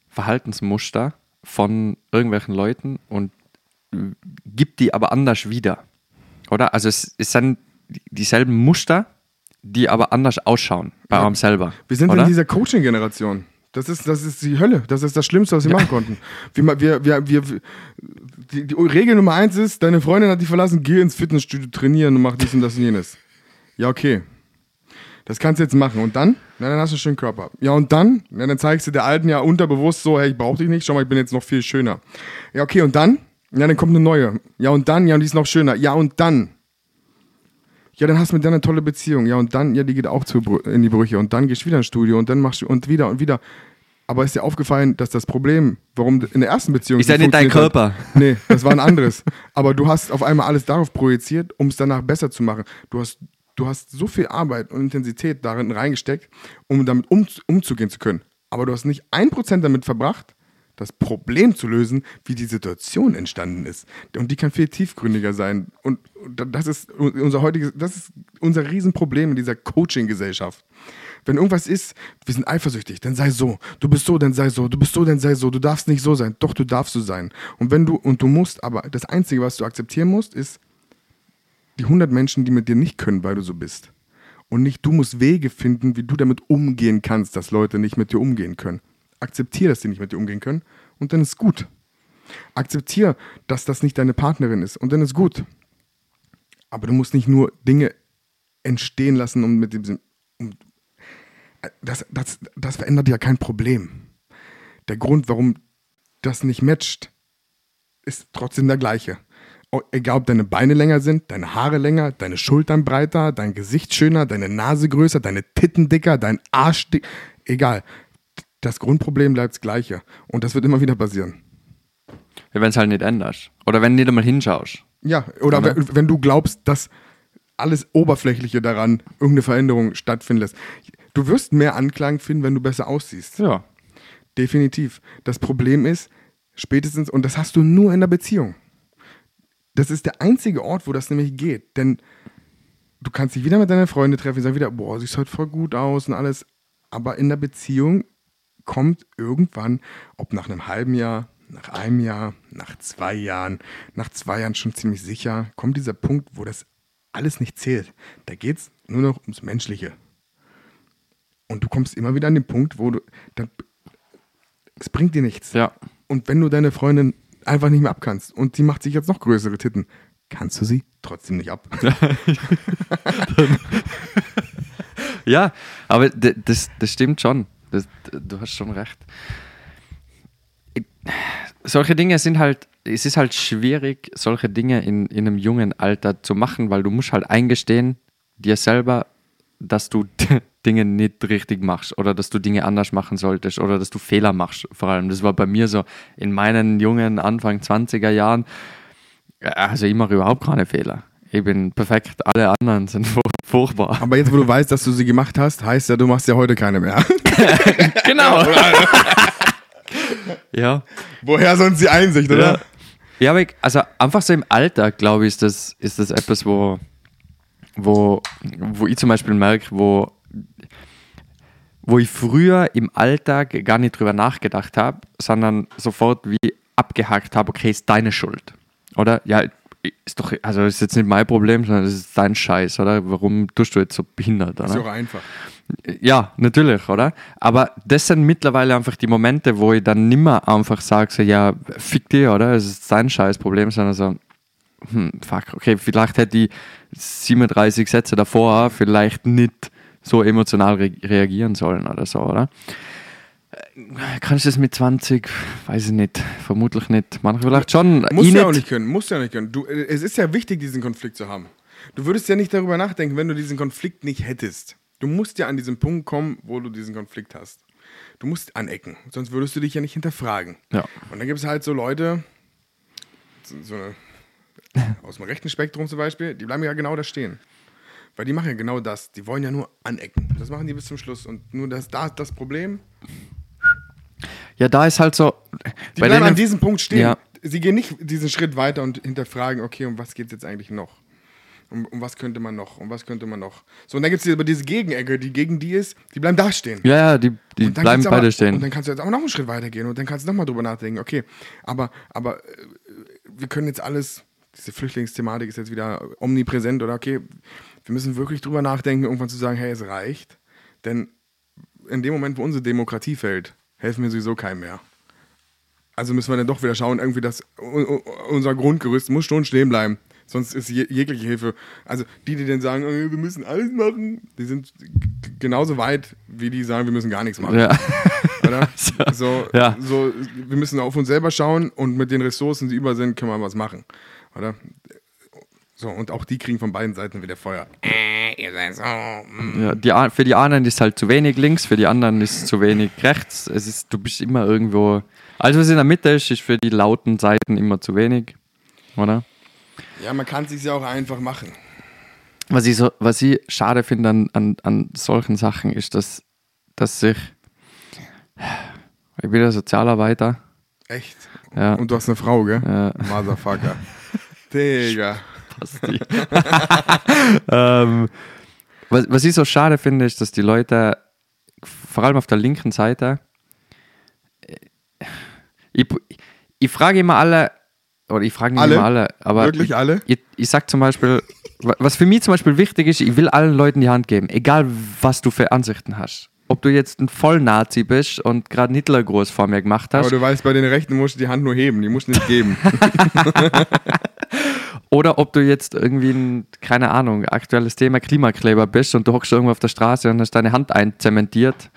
Verhaltensmuster von irgendwelchen Leuten und gibt die aber anders wieder. Oder? Also es, es sind dieselben Muster, die aber anders ausschauen bei einem selber.
Wir sind
oder?
in dieser Coaching-Generation. Das ist, das ist die Hölle. Das ist das Schlimmste, was wir machen konnten. Wir, wir, wir, wir, die, die Regel Nummer eins ist, deine Freundin hat dich verlassen, geh ins Fitnessstudio trainieren und mach dies und das und jenes. Ja, okay. Das kannst du jetzt machen. Und dann? Na, dann hast du einen schönen Körper. Ja, und dann? Na, dann zeigst du der Alten ja unterbewusst so, hey, ich brauch dich nicht, schau mal, ich bin jetzt noch viel schöner. Ja, okay, und dann? Ja, dann kommt eine neue. Ja, und dann? Ja, und die ist noch schöner. Ja, und dann? Ja, dann hast du mit der eine tolle Beziehung. Ja, und dann, ja, die geht auch zu, in die Brüche. Und dann gehst du wieder ins Studio und dann machst du und wieder und wieder. Aber ist dir aufgefallen, dass das Problem, warum in der ersten Beziehung.
Ist ja nicht dein
funktioniert hat-
Körper.
Nee, das war ein anderes. Aber du hast auf einmal alles darauf projiziert, um es danach besser zu machen. Du hast, du hast so viel Arbeit und Intensität darin reingesteckt, um damit um, umzugehen zu können. Aber du hast nicht ein Prozent damit verbracht, das Problem zu lösen, wie die Situation entstanden ist. Und die kann viel tiefgründiger sein. Und das ist unser heutiges, das ist unser Riesenproblem in dieser Coaching-Gesellschaft. Wenn irgendwas ist, wir sind eifersüchtig, dann sei so. Du bist so, dann sei so. Du bist so, dann sei so. Du darfst nicht so sein. Doch, du darfst so sein. Und wenn du, und du musst, aber das Einzige, was du akzeptieren musst, ist die 100 Menschen, die mit dir nicht können, weil du so bist. Und nicht du musst Wege finden, wie du damit umgehen kannst, dass Leute nicht mit dir umgehen können. Akzeptier, dass sie nicht mit dir umgehen können und dann ist gut. Akzeptier, dass das nicht deine Partnerin ist und dann ist gut. Aber du musst nicht nur Dinge entstehen lassen, um mit diesem. Um, das, das, das verändert ja kein Problem. Der Grund, warum das nicht matcht, ist trotzdem der gleiche. egal ob deine Beine länger sind, deine Haare länger, deine Schultern breiter, dein Gesicht schöner, deine Nase größer, deine Titten dicker, dein Arsch dick, egal. Das Grundproblem bleibt das gleiche. Und das wird immer wieder passieren.
Ja, wenn es halt nicht änderst. Oder wenn du nicht einmal hinschaust.
Ja, oder
Oder?
wenn, wenn du glaubst, dass alles Oberflächliche daran irgendeine Veränderung stattfinden lässt. Du wirst mehr Anklang finden, wenn du besser aussiehst.
Ja.
Definitiv. Das Problem ist, spätestens, und das hast du nur in der Beziehung. Das ist der einzige Ort, wo das nämlich geht. Denn du kannst dich wieder mit deiner Freundin treffen und sagen wieder, boah, siehst heute voll gut aus und alles. Aber in der Beziehung kommt irgendwann, ob nach einem halben Jahr, nach einem Jahr, nach zwei Jahren, nach zwei Jahren schon ziemlich sicher, kommt dieser Punkt, wo das alles nicht zählt. Da geht es nur noch ums Menschliche. Und du kommst immer wieder an den Punkt, wo du, dann, es bringt dir nichts.
Ja.
Und wenn du deine Freundin einfach nicht mehr abkannst und sie macht sich jetzt noch größere Titten, kannst du sie trotzdem nicht ab.
Ja, aber das, das stimmt schon. Das, du hast schon recht. Solche Dinge sind halt, es ist halt schwierig, solche Dinge in, in einem jungen Alter zu machen, weil du musst halt eingestehen, dir selber, dass du Dinge nicht richtig machst oder dass du Dinge anders machen solltest oder dass du Fehler machst. Vor allem, das war bei mir so in meinen jungen Anfang 20er Jahren. Also ich mache überhaupt keine Fehler. Ich bin perfekt, alle anderen sind furch- furchtbar.
Aber jetzt, wo du weißt, dass du sie gemacht hast, heißt ja, du machst ja heute keine mehr.
Genau. ja.
Woher sonst die Einsicht, oder?
Ja, ja aber ich, also einfach so im Alltag, glaube ich, ist das, ist das etwas, wo, wo, wo ich zum Beispiel merke, wo, wo ich früher im Alltag gar nicht drüber nachgedacht habe, sondern sofort wie abgehakt habe, okay, ist deine Schuld. Oder? Ja, ist doch, also ist jetzt nicht mein Problem, sondern es ist dein Scheiß, oder? Warum tust du jetzt so behindert, oder?
Ist auch einfach.
Ja, natürlich, oder? Aber das sind mittlerweile einfach die Momente, wo ich dann nimmer einfach sage, so, ja, fick dir, oder? Es ist dein Scheißproblem, sondern so, hm, fuck, okay, vielleicht hätte ich 37 Sätze davor vielleicht nicht so emotional re reagieren sollen oder so, oder? Äh, Kannst du das mit 20? Weiß ich nicht. Vermutlich nicht. Manche vielleicht schon.
Du ja auch nicht können. Musst du ja nicht können. Du, äh, es ist ja wichtig, diesen Konflikt zu haben. Du würdest ja nicht darüber nachdenken, wenn du diesen Konflikt nicht hättest. Du musst ja an diesen Punkt kommen, wo du diesen Konflikt hast. Du musst anecken, sonst würdest du dich ja nicht hinterfragen.
Ja.
Und dann gibt es halt so Leute, so so eine, aus dem rechten Spektrum zum Beispiel, die bleiben ja genau da stehen. Weil die machen ja genau das. Die wollen ja nur anecken. Das machen die bis zum Schluss. Und nur das, da ist das Problem.
Ja, da ist halt so.
Die bleiben an diesem Punkt stehen.
Ja.
Sie gehen nicht diesen Schritt weiter und hinterfragen, okay, um was geht es jetzt eigentlich noch? Um, um was könnte man noch? Um was könnte man noch? So, und dann gibt es aber diese Gegenecke, die gegen die ist, die bleiben da stehen.
Ja, ja, die, die
Und
bleiben
aber,
beide
Und
stehen.
dann kannst du jetzt aber noch einen Schritt weiter gehen und dann kannst du nochmal drüber nachdenken, okay, aber, aber äh, wir können jetzt alles, diese Flüchtlingsthematik ist jetzt wieder omnipräsent oder okay, wir müssen wirklich drüber nachdenken, irgendwann zu sagen, hey, es reicht. Denn in dem Moment, wo unsere Demokratie fällt, helfen wir sowieso keinem mehr. Also müssen wir dann doch wieder schauen, irgendwie das, unser Grundgerüst muss schon stehen bleiben. Sonst ist je, jegliche Hilfe. Also die, die dann sagen, äh, wir müssen alles machen, die sind genauso weit, wie die sagen, wir müssen gar nichts machen.
Ja.
Oder? So,
Ja.
so, wir müssen auf uns selber schauen und mit den Ressourcen, die über sind, können wir was machen. Oder? So, und auch die kriegen von beiden Seiten wieder Feuer. Äh, ihr seid so. mm.
Ja, die, für die einen ist halt zu wenig links, für die anderen ist zu wenig rechts. Es ist, du bist immer irgendwo. Also was in der Mitte ist, ist für die lauten Seiten immer zu wenig. Oder?
Ja, man kann es sich ja auch einfach machen.
Was ich, so, was ich schade finde an, an, an solchen Sachen ist, dass, dass sich. Ich bin der Sozialarbeiter.
Echt.
Ja.
Und du hast eine Frau, gell?
Ja.
Motherfucker. Digga.
Basti. ähm, was, was ich so schade finde, ist, dass die Leute, vor allem auf der linken Seite, äh, ich, ich frage immer alle, oder ich frage nicht
Alle?
immer alle, aber
Wirklich
ich,
alle?
Ich, ich sag zum Beispiel, wa- was für mich zum Beispiel wichtig ist, ich will allen Leuten die Hand geben, egal was du für Ansichten hast. Ob du jetzt ein Vollnazi bist und gerade einen Hitler groß vor mir gemacht hast,
Aber du weißt, bei den Rechten musst du die Hand nur heben, die musst du nicht geben.
Oder ob du jetzt irgendwie ein, keine Ahnung, aktuelles Thema Klimakleber bist und du hockst irgendwo auf der Straße und hast deine Hand einzementiert.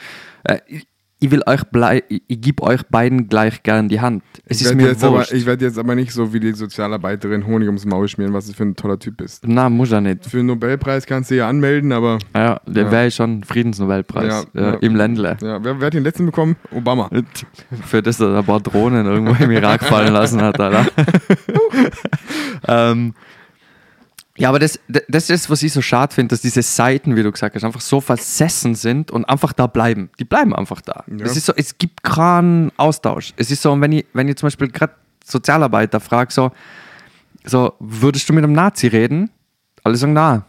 Ich will euch blei ich, gebe euch beiden gleich gern die Hand. Es
Ich
ist
werde
mir
jetzt, aber, ich werd jetzt aber nicht so wie die Sozialarbeiterin Honig ums Maul schmieren, was du für ein toller Typ bist.
Na, muss er nicht.
Für den Nobelpreis kannst du ja anmelden, aber
Ja, der
Ja.
wäre schon Friedensnobelpreis
Ja,
äh,
ja.
im Ländle.
ja, wer, wer hat den letzten bekommen? Obama.
Für das er ein paar Drohnen irgendwo im Irak fallen lassen hat, Alter. ähm, ja, aber das, das ist, was ich so schade finde, dass diese Seiten, wie du gesagt hast, einfach so versessen sind und einfach da bleiben. Die bleiben einfach da.
Ja.
Es ist so, es gibt keinen Austausch. Es ist so, und wenn ich, wenn ich zum Beispiel gerade Sozialarbeiter frage, so, so, würdest du mit einem Nazi reden? Alle sagen, na.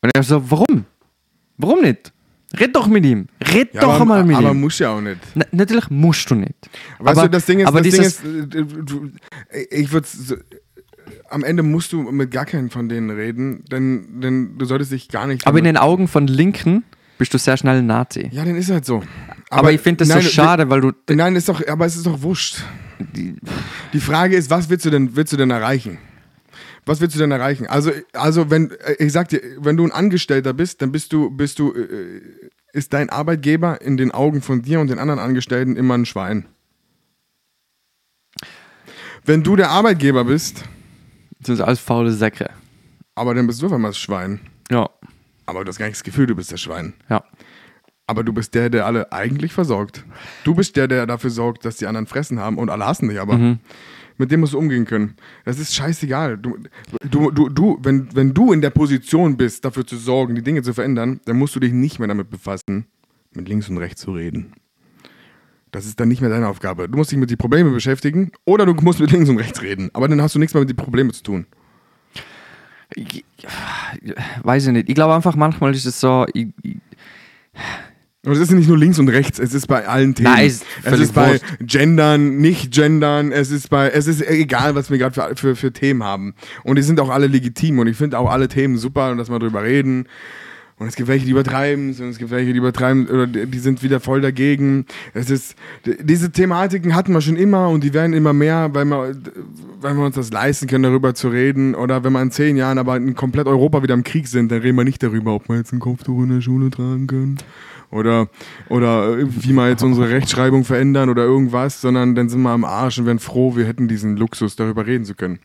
Und er so, warum? Warum nicht? Red doch mit ihm. Red
Ja,
doch
aber,
einmal mit
aber
ihm.
muss ja auch nicht.
Na, natürlich musst du nicht.
Weißt
aber,
du, das Ding ist,
aber
das Ding ist äh, ich würde am Ende musst du mit gar keinen von denen reden, denn, denn du solltest dich gar nicht.
aber in den Augen von Linken bist du sehr schnell ein Nazi.
ja, dann ist halt so.
aber, ich finde das
nein,
so schade, weil du.
Nein, ist doch, aber es ist doch wurscht. Die Frage ist, was willst du denn, willst du denn erreichen? Was willst du denn erreichen? Also, also wenn, äh, ich sag dir, wenn du ein Angestellter bist, dann bist du, bist du, äh, ist dein Arbeitgeber in den Augen von dir und den anderen Angestellten immer ein Schwein. Wenn du der Arbeitgeber bist,
Das sind alles faule Säcke.
aber dann bist du auf einmal das Schwein.
Ja.
Aber du hast gar nicht das Gefühl, du bist das Schwein.
Ja.
Aber du bist der, der alle eigentlich versorgt. Du bist der, der dafür sorgt, dass die anderen fressen haben und alle hassen dich aber.
Mhm.
Mit dem musst du umgehen können. Das ist scheißegal. Du, du, du, du wenn, wenn du in der Position bist, dafür zu sorgen, die Dinge zu verändern, dann musst du dich nicht mehr damit befassen, mit links und rechts zu reden. Das ist dann nicht mehr deine Aufgabe. Du musst dich mit den Problemen beschäftigen oder du musst mit links und rechts reden. Aber dann hast du nichts mehr mit den Problemen zu tun.
Ich, weiß ich nicht. Ich glaube einfach, manchmal ist es so. Ich, ich,
Und es ist nicht nur links und rechts, es ist bei allen Themen.
Nein, ist
es ist bei
wurscht.
Gendern, nicht Gendern, es ist bei, es ist egal, was wir gerade für, für, für Themen haben. Und die sind auch alle legitim und ich finde auch alle Themen super und dass wir drüber reden. Und es gibt welche, die übertreiben es und es gibt welche, die übertreiben oder die sind wieder voll dagegen. Es ist, diese Thematiken hatten wir schon immer und die werden immer mehr, weil wir, weil wir uns das leisten können, darüber zu reden. Oder wenn wir in zehn Jahren aber in komplett Europa wieder im Krieg sind, dann reden wir nicht darüber, ob wir jetzt ein Kopftuch in der Schule tragen können. Oder, oder wie wir jetzt unsere Rechtschreibung verändern oder irgendwas, sondern dann sind wir am Arsch und werden froh, wir hätten diesen Luxus, darüber reden zu können.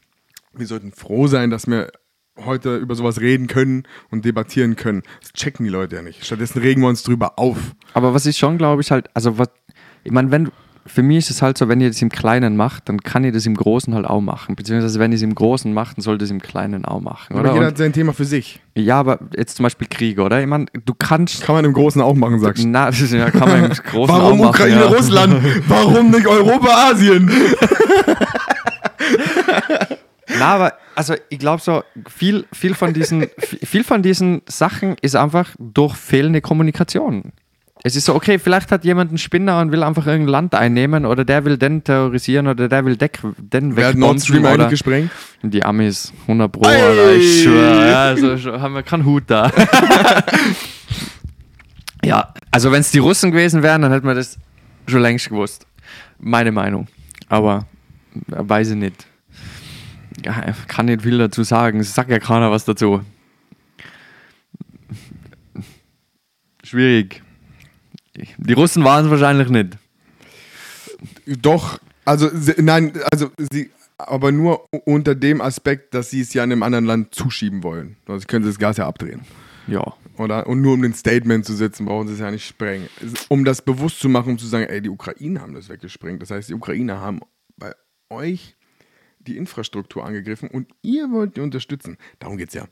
Wir sollten froh sein, dass wir heute über sowas reden können und debattieren können. Das checken die Leute ja nicht. Stattdessen regen wir uns drüber auf.
aber was ich schon glaube, ich halt, also was, ich meine, wenn, für mich ist es halt so, wenn ihr das im Kleinen macht, dann kann ihr das im Großen halt auch machen. Beziehungsweise, wenn ihr es im Großen macht, dann sollt ihr es im Kleinen auch machen,
Aber
oder?
jeder hat sein Thema für sich.
ja, aber jetzt zum Beispiel Krieg, oder? Ich meine, du kannst.
Kann man im Großen auch machen, sagst du.
Na, das ist, ja, kann man im Großen
Warum
auch machen,
Ukraine,
ja.
Russland? Warum nicht Europa, Asien?
Na, aber also ich glaube so, viel, viel, von diesen, viel von diesen Sachen ist einfach durch fehlende Kommunikation. Es ist so, okay, vielleicht hat jemand einen Spinner und will einfach irgendein Land einnehmen oder der will den terrorisieren oder der will deck, den
hat Nord
wegbomben
Stream
oder
gesprengt?
die Amis, 100 Pro! Alter, ich schwöre, ja, also haben wir keinen Hut da. ja, also wenn es die Russen gewesen wären, dann hätten wir das schon längst gewusst. Meine Meinung. Aber äh, weiß ich nicht. Ja, kann nicht viel dazu sagen. Es sagt ja keiner was dazu. Schwierig. Die Russen waren es wahrscheinlich nicht.
Doch, also sie, nein, also sie, aber nur unter dem Aspekt, dass sie es ja in einem anderen Land zuschieben wollen. Also können sie das Gas ja abdrehen.
Ja.
Oder? Und nur um ein Statement zu setzen, brauchen sie es ja nicht sprengen. Um das bewusst zu machen, um zu sagen, ey, die Ukrainer haben das weggesprengt. Das heißt, die Ukrainer haben bei euch die Infrastruktur angegriffen und ihr wollt die unterstützen. Darum geht's ja.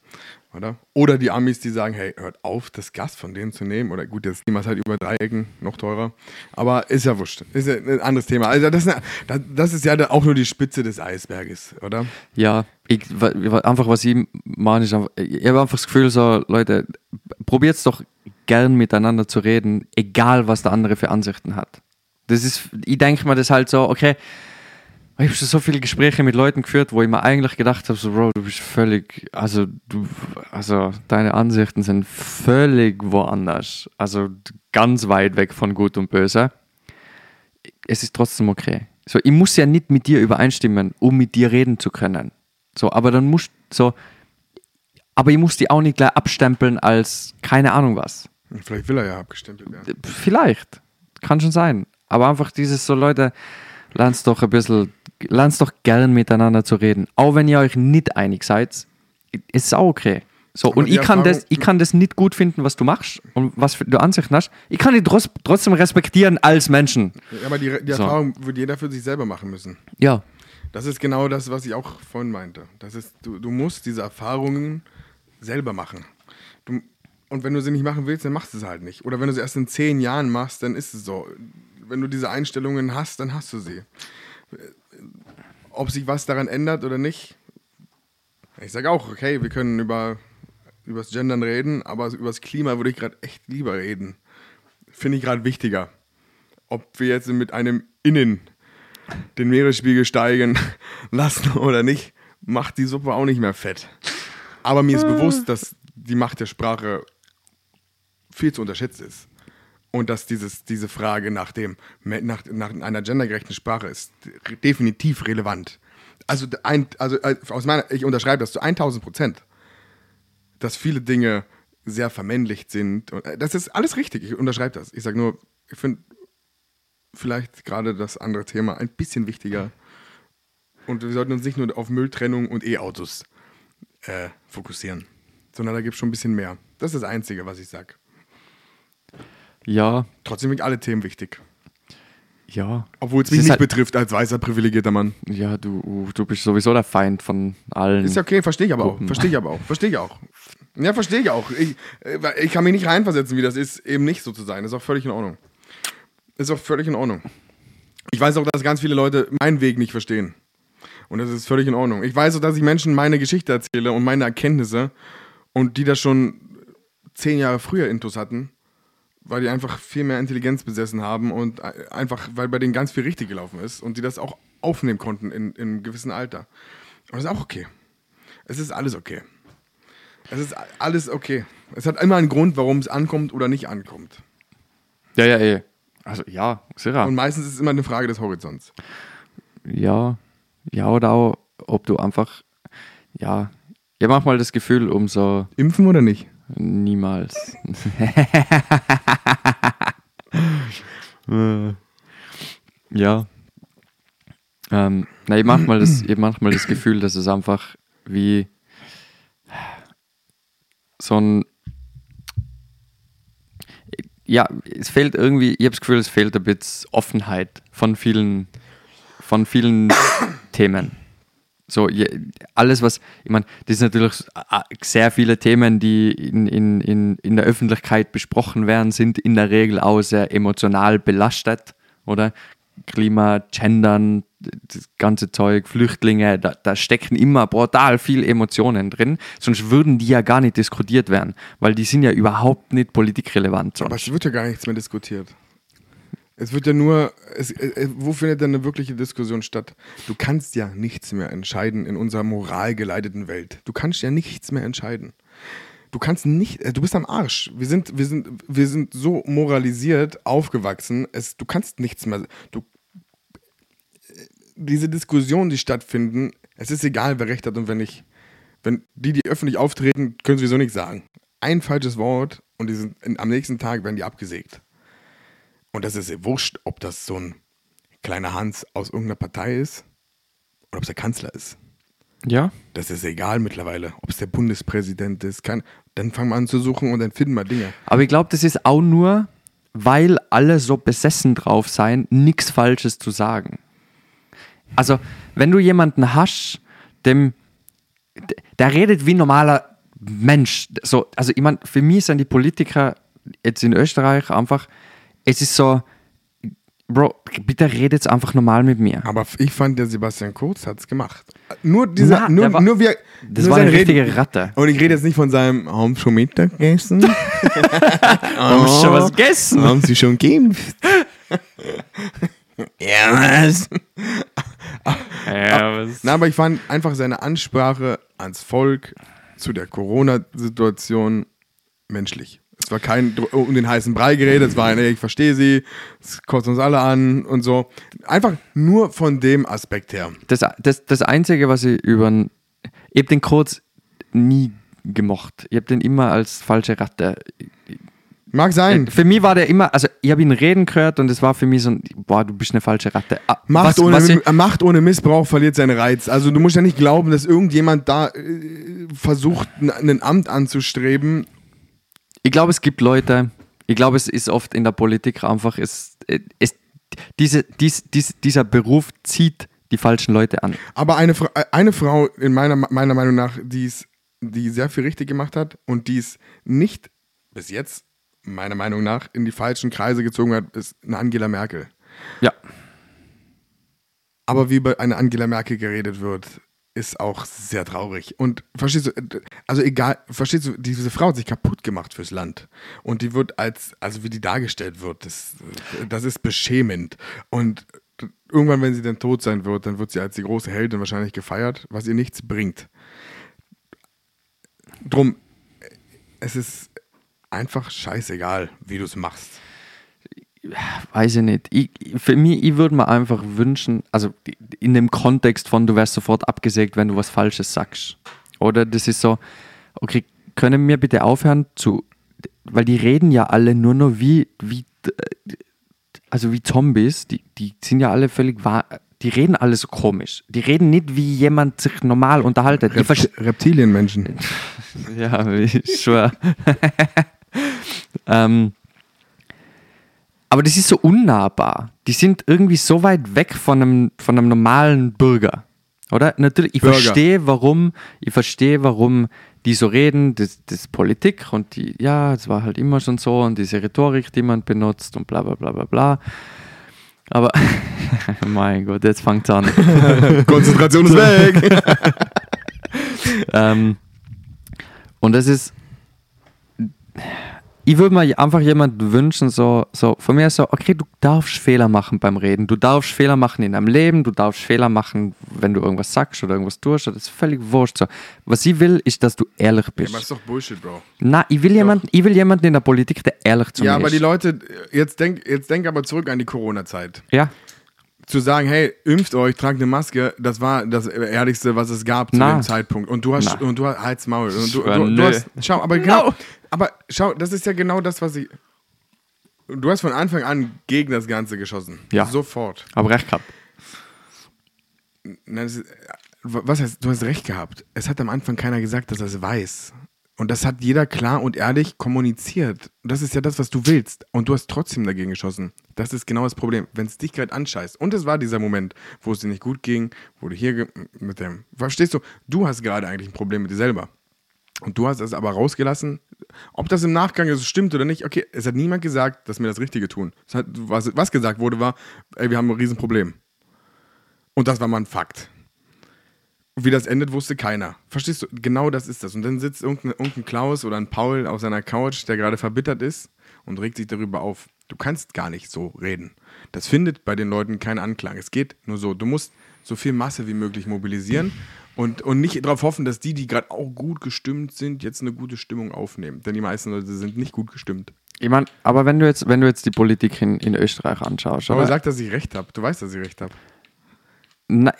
Oder? Oder die Amis, die sagen, hey, hört auf, das Gas von denen zu nehmen. Oder gut, jetzt nehmen wir es halt über Dreiecken, noch teurer. Aber ist ja wurscht. Ist ja ein anderes Thema. Also das, ist das ist ja auch nur die Spitze des Eisberges, oder?
Ja, ich, einfach was ich meine, ich habe einfach das Gefühl, so, Leute, probiert doch gern miteinander zu reden, egal was der andere für Ansichten hat. Das ist, ich denke mir das halt so, okay, ich habe schon so viele Gespräche mit Leuten geführt, wo ich mir eigentlich gedacht habe, so, Bro, du bist völlig, also du, also deine Ansichten sind völlig woanders, also ganz weit weg von Gut und Böse. Es ist trotzdem okay. So, ich muss ja nicht mit dir übereinstimmen, um mit dir reden zu können. So, aber dann musst so, aber ich muss die auch nicht gleich abstempeln als keine Ahnung was.
Vielleicht will er ja abgestempelt werden.
Vielleicht. kann schon sein. Aber einfach dieses so, Leute, lernt doch ein bisschen, lernt doch gern miteinander zu reden. Auch wenn ihr euch nicht einig seid, ist es auch okay. So,
Aber
und ich kann, das, ich kann das nicht gut finden, was du machst und was du Ansichten hast. Ich kann dich trotz, trotzdem respektieren als Menschen.
Ja, aber die, die
So.
Erfahrung wird jeder für sich selber machen müssen.
Ja.
Das ist genau das, was ich auch vorhin meinte. Das ist, du, du musst diese Erfahrungen selber machen. Du, und wenn du sie nicht machen willst, dann machst du es halt nicht. Oder wenn du sie erst in zehn Jahren machst, dann ist es so. Wenn du diese Einstellungen hast, dann hast du sie. Ob sich was daran ändert oder nicht, ich sage auch, okay, wir können über übers Gendern reden, aber übers Klima würde ich gerade echt lieber reden. Finde ich gerade wichtiger. Ob wir jetzt mit einem Innen den Meeresspiegel steigen lassen oder nicht, macht die Suppe auch nicht mehr fett. Aber mir ist bewusst, dass die Macht der Sprache viel zu unterschätzt ist. Und dass dieses, diese Frage nach, dem, nach, nach einer gendergerechten Sprache ist definitiv relevant. Also, ein, also äh, aus meiner, ich unterschreibe das zu 1000 Prozent, dass viele Dinge sehr vermännlicht sind. Und äh, das ist alles richtig, ich unterschreibe das. Ich sage nur, ich finde vielleicht gerade das andere Thema ein bisschen wichtiger. Und wir sollten uns nicht nur auf Mülltrennung und E-Autos äh, fokussieren, sondern da gibt es schon ein bisschen mehr. Das ist das Einzige, was ich sage.
Ja,
Trotzdem sind alle Themen wichtig.
ja.
Obwohl es mich nicht
halt-
betrifft als weißer, privilegierter Mann.
Ja, du, du bist sowieso der Feind von allen.
Ist ja okay, verstehe ich aber auch.
Gruppen.
Verstehe ich aber auch. Verstehe ich auch. Ja, verstehe ich auch. Ich, äh, ich kann mich nicht reinversetzen, wie das ist, eben nicht so zu sein. Ist auch völlig in Ordnung. Ist auch völlig in Ordnung. Ich weiß auch, dass ganz viele Leute meinen Weg nicht verstehen. Und das ist völlig in Ordnung. Ich weiß auch, dass ich Menschen meine Geschichte erzähle und meine Erkenntnisse und die das schon zehn Jahre früher Intus hatten, weil die einfach viel mehr Intelligenz besessen haben und äh, einfach, weil bei denen ganz viel richtig gelaufen ist und die das auch aufnehmen konnten in, in einem gewissen Alter. Und das ist auch okay. Es ist alles okay. Es ist alles okay. Es hat immer einen Grund, warum es ankommt oder nicht ankommt.
Ja, ja, eh. Also ja, sicher.
Und meistens ist es immer eine Frage des Horizonts.
Ja, ja, oder auch, ob du einfach, ja, ich habe manchmal das Gefühl, umso
Impfen oder nicht?
Niemals. Ja. Ähm, na, ich manchmal das, ich manchmal das Gefühl, dass es einfach wie so ein ja, es fehlt irgendwie, ich habe das Gefühl, es fehlt ein bisschen Offenheit von vielen, von vielen Themen. So, alles, was, ich meine, das sind natürlich sehr viele Themen, die in, in, in, in der Öffentlichkeit besprochen werden, sind in der Regel auch sehr emotional belastet, oder? Klima, Gendern, das ganze Zeug, Flüchtlinge, da, da stecken immer brutal viel Emotionen drin, sonst würden die ja gar nicht diskutiert werden, weil die sind ja überhaupt nicht politikrelevant.
Aber
Sonst.
es wird ja gar nichts mehr diskutiert. Es wird ja nur, es, äh, wo findet denn eine wirkliche Diskussion statt? Du kannst ja nichts mehr entscheiden in unserer moralgeleiteten Welt. Du kannst ja nichts mehr entscheiden. Du kannst nicht, äh, du bist am Arsch. Wir sind, wir sind, wir sind so moralisiert aufgewachsen. Es, du kannst nichts mehr. Du, diese Diskussionen, die stattfinden, es ist egal, wer recht hat und wer nicht. Wenn die, die öffentlich auftreten, können sowieso nichts sagen. Ein falsches Wort und die sind, am nächsten Tag werden die abgesägt. Und das ist ihr wurscht, ob das so ein kleiner Hans aus irgendeiner Partei ist oder ob es der Kanzler ist.
Ja,
Das ist egal mittlerweile, ob es der Bundespräsident ist. Kein, dann fangen wir an zu suchen und dann finden wir Dinge.
Aber ich glaube, das ist auch nur, weil alle so besessen drauf sein, nichts Falsches zu sagen. Also, wenn du jemanden hast, dem, der redet wie ein normaler Mensch. So, also, ich meine, für mich sind die Politiker jetzt in Österreich einfach, es ist so, Bro, bitte redet jetzt einfach normal mit mir.
Aber ich fand, der Sebastian Kurz hat es gemacht. Nur dieser,
Na,
nur,
war-
nur wir.
Das
nur
war eine
Reden-
richtige Ratte.
Und ich rede jetzt nicht von seinem Haben schon Mittagessen?
Haben Sie schon was gegessen?
Haben Sie schon geimpft? ja, was?
Ja, was?
Na, aber ich fand einfach seine Ansprache ans Volk zu der Corona-Situation menschlich. Es war kein Dr- um den heißen Brei geredet, es war ein, ey, ich verstehe sie, es kotzt uns alle an und so. Einfach nur von dem Aspekt her.
das, das, das Einzige, was ich über den, ich habe den Kurz nie gemocht. Ich habe den immer als falsche Ratte.
Mag sein.
Für mich war der immer, also ich habe ihn reden gehört und es war für mich so ein, boah, du bist eine falsche Ratte. Ah,
Macht,
was-
ohne,
was ich-
äh, Macht ohne Missbrauch verliert seinen Reiz. Also du musst ja nicht glauben, dass irgendjemand da äh, versucht, ein Amt anzustreben.
Ich glaube, es gibt Leute, ich glaube, es ist oft in der Politik einfach, es, es, diese, dies, dies, dieser Beruf zieht die falschen Leute an.
Aber eine, äh, eine Frau, in meiner, meiner Meinung nach, die es- die sehr viel richtig gemacht hat und die es nicht bis jetzt, meiner Meinung nach, in die falschen Kreise gezogen hat, ist eine Angela Merkel.
Ja.
Aber wie über eine Angela Merkel geredet wird, ist auch sehr traurig. Und verstehst du, äh, also egal, verstehst du, diese Frau hat sich kaputt gemacht fürs Land. Und die wird als, also wie die dargestellt wird, das, das ist beschämend. Und irgendwann, wenn sie dann tot sein wird, dann wird sie als die große Heldin wahrscheinlich gefeiert, was ihr nichts bringt. Drum, es ist einfach scheißegal, wie du es machst.
Weiß ich nicht. Ich, für mich, ich würde mir einfach wünschen, also in dem Kontext von, du wirst sofort abgesägt, wenn du was Falsches sagst. Oder das ist so, okay, können wir bitte aufhören zu, weil die reden ja alle nur noch wie, wie, also wie Zombies, die, die sind ja alle völlig wahr, die reden alle so komisch. Die reden nicht, wie jemand sich normal unterhaltet.
Rept Reptilienmenschen.
ja, ich schwör. ähm, aber das ist so unnahbar. Die sind irgendwie so weit weg von einem, von einem normalen Bürger. Oder? Natürlich, ich
Bürger.
verstehe, warum, ich verstehe, warum die so reden, das, das ist Politik und die, ja, es war halt immer schon so und diese Rhetorik, die man benutzt und bla bla bla bla bla. Aber, mein Gott, jetzt fängt es an.
Konzentration ist weg.
Ähm, und das ist. Ich würde mir einfach jemanden wünschen, so, so von mir so, okay, du darfst Fehler machen beim Reden, du darfst Fehler machen in deinem Leben, du darfst Fehler machen, wenn du irgendwas sagst oder irgendwas tust, das ist völlig wurscht. So. Was ich will, ist, dass du ehrlich
Aber
bist.
ist doch Bullshit, Bro.
Na, ich will, jemanden, ich will jemanden in der Politik, der ehrlich zu
Ja,
mir
aber
ist.
die Leute, jetzt denk, jetzt denk aber zurück an die Corona-Zeit.
ja,
Zu sagen, hey, impft euch, tragt eine Maske, das war das Ehrlichste, was es gab zu
Na.
dem Zeitpunkt. Und du hast,
Na.
und du hast, halt's Maul. Und du, du, du hast, schau, aber genau,
No.
Aber schau, das ist ja genau das, was ich, du hast von Anfang an gegen das Ganze geschossen.
Ja.
Sofort.
aber recht gehabt.
Nein, das ist, was heißt, du hast recht gehabt. Es hat am Anfang keiner gesagt, dass er es weiß. Und das hat jeder klar und ehrlich kommuniziert. Und das ist ja das, was du willst. Und du hast trotzdem dagegen geschossen. Das ist genau das Problem. Wenn es dich gerade anscheißt. Und es war dieser Moment, wo es dir nicht gut ging, wo du hier mit dem. Verstehst du? Du hast gerade eigentlich ein Problem mit dir selber. Und du hast es aber rausgelassen. Ob das im Nachgang so stimmt oder nicht, okay, es hat niemand gesagt, dass wir das Richtige tun. Hat, was, was gesagt wurde, war, ey, wir haben ein Riesenproblem. Und das war mal ein Fakt. Wie das endet, wusste keiner. Verstehst du? Genau das ist das. Und dann sitzt irgendein, irgendein Klaus oder ein Paul auf seiner Couch, der gerade verbittert ist und regt sich darüber auf. Du kannst gar nicht so reden. Das findet bei den Leuten keinen Anklang. Es geht nur so. Du musst so viel Masse wie möglich mobilisieren und, und nicht darauf hoffen, dass die, die gerade auch gut gestimmt sind, jetzt eine gute Stimmung aufnehmen. Denn die meisten Leute sind nicht gut gestimmt.
Ich meine, aber wenn du jetzt, wenn du jetzt die Politik in, in Österreich anschaust,
Aber
oder?
sag, dass ich recht habe. Du weißt, dass ich recht habe.
Na,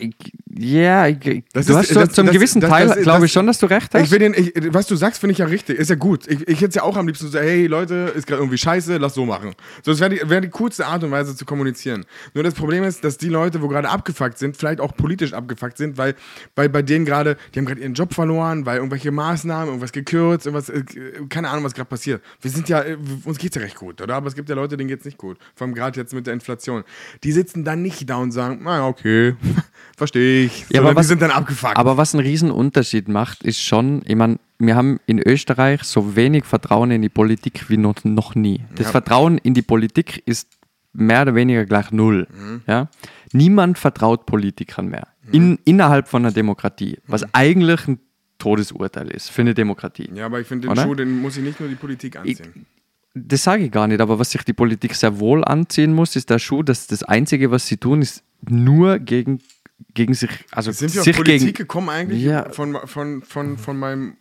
ja,
Das
du
ist-
hast
das-
zum
das-
gewissen
das-
Teil, glaube ich schon, dass du recht hast.
Ich den, ich, was du sagst, finde ich ja richtig. Ist ja gut. Ich, ich hätte es ja auch am liebsten so, hey Leute, ist gerade irgendwie scheiße, lass so machen. So, das wäre die, wär die coolste Art und Weise zu kommunizieren. Nur das Problem ist, dass die Leute, wo gerade abgefuckt sind, vielleicht auch politisch abgefuckt sind, weil, weil bei denen gerade, die haben gerade ihren Job verloren, weil irgendwelche Maßnahmen, irgendwas gekürzt, irgendwas, äh, keine Ahnung, was gerade passiert. Wir sind ja, äh, uns geht's ja recht gut, oder? Aber es gibt ja Leute, denen geht's nicht gut. Vor allem gerade jetzt mit der Inflation. Die sitzen dann nicht da und sagen, na okay, verstehe ich.
Ja, aber
Sondern
was-
die sind dann abgefuckt.
Aber was einen riesen Unterschied macht, ist schon, ich meine, wir haben in Österreich so wenig Vertrauen in die Politik wie noch, noch nie. Das
Ja.
Vertrauen in die Politik ist mehr oder weniger gleich null.
Mhm.
Ja? Niemand vertraut Politikern mehr. In, innerhalb von einer Demokratie, was
Mhm.
eigentlich ein Todesurteil ist für eine Demokratie.
Ja, aber ich finde, den? Schuh, den muss ich nicht nur die Politik anziehen.
Das sage ich gar nicht, aber was sich die Politik sehr wohl anziehen muss, ist der Schuh, dass das Einzige, was sie tun, ist nur gegen, gegen sich, also
Sind wir auf
sich
Politik
gegen,
gekommen eigentlich?
Ja.
Von, von, von, von meinem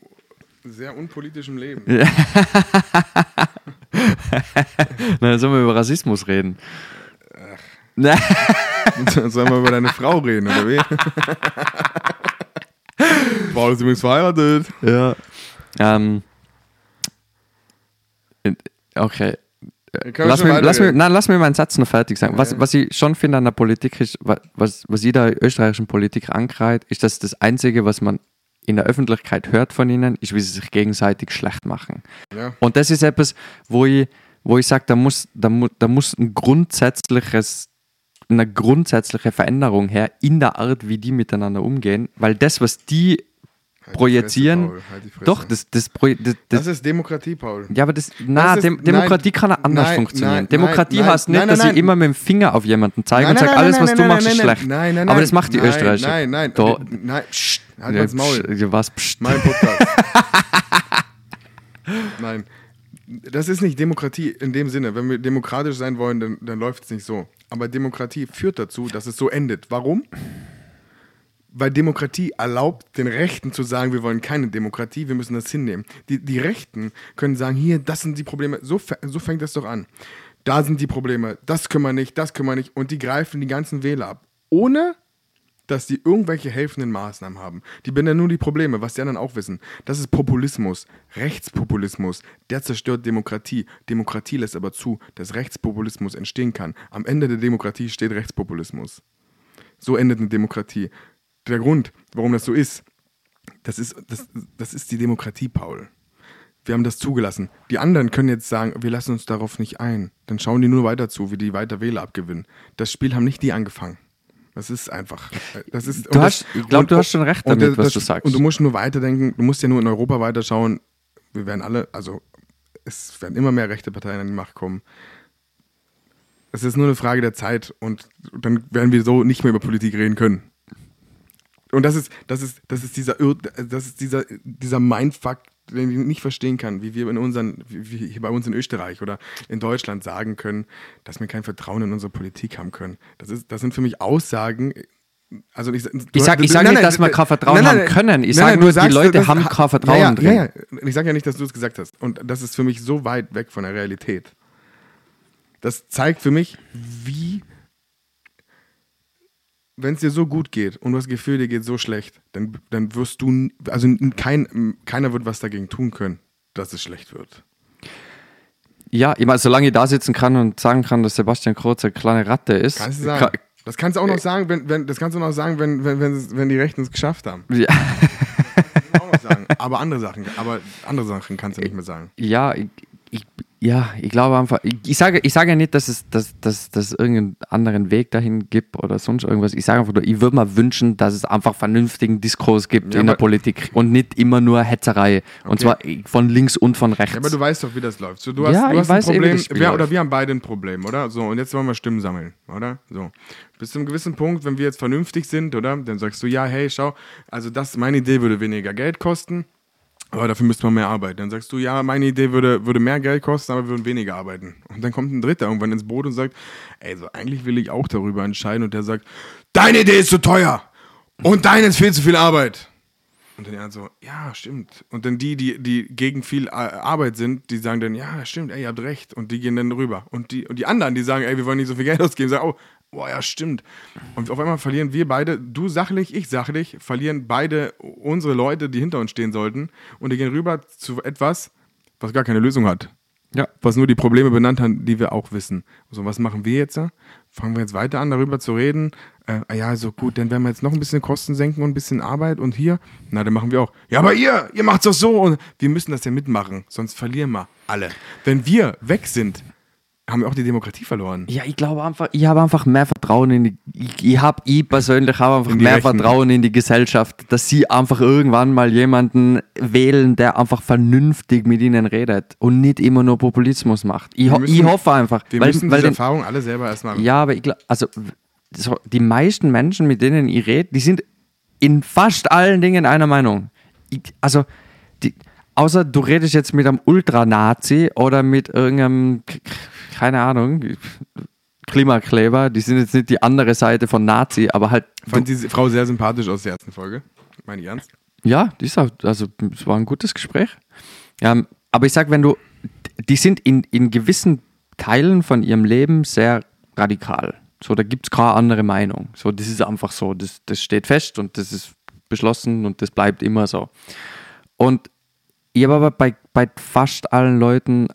sehr unpolitischen Leben.
Na, sollen wir über Rassismus reden? Na,
Sollen wir über deine Frau reden, oder wie? Frau ist übrigens verheiratet.
ja. Ähm, Okay. Lass mir, lass, mir, nein, lass mir meinen Satz noch fertig sagen. Was,
Ja.
was ich schon finde an der Politik ist, wa- was, was jeder österreichischen Politik ankreidet, ist, dass das Einzige, was man in der Öffentlichkeit hört von ihnen, ist, wie sie sich gegenseitig schlecht machen.
Ja.
Und das ist etwas, wo ich, wo ich sage, da muss, da, mu, da muss ein grundsätzliches, eine grundsätzliche Veränderung her in der Art, wie die miteinander umgehen, weil das, was die
Halt
projizieren,
Fresse, halt
doch, das, das, das, das,
ist Demokratie, Paul.
ja, aber das, na,
ist-
Dem,
nein,
Demokratie kann auch anders
nein,
funktionieren.
nein,
Demokratie
nein,
heißt nicht,
nein,
dass
nein,
ich immer mit dem Finger auf jemanden zeige
Nein,
und sage,
nein,
alles,
nein,
was
nein,
du
nein,
machst,
nein,
ist
nein,
schlecht.
Nein, nein,
aber
nein.
das macht die
nein,
Österreicher.
Nein, nein,
Da,
nein. Psst, halt
ja,
das Maul.
ja, was, pst.
Mein Podcast. Nein. Das ist nicht Demokratie in dem Sinne. Wenn wir demokratisch sein wollen, dann, dann läuft es nicht so. Aber Demokratie führt dazu, dass es so endet. Warum? Weil Demokratie erlaubt den Rechten zu sagen, wir wollen keine Demokratie, wir müssen das hinnehmen. Die, die Rechten können sagen, hier, das sind die Probleme. So, so fängt das doch an. Da sind die Probleme, das können wir nicht, das können wir nicht. Und die greifen die ganzen Wähler ab. Ohne dass die irgendwelche helfenden Maßnahmen haben. Die benennen nur die Probleme, was die anderen auch wissen. Das ist Populismus, Rechtspopulismus. Der zerstört Demokratie. Demokratie lässt aber zu, dass Rechtspopulismus entstehen kann. Am Ende der Demokratie steht Rechtspopulismus. So endet eine Demokratie. Der Grund, warum das so ist, das ist, das, das ist die Demokratie, Paul. Wir haben das zugelassen. Die anderen können jetzt sagen, wir lassen uns darauf nicht ein. Dann schauen die nur weiter zu, wie die weiter Wähler abgewinnen. Das Spiel haben nicht die angefangen. Das ist einfach. Das ist, und
hast-
das,
ich glaub,
und-
du hast schon recht damit, was
das-
du sagst.
Und du musst nur weiterdenken, du musst ja nur in Europa weiterschauen. Wir werden alle, also es werden immer mehr rechte Parteien an die Macht kommen. Es ist nur eine Frage der Zeit und dann werden wir so nicht mehr über Politik reden können. Und das ist, das ist, das ist dieser, Irr, das ist dieser, dieser Mindfuck, den ich nicht verstehen kann, wie wir in unseren, wie hier bei uns in Österreich oder in Deutschland sagen können, dass wir kein Vertrauen in unsere Politik haben können. Das ist, das sind für mich Aussagen. Also ich,
Ich sag- ich sag nicht, dass wir kein Vertrauen haben können. Ich sag
du
nur, die Leute
das-
haben kein Vertrauen
ja, ja,
drin.
Ja. Ich sage ja nicht, dass du es gesagt hast. Und das ist für mich so weit weg von der Realität. Das zeigt für mich, wie wenn es dir so gut geht und du hast das Gefühl, dir geht so schlecht, dann, dann wirst du, also kein, keiner wird was dagegen tun können, dass es schlecht wird.
Ja, ich meine, solange ich da sitzen kann und sagen kann, dass Sebastian Kurz eine kleine Ratte ist.
Kannst du sagen.
ka-
Das kannst du auch noch sagen, wenn, wenn, das kannst du noch sagen, wenn, wenn, wenn, wenn die Rechten es geschafft haben.
Ja,
auch noch sagen. Aber andere Sachen, aber andere Sachen kannst du nicht mehr sagen.
ja, ich, ich, ja, ich glaube einfach, ich, sage, ich sage ja nicht, dass es dass, dass, dass irgendeinen anderen Weg dahin gibt oder sonst irgendwas. Ich sage einfach nur, ich würde mir wünschen, dass es einfach vernünftigen Diskurs gibt
Ja,
in der Politik und nicht immer nur Hetzerei. Und zwar von links und von rechts.
Ja, aber du weißt doch, wie das läuft. So, du hast,
Ja,
du hast
weiß
ein
wie
Problem, wir, oder wir haben beide ein Problem, oder? So, und jetzt wollen wir Stimmen sammeln, oder? So. Bis zu einem gewissen Punkt, wenn wir jetzt vernünftig sind, oder? Dann sagst du, ja, hey, schau, also das, meine Idee würde weniger Geld kosten, aber dafür müsste man mehr arbeiten. Dann sagst du, ja, meine Idee würde, würde mehr Geld kosten, aber wir würden weniger arbeiten. Und dann kommt ein Dritter irgendwann ins Boot und sagt, ey, so eigentlich will ich auch darüber entscheiden. Und der sagt, deine Idee ist zu teuer und deine ist viel zu viel Arbeit. Und dann so, ja, stimmt. Und dann die, die, die gegen viel Arbeit sind, die sagen dann, ja, stimmt, ey, ihr habt recht. Und die gehen dann rüber. Und die, und die anderen, die sagen, ey, wir wollen nicht so viel Geld ausgeben, sagen, oh, boah, ja, stimmt. Und auf einmal verlieren wir beide, du sachlich, ich sachlich, verlieren beide unsere Leute, die hinter uns stehen sollten. Und die gehen rüber zu etwas, was gar keine Lösung hat.
ja.
Was nur die Probleme benannt hat, die wir auch wissen. So, was machen wir jetzt? Fangen wir jetzt weiter an, darüber zu reden? Äh, ah ja, so gut, dann werden wir jetzt noch ein bisschen Kosten senken und ein bisschen Arbeit und hier. Na, dann machen wir auch. Ja, aber ihr, ihr macht's doch so und wir müssen das ja mitmachen, sonst verlieren wir alle. Wenn wir weg sind, haben wir auch die Demokratie verloren.
Ja, ich glaube einfach, ich habe einfach mehr Vertrauen in die, ich, ich habe, ich persönlich habe einfach mehr
Rechten.
Vertrauen in die Gesellschaft, dass sie einfach irgendwann mal jemanden wählen, der einfach vernünftig mit ihnen redet und nicht immer nur Populismus macht. Ich, ho
müssen-
ich hoffe einfach,
Wir
weil,
müssen
weil
diese
den,
Erfahrung alle selber erstmal.
ja, aber ich glaube, also so, die meisten Menschen, mit denen ich rede, die sind in fast allen Dingen einer Meinung. Ich, also, die, außer du redest jetzt mit einem Ultranazi oder mit irgendeinem, keine Ahnung, Klimakleber, die sind jetzt nicht die andere Seite von Nazi, aber halt,
Fand diese Frau sehr sympathisch aus der ersten Folge. Meine ich ernst?
ja, die ist auch, also es war ein gutes Gespräch. Ähm, aber ich sag, wenn du, die sind in, in gewissen Teilen von ihrem Leben sehr radikal. So, da gibt es keine andere Meinung. So, das ist einfach so, das, das steht fest und das ist beschlossen und das bleibt immer so. Und ich habe aber bei, bei fast allen Leuten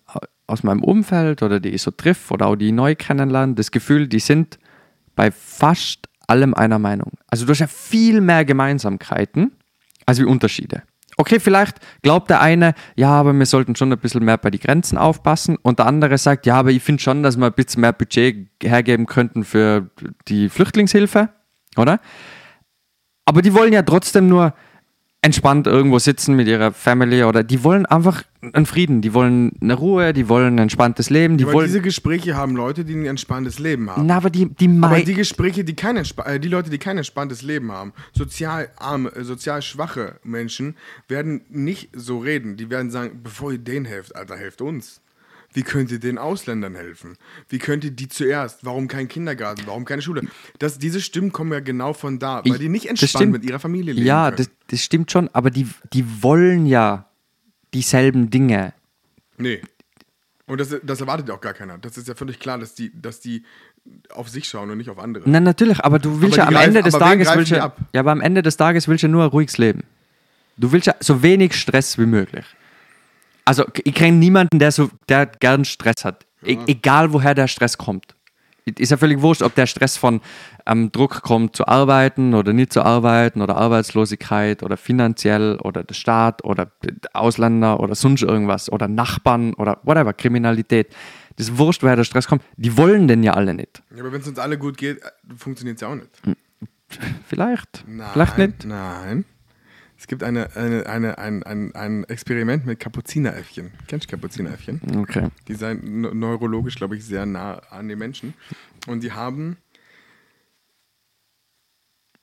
aus meinem Umfeld oder die ich so triff oder auch die neu kennenlernen, das Gefühl, die sind bei fast allem einer Meinung. Also du hast ja viel mehr Gemeinsamkeiten als wie Unterschiede. Okay, vielleicht glaubt der eine, ja, aber wir sollten schon ein bisschen mehr bei die Grenzen aufpassen. Und der andere sagt, ja, aber ich finde schon, dass wir ein bisschen mehr Budget hergeben könnten für die Flüchtlingshilfe, oder? Aber die wollen ja trotzdem nur entspannt irgendwo sitzen mit ihrer Family oder die wollen einfach einen Frieden, die wollen eine Ruhe, die wollen ein entspanntes Leben, die
Aber
wollen.
diese Gespräche haben Leute, die ein entspanntes Leben haben.
Na, aber die, die
Aber die Gespräche, die kein äh, die Leute, die kein entspanntes Leben haben, sozial arme, äh, sozial schwache Menschen, werden nicht so reden. Die werden sagen, bevor ihr denen helft, Alter, helft uns. Wie könnt ihr den Ausländern helfen? Wie könnt ihr die zuerst? Warum kein Kindergarten? Warum keine Schule? Das, diese Stimmen kommen ja genau von da, weil
Ich-
die nicht entspannt mit ihrer Familie leben
Ja, das, das stimmt schon, aber die, die wollen ja dieselben Dinge.
Nee. Und das, das erwartet ja auch gar keiner. Das ist ja völlig klar, dass die, dass die auf sich schauen und nicht auf andere.
Na, natürlich, aber du willst
Aber
ja am Ende
greifen-
des
aber wen
Tages willst ja, ja, aber am Ende des Tages willst du ja nur ein ruhiges Leben. Du willst ja so wenig Stress wie möglich. Also ich kenne niemanden, der so, der gern Stress hat. E egal woher der Stress kommt. Ist ja völlig wurscht, ob der Stress von ähm, Druck kommt zu arbeiten oder nicht zu arbeiten oder Arbeitslosigkeit oder finanziell oder der Staat oder Ausländer oder sonst irgendwas oder Nachbarn oder whatever, Kriminalität. Das ist wurscht, woher der Stress kommt. Die wollen den ja alle nicht.
Ja, aber wenn es uns alle gut geht, funktioniert es ja auch nicht.
Vielleicht.
Nein,
Vielleicht nicht.
Nein. Es gibt eine, eine, eine, ein, ein, ein Experiment mit Kapuzineräffchen. Kennst du Kapuzineräffchen?
Okay.
Die seien ne- neurologisch, glaube ich, sehr nah an den Menschen. Und die haben.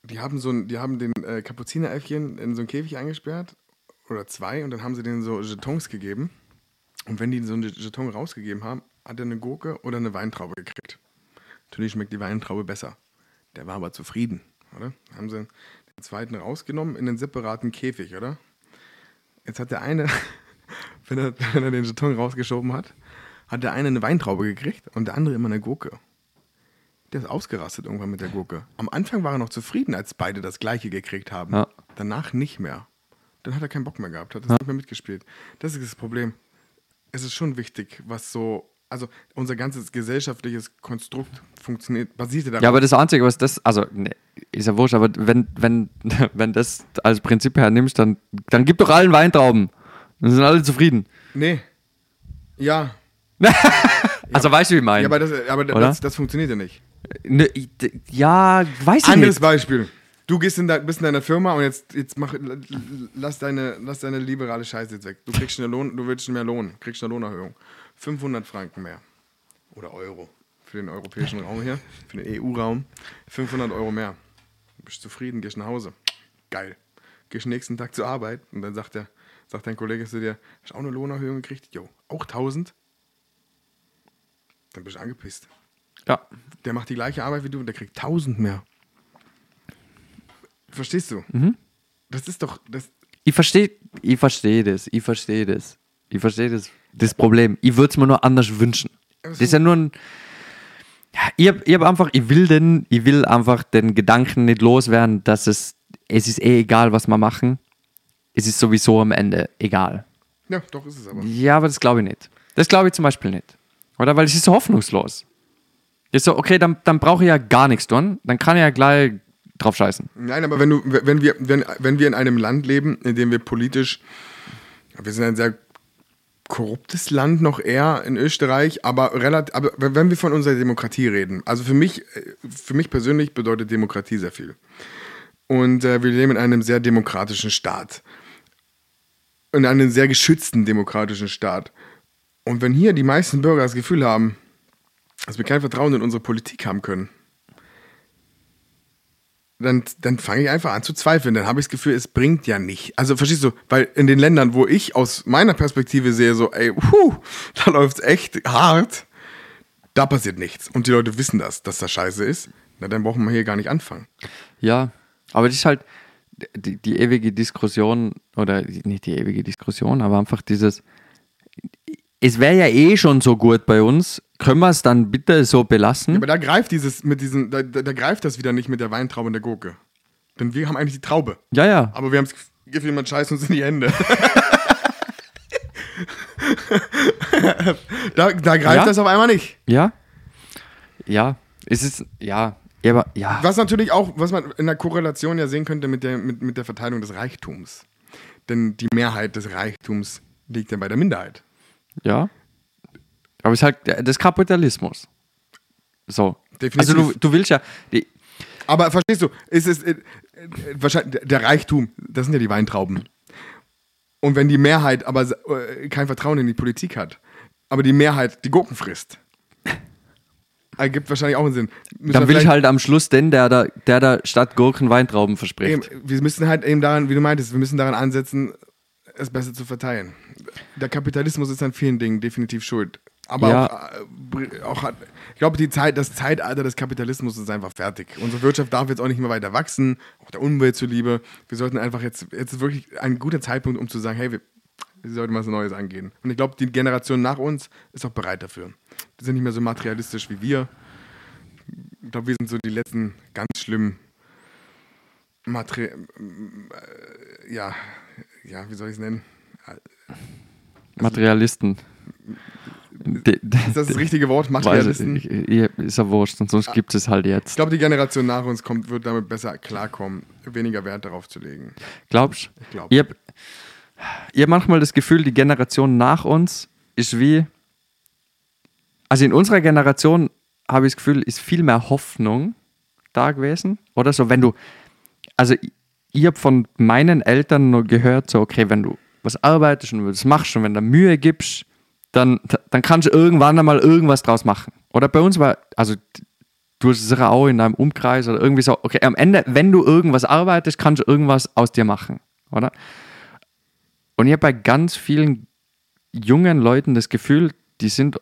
Die haben, so ein, die haben den äh, Kapuzineräffchen in so einen Käfig eingesperrt. Oder zwei. Und dann haben sie denen so Jetons gegeben. Und wenn die so einen Jeton rausgegeben haben, hat er eine Gurke oder eine Weintraube gekriegt. Natürlich schmeckt die Weintraube besser. Der war aber zufrieden, oder? Haben sie zweiten rausgenommen in einen separaten Käfig, oder? Jetzt hat der eine, wenn er, wenn er den Jeton rausgeschoben hat, hat der eine eine Weintraube gekriegt und der andere immer eine Gurke. Der ist ausgerastet irgendwann mit der Gurke. Am Anfang war er noch zufrieden, als beide das gleiche gekriegt haben.
Ja.
Danach nicht mehr. Dann hat er keinen Bock mehr gehabt, hat das nicht mehr mitgespielt. Das ist das Problem. Es ist schon wichtig, was so, also unser ganzes gesellschaftliches Konstrukt funktioniert, basiert darauf.
Ja, aber das Einzige, was das, also, ne, ist ja wurscht, aber wenn, wenn, wenn das als Prinzip hernimmst, dann, dann gib doch allen Weintrauben. Dann sind alle zufrieden.
Nee. Ja.
Also, weißt du, wie ich meine?
Ja, aber, das, aber das, das funktioniert ja nicht.
Ne, ja, weiß ich
Anderes
nicht.
Beispiel. Du gehst in de, bist in deiner Firma und jetzt, jetzt mach, lass, deine, lass deine liberale Scheiße jetzt weg. Du kriegst eine Lohn, du willst mehr Lohn, kriegst eine Lohnerhöhung. 500 Franken mehr. Oder Euro. Für den europäischen Raum hier, für den EU-Raum. 500 Euro mehr. Du bist zufrieden, gehst nach Hause. Geil. Gehst nächsten Tag zur Arbeit und dann sagt, der, sagt dein Kollege zu dir, hast du auch eine Lohnerhöhung gekriegt? Jo, auch 1000? Dann bist du angepisst.
Ja.
Der macht die gleiche Arbeit wie du und der kriegt 1000 mehr. Verstehst du?
Mhm.
Das ist doch, das,
Ich verstehe ich versteh das, ich verstehe das. Ich verstehe das, das Problem. Ich würde es mir nur anders wünschen. Das ist ja nur ein. Ja, ich habe hab einfach, ich will den, ich will einfach den Gedanken nicht loswerden, dass es, es ist eh egal, was wir machen. Es ist sowieso am Ende egal.
ja, doch ist es aber.
Ja, aber das glaube ich nicht. Das glaube ich zum Beispiel nicht. Oder? Weil es ist so hoffnungslos. Ist so, okay, dann, dann brauche ich ja gar nichts tun. Dann kann ich ja gleich drauf scheißen.
Nein, aber wenn du, wenn wir, wenn, wenn wir in einem Land leben, in dem wir politisch, wir sind ein sehr korruptes Land noch eher in Österreich, aber relativ, aber wenn wir von unserer Demokratie reden, also für mich, äh, für mich persönlich bedeutet Demokratie sehr viel. Und äh, wir leben in einem sehr demokratischen Staat. In einem sehr geschützten demokratischen Staat. Und wenn hier die meisten Bürger das Gefühl haben, dass wir kein Vertrauen in unsere Politik haben können, dann, dann fange ich einfach an zu zweifeln. Dann habe ich das Gefühl, es bringt ja nicht. Also verstehst du, weil in den Ländern, wo ich aus meiner Perspektive sehe, so, ey, puh, da läuft es echt hart, da passiert nichts. Und die Leute wissen das, dass das scheiße ist. Na, dann brauchen wir hier gar nicht anfangen.
Ja, aber das ist halt die, die ewige Diskussion, oder nicht die ewige Diskussion, aber einfach dieses, es wäre ja eh schon so gut bei uns, können wir es dann bitte so belassen?
Aber da greift dieses, mit diesen, da, da, da greift das wieder nicht mit der Weintraube und der Gurke. Denn wir haben eigentlich die Traube.
Ja, ja.
Aber wir haben das Gefühl, man scheißt uns in die Hände. Da, da greift
Ja?
das auf einmal nicht.
Ja? Ja. Es ist, ja. Ja, aber, ja.
Was natürlich auch, was man in der Korrelation ja sehen könnte mit der, mit, mit der Verteilung des Reichtums. Denn die Mehrheit des Reichtums liegt ja bei der Minderheit.
Ja. Aber es ist halt das Kapitalismus. So.
Definitiv.
Also du, du willst ja. Die,
Aber verstehst du, ist es äh, äh, wahrscheinlich der Reichtum, das sind ja die Weintrauben. Und wenn die Mehrheit aber äh, kein Vertrauen in die Politik hat, aber die Mehrheit die Gurken frisst, ergibt wahrscheinlich auch einen Sinn. Müssen
dann will ich halt am Schluss den, der da, der da statt Gurken Weintrauben verspricht.
Eben, wir müssen halt eben daran, wie du meintest, wir müssen daran ansetzen, es besser zu verteilen. Der Kapitalismus ist an vielen Dingen definitiv schuld. Aber
Ja.
auch, äh, auch ich glaube, die Zeit, das Zeitalter des Kapitalismus ist einfach fertig. Unsere Wirtschaft darf jetzt auch nicht mehr weiter wachsen, auch der Umwelt zuliebe. Wir sollten einfach jetzt, jetzt ist wirklich ein guter Zeitpunkt, um zu sagen, hey, wir, wir sollten was Neues angehen. Und ich glaube, die Generation nach uns ist auch bereit dafür. Die sind nicht mehr so materialistisch wie wir. Ich glaube, wir sind so die letzten ganz schlimmen Materi äh, ja, ja, wie soll ich es nennen?
Materialisten. De, de,
Ist das das richtige Wort? Materialisten?
ich, ich, ist ja wurscht, und sonst gibt es halt
Ich
jetzt.
glaube, die Generation nach uns kommt, wird damit besser klarkommen, weniger Wert darauf zu legen.
Glaubst
Ich glaub.
Ich habe ich hab manchmal das Gefühl, die Generation nach uns ist wie. Also in unserer Generation habe ich das Gefühl, ist viel mehr Hoffnung da gewesen. Oder so, wenn du. Also ich, habe von meinen Eltern nur gehört, so, okay, wenn du was arbeitest und das machst und wenn du Mühe gibst, dann, dann kannst du irgendwann einmal irgendwas draus machen. Oder bei uns war, also du hast es auch in deinem Umkreis oder irgendwie so, okay, am Ende, wenn du irgendwas arbeitest, kannst du irgendwas aus dir machen, oder? Und ich habe bei ganz vielen jungen Leuten das Gefühl, die sind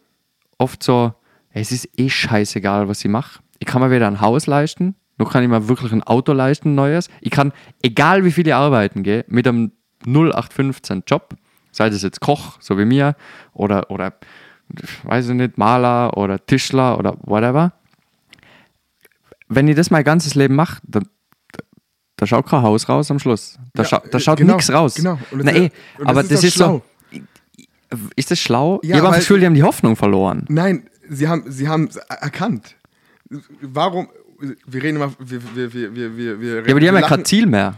oft so, es ist eh scheißegal, was ich mache. Ich kann mir weder ein Haus leisten, noch kann ich mir wirklich ein Auto leisten, neues. Ich kann, egal wie viel ich arbeiten gehe, mit einem 0815 Job, sei das jetzt Koch, so wie mir, oder, oder weiß ich nicht, Maler oder Tischler oder whatever. Wenn ich das mein ganzes Leben mache, dann da schaut kein Haus raus am Schluss. Da,
Ja,
schau, da schaut
genau,
nichts raus.
genau.
Na,
und das
aber
ist
das ist so. Ist das schlau?
Ja,
ich habe das Gefühl, die haben die Hoffnung verloren.
Nein, sie haben sie haben erkannt. Warum? Wir reden immer, wir, wir, wir, wir, wir, wir
Ja, aber die haben ja kein Ziel mehr.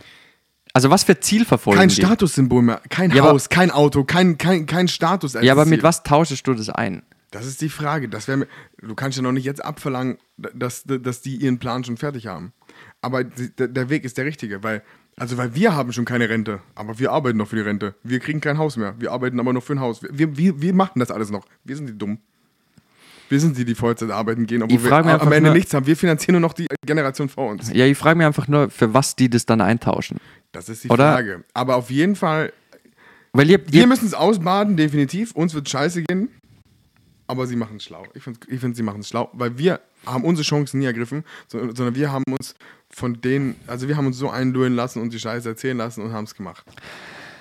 Also was für Ziel verfolgen
kein
die?
Statussymbol mehr, kein
Ja, aber-
Haus, kein Auto, kein, kein, kein Status. als
Ja, aber
Ziel.
mit was tauschest du das ein?
Das ist die Frage. Das wär, mir- du kannst ja noch nicht jetzt abverlangen, dass, dass die ihren Plan schon fertig haben. Aber die, der, der Weg ist der richtige, weil, also weil wir haben schon keine Rente, aber wir arbeiten noch für die Rente. Wir kriegen kein Haus mehr. Wir arbeiten aber noch für ein Haus. Wir, wir, wir machen das alles noch. Wir sind die dumm. Wir sind die, die Vollzeit arbeiten gehen, obwohl wir am Ende
nur-
nichts haben. Wir finanzieren nur noch die Generation vor uns.
Ja, ich frage mich einfach nur, für was die das dann eintauschen.
Das ist die
Oder-
Frage. Aber auf jeden Fall,
Weil ihr,
wir müssen es ausbaden, definitiv. Uns wird scheiße gehen. Aber sie machen es schlau. Ich finde, ich find, sie machen es schlau, weil wir haben unsere Chancen nie ergriffen, sondern, sondern wir haben uns von denen, also wir haben uns so einlullen lassen und die Scheiße erzählen lassen und haben es gemacht.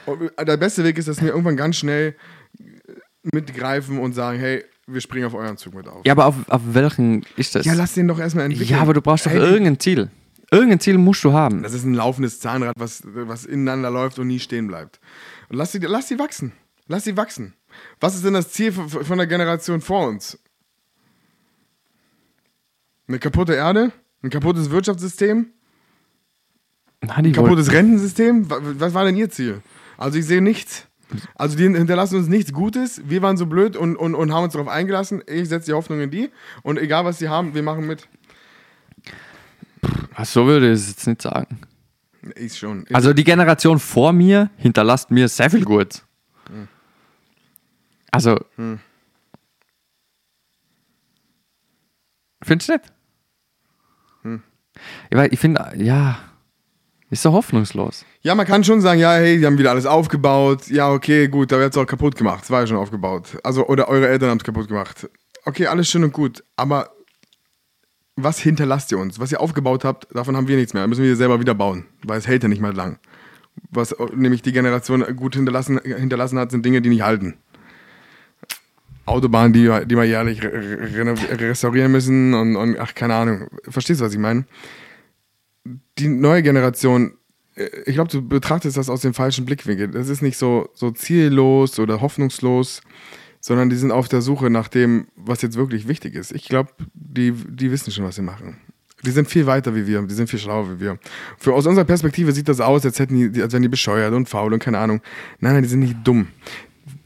Und der beste Weg ist, dass wir irgendwann ganz schnell mitgreifen und sagen, hey, wir springen auf euren Zug mit auf.
ja, aber auf, auf welchen ist das?
Ja, lass den doch erstmal entwickeln.
Ja, aber du brauchst doch
Hey,
irgendein Ziel. Irgendein Ziel musst du haben.
Das ist ein laufendes Zahnrad, was, was ineinander läuft und nie stehen bleibt. Und lass sie, lass sie wachsen. Lass sie wachsen. Was ist denn das Ziel von, von der Generation vor uns? Eine kaputte Erde? Ein kaputtes Wirtschaftssystem?
Nein,
Ein kaputtes Rentensystem? Wa- Was war denn ihr Ziel? Also ich sehe nichts. Also die hinterlassen uns nichts Gutes. Wir waren so blöd und, und, und haben uns darauf eingelassen. Ich setze die Hoffnung in die. Und egal was sie haben, wir machen mit.
wollten- so würde ich es jetzt nicht sagen.
Ich schon.
Also die Generation vor mir hinterlasst mir sehr viel Gut. Also. Findest du nicht? Ich, weiß, ich finde, ja, ist so hoffnungslos.
Ja, man kann schon sagen, ja, hey, die haben wieder alles aufgebaut. Ja, okay, gut, da wird es auch kaputt gemacht. Es war ja schon aufgebaut. Also, oder eure Eltern haben es kaputt gemacht. Okay, alles schön und gut. Aber was hinterlasst ihr uns? Was ihr aufgebaut habt, davon haben wir nichts mehr. Da müssen wir selber wieder bauen, weil es hält ja nicht mal lang. Was äh, nämlich die Generation gut hinterlassen, hinterlassen hat, sind Dinge, die nicht halten. Autobahnen, die, die wir jährlich re re restaurieren müssen und, und ach, keine Ahnung. Verstehst du, was ich meine? Die neue Generation äh, ich glaube, du betrachtest das aus dem falschen Blickwinkel. Das ist nicht so, so ziellos oder hoffnungslos, sondern die sind auf der Suche nach dem, was jetzt wirklich wichtig ist. Ich glaube, die, die wissen schon, was sie machen. Die sind viel weiter wie wir, die sind viel schlauer wie wir. Für, aus unserer Perspektive sieht das aus, als, hätten die, als wären die bescheuert und faul und keine Ahnung. Nein, nein, die sind nicht dumm.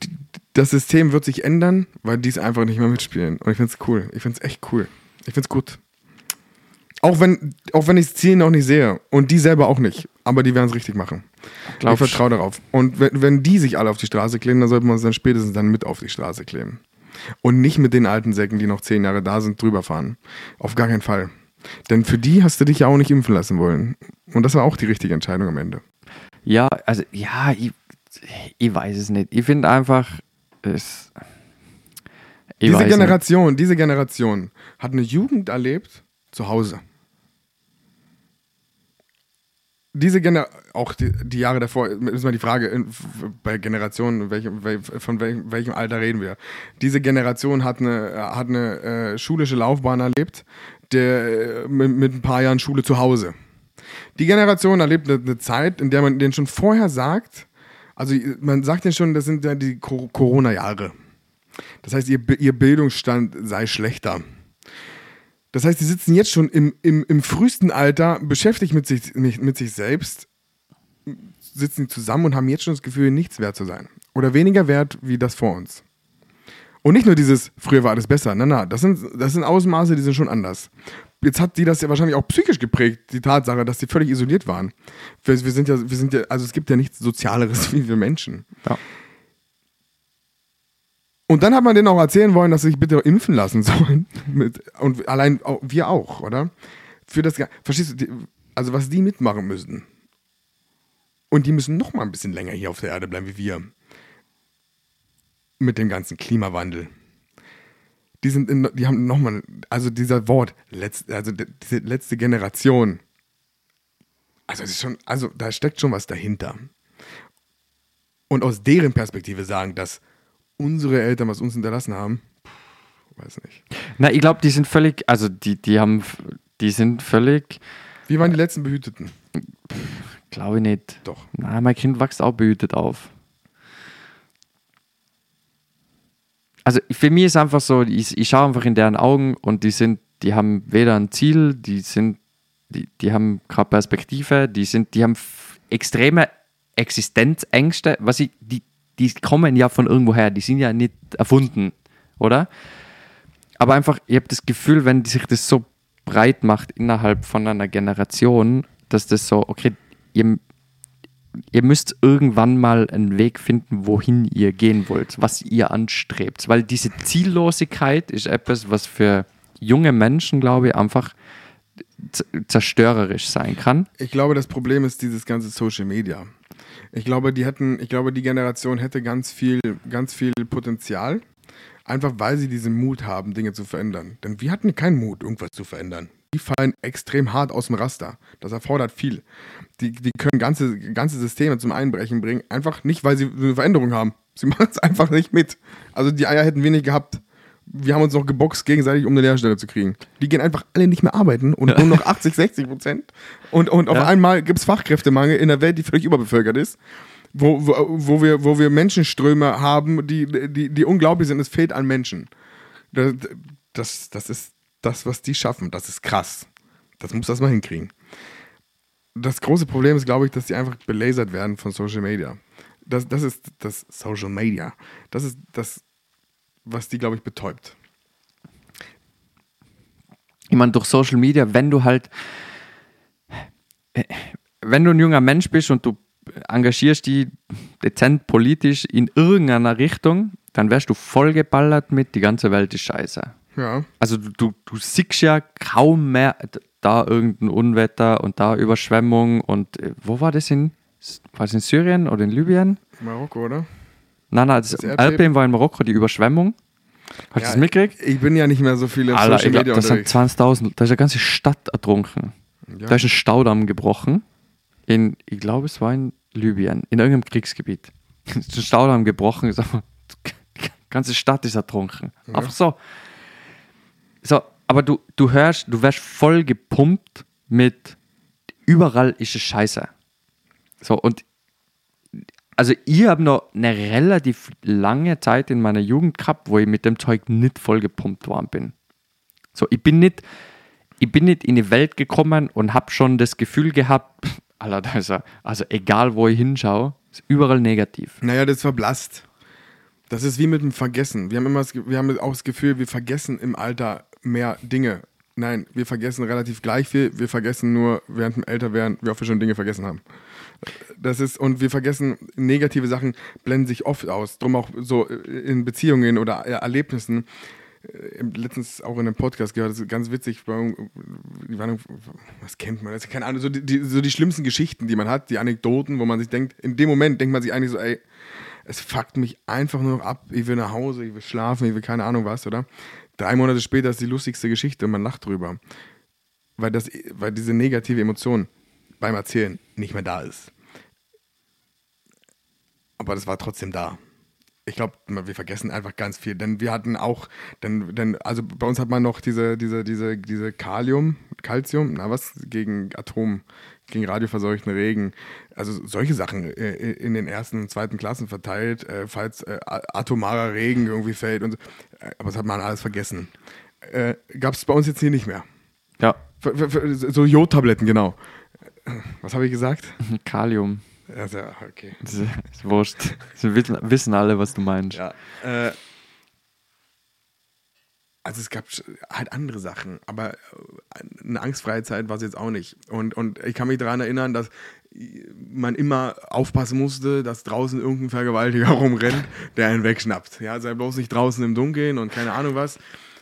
Die, das System wird sich ändern, weil die es einfach nicht mehr mitspielen. Und ich finde es cool. Ich finde es echt cool. Ich finde es gut. Auch wenn, auch wenn ich das Ziel noch nicht sehe. Und die selber auch nicht. Aber die werden es richtig machen.
Glaubst-
ich vertraue darauf. Und wenn, wenn die sich alle auf die Straße kleben, dann sollte man es dann spätestens dann mit auf die Straße kleben. Und nicht mit den alten Säcken, die noch zehn Jahre da sind, drüber fahren. Auf gar keinen Fall. Denn für die hast du dich ja auch nicht impfen lassen wollen. Und das war auch die richtige Entscheidung am Ende.
Ja, also, ja, ich, ich weiß es nicht. Ich finde einfach, es.
Diese
weiß nicht.
Generation, diese Generation hat eine Jugend erlebt zu Hause. Diese Generation, auch die, die Jahre davor, ist mal die Frage, in, bei Generationen, welchem, wel, von welchem, welchem Alter reden wir? Diese Generation hat eine, hat eine äh, schulische Laufbahn erlebt, der, äh, mit, mit ein paar Jahren Schule zu Hause. Die Generation erlebt eine, eine Zeit, in der man denen schon vorher sagt, also man sagt denen schon, das sind ja die Co- Corona-Jahre. Das heißt, ihr, ihr Bildungsstand sei schlechter. Das heißt, die sitzen jetzt schon im, im, im frühesten Alter beschäftigt mit sich, mit, sich selbst, sitzen zusammen und haben jetzt schon das Gefühl, nichts wert zu sein. Oder weniger wert wie das vor uns. Und nicht nur dieses, früher war alles besser. Na, na, das sind, das sind Ausmaße, die sind schon anders. Jetzt hat die das ja wahrscheinlich auch psychisch geprägt, die Tatsache, dass die völlig isoliert waren. Wir, wir sind ja, wir sind ja, also es gibt ja nichts Sozialeres wie wir Menschen.
Ja.
Und dann hat man denen auch erzählen wollen, dass sie sich bitte impfen lassen sollen. Mit, und allein auch, wir auch, oder? Für das, verstehst du, die, also was die mitmachen müssen. Und die müssen noch mal ein bisschen länger hier auf der Erde bleiben wie wir. Mit dem ganzen Klimawandel. Die sind, in, die haben noch mal, also dieser Wort, letzt, also diese letzte Generation. Also es ist schon, also da steckt schon was dahinter. Und aus deren Perspektive sagen, dass unsere Eltern was uns hinterlassen haben, weiß nicht.
Na, ich glaube, die sind völlig, also die, die haben, die sind völlig,
Wir waren die letzten Behüteten.
glaube ich nicht.
Doch.
Na, mein Kind wächst auch behütet auf. Also für mich ist einfach so, ich, ich schaue einfach in deren Augen und die sind, die haben weder ein Ziel, die sind, die, die haben keine Perspektive, die sind, die haben extreme Existenzängste, was ich, die, die kommen ja von irgendwoher, die sind ja nicht erfunden, oder? Aber einfach, ich habe das Gefühl, wenn sich das so breit macht innerhalb von einer Generation, dass das so, okay, ihr, ihr müsst irgendwann mal einen Weg finden, wohin ihr gehen wollt, was ihr anstrebt. Weil diese Ziellosigkeit ist etwas, was für junge Menschen, glaube ich, einfach zerstörerisch sein kann.
Ich glaube, das Problem ist dieses ganze Social Media. Ich glaube, die hätten, ich glaube, die Generation hätte ganz viel, ganz viel Potenzial, einfach weil sie diesen Mut haben, Dinge zu verändern. Denn wir hatten keinen Mut, irgendwas zu verändern. Die fallen extrem hart aus dem Raster. Das erfordert viel. Die, die können ganze, ganze Systeme zum Einbrechen bringen, einfach nicht, weil sie eine Veränderung haben. Sie machen es einfach nicht mit. Also die Eier hätten wir nicht gehabt. Wir haben uns noch geboxt gegenseitig, um eine Lehrstelle zu kriegen. Die gehen einfach alle nicht mehr arbeiten und nur noch 80, 60 Prozent. Und, und auf
Ja.
einmal gibt es Fachkräftemangel in einer Welt, die völlig überbevölkert ist. Wo, wo, wo, wir, wo wir Menschenströme haben, die, die, die unglaublich sind. Es fehlt an Menschen. Das, das, das ist das, was die schaffen. Das ist krass. Das muss das mal hinkriegen. Das große Problem ist, glaube ich, dass die einfach belasert werden von Social Media. Das, das ist das Social Media. Das ist das, was die, glaube ich, betäubt.
Ich meine, durch Social Media, wenn du halt, wenn du ein junger Mensch bist und du engagierst dich dezent politisch in irgendeiner Richtung, dann wärst du vollgeballert mit, die ganze Welt ist scheiße.
Ja.
Also du, du, du siehst ja kaum mehr da irgendein Unwetter und da Überschwemmung und äh, wo war das in, war das in Syrien oder in Libyen?
Marokko, oder?
Nein, nein, das,
Das Erdbeben?
Erdbeben war in Marokko, die Überschwemmung. Hast du
Ja,
das mitgekriegt?
Ich bin ja nicht mehr so viel auf
Alter,
Social
ich glaub,
Media
das sind
unterwegs.
20.000, da ist eine ganze Stadt ertrunken.
Ja.
Da ist ein Staudamm gebrochen. In, ich glaube, es war in Libyen, in irgendeinem Kriegsgebiet. Es ist ein Staudamm gebrochen. Die ganze Stadt ist ertrunken. Einfach so. So, aber du, du hörst, du wirst voll gepumpt mit überall ist es scheiße. So, und also ich habe noch eine relativ lange Zeit in meiner Jugend gehabt, wo ich mit dem Zeug nicht vollgepumpt worden bin. So, ich bin nicht, ich bin nicht in die Welt gekommen und habe schon das Gefühl gehabt, er, also egal wo ich hinschaue, ist überall negativ.
Naja, das verblasst. Das ist wie mit dem Vergessen. Wir haben immer das, wir haben auch das Gefühl, wir vergessen im Alter mehr Dinge. Nein, wir vergessen relativ gleich viel. Wir vergessen nur während dem Älterwerden, wie oft wir schon Dinge vergessen haben. Das ist, und wir vergessen, negative Sachen blenden sich oft aus. Drum auch so in Beziehungen oder Erlebnissen. Äh, Letztens auch in einem Podcast gehört, das ist ganz witzig. was kennt man? Das keine Ahnung, so die, die, so die schlimmsten Geschichten, die man hat, die Anekdoten, wo man sich denkt, in dem Moment denkt man sich eigentlich so, ey, es fuckt mich einfach nur noch ab. Ich will nach Hause, ich will schlafen, ich will keine Ahnung was, oder? Drei Monate später ist die lustigste Geschichte und man lacht drüber. Weil, das, weil diese negative Emotion beim Erzählen nicht mehr da ist. Aber das war trotzdem da. Ich glaube, wir vergessen einfach ganz viel, denn wir hatten auch, denn, denn, also bei uns hat man noch diese, diese, diese, diese Kalium, Calcium, na was, gegen Atom, gegen radioverseuchten Regen, also solche Sachen äh, in den ersten und zweiten Klassen verteilt, äh, falls äh, atomarer Regen irgendwie fällt und so. Äh, aber das hat man alles vergessen. Äh, Gab es bei uns jetzt hier nicht mehr.
Ja,
f- So Jodtabletten, genau. Was habe ich gesagt?
Kalium.
Ja, sehr, okay.
Das ist, ist wurscht. Sie wissen, alle, was du meinst.
Ja. Äh, also es gab halt andere Sachen, aber äh, eine angstfreie Zeit war es jetzt auch nicht. Und, und ich kann mich daran erinnern, dass man immer aufpassen musste, dass draußen irgendein Vergewaltiger rumrennt, der einen wegschnappt. Ja, sei bloß nicht draußen im Dunkeln und keine Ahnung was.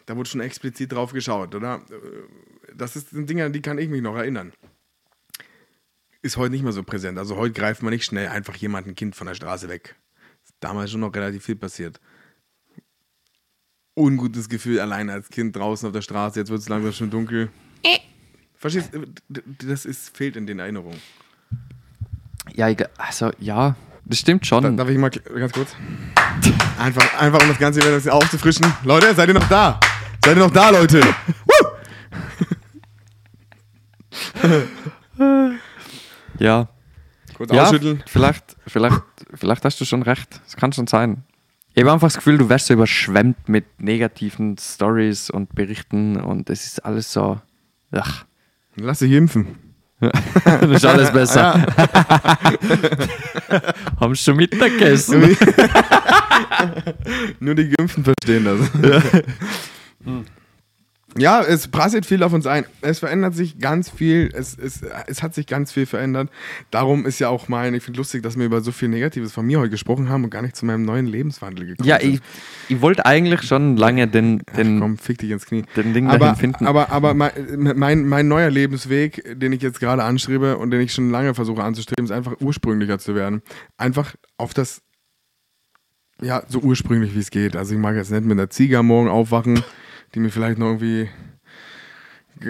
Da wurde schon explizit drauf geschaut, oder? Äh, Das sind Dinge, an die kann ich mich noch erinnern. Ist heute nicht mehr so präsent. Also heute greift man nicht schnell einfach jemand ein Kind von der Straße weg. Ist damals schon noch relativ viel passiert. Ungutes Gefühl allein als Kind draußen auf der Straße. Jetzt wird es langsam schon dunkel. Verstehst du? Das ist, fehlt in den Erinnerungen.
Ja, ich, also ja, das stimmt
Da,
schon.
darf ich mal ganz kurz? Einfach, einfach um das Ganze wieder aufzufrischen. Leute, seid ihr noch da? Seid ihr noch da, Leute?
Ja.
Kurz
ja,
ausschütteln.
Vielleicht, vielleicht, vielleicht hast du schon recht. Das kann schon sein. Ich habe einfach das Gefühl, du wirst so überschwemmt mit negativen Stories und Berichten und es ist alles so. Ach,
Lass dich impfen.
das ist alles besser. Haben schon Mittag gegessen?
Nur die Geimpften verstehen das. Ja, es prasselt viel auf uns ein. Es verändert sich ganz viel. Es, es, es hat sich ganz viel verändert. Darum ist ja auch mein, ich finde lustig, dass wir über so viel Negatives von mir heute gesprochen haben und gar nicht zu meinem neuen Lebenswandel gekommen
Ja,
sind.
ich, ich wollte eigentlich schon lange den, den,
Komm, fick dich ins Knie.
den Ding
aber,
dahin finden.
aber, aber mein, mein, mein neuer Lebensweg, den ich jetzt gerade anstrebe und den ich schon lange versuche anzustreben, ist einfach ursprünglicher zu werden. Einfach auf das, ja, so ursprünglich wie es geht. Also ich mag jetzt nicht mit einer Ziege am Morgen aufwachen, die mir vielleicht noch irgendwie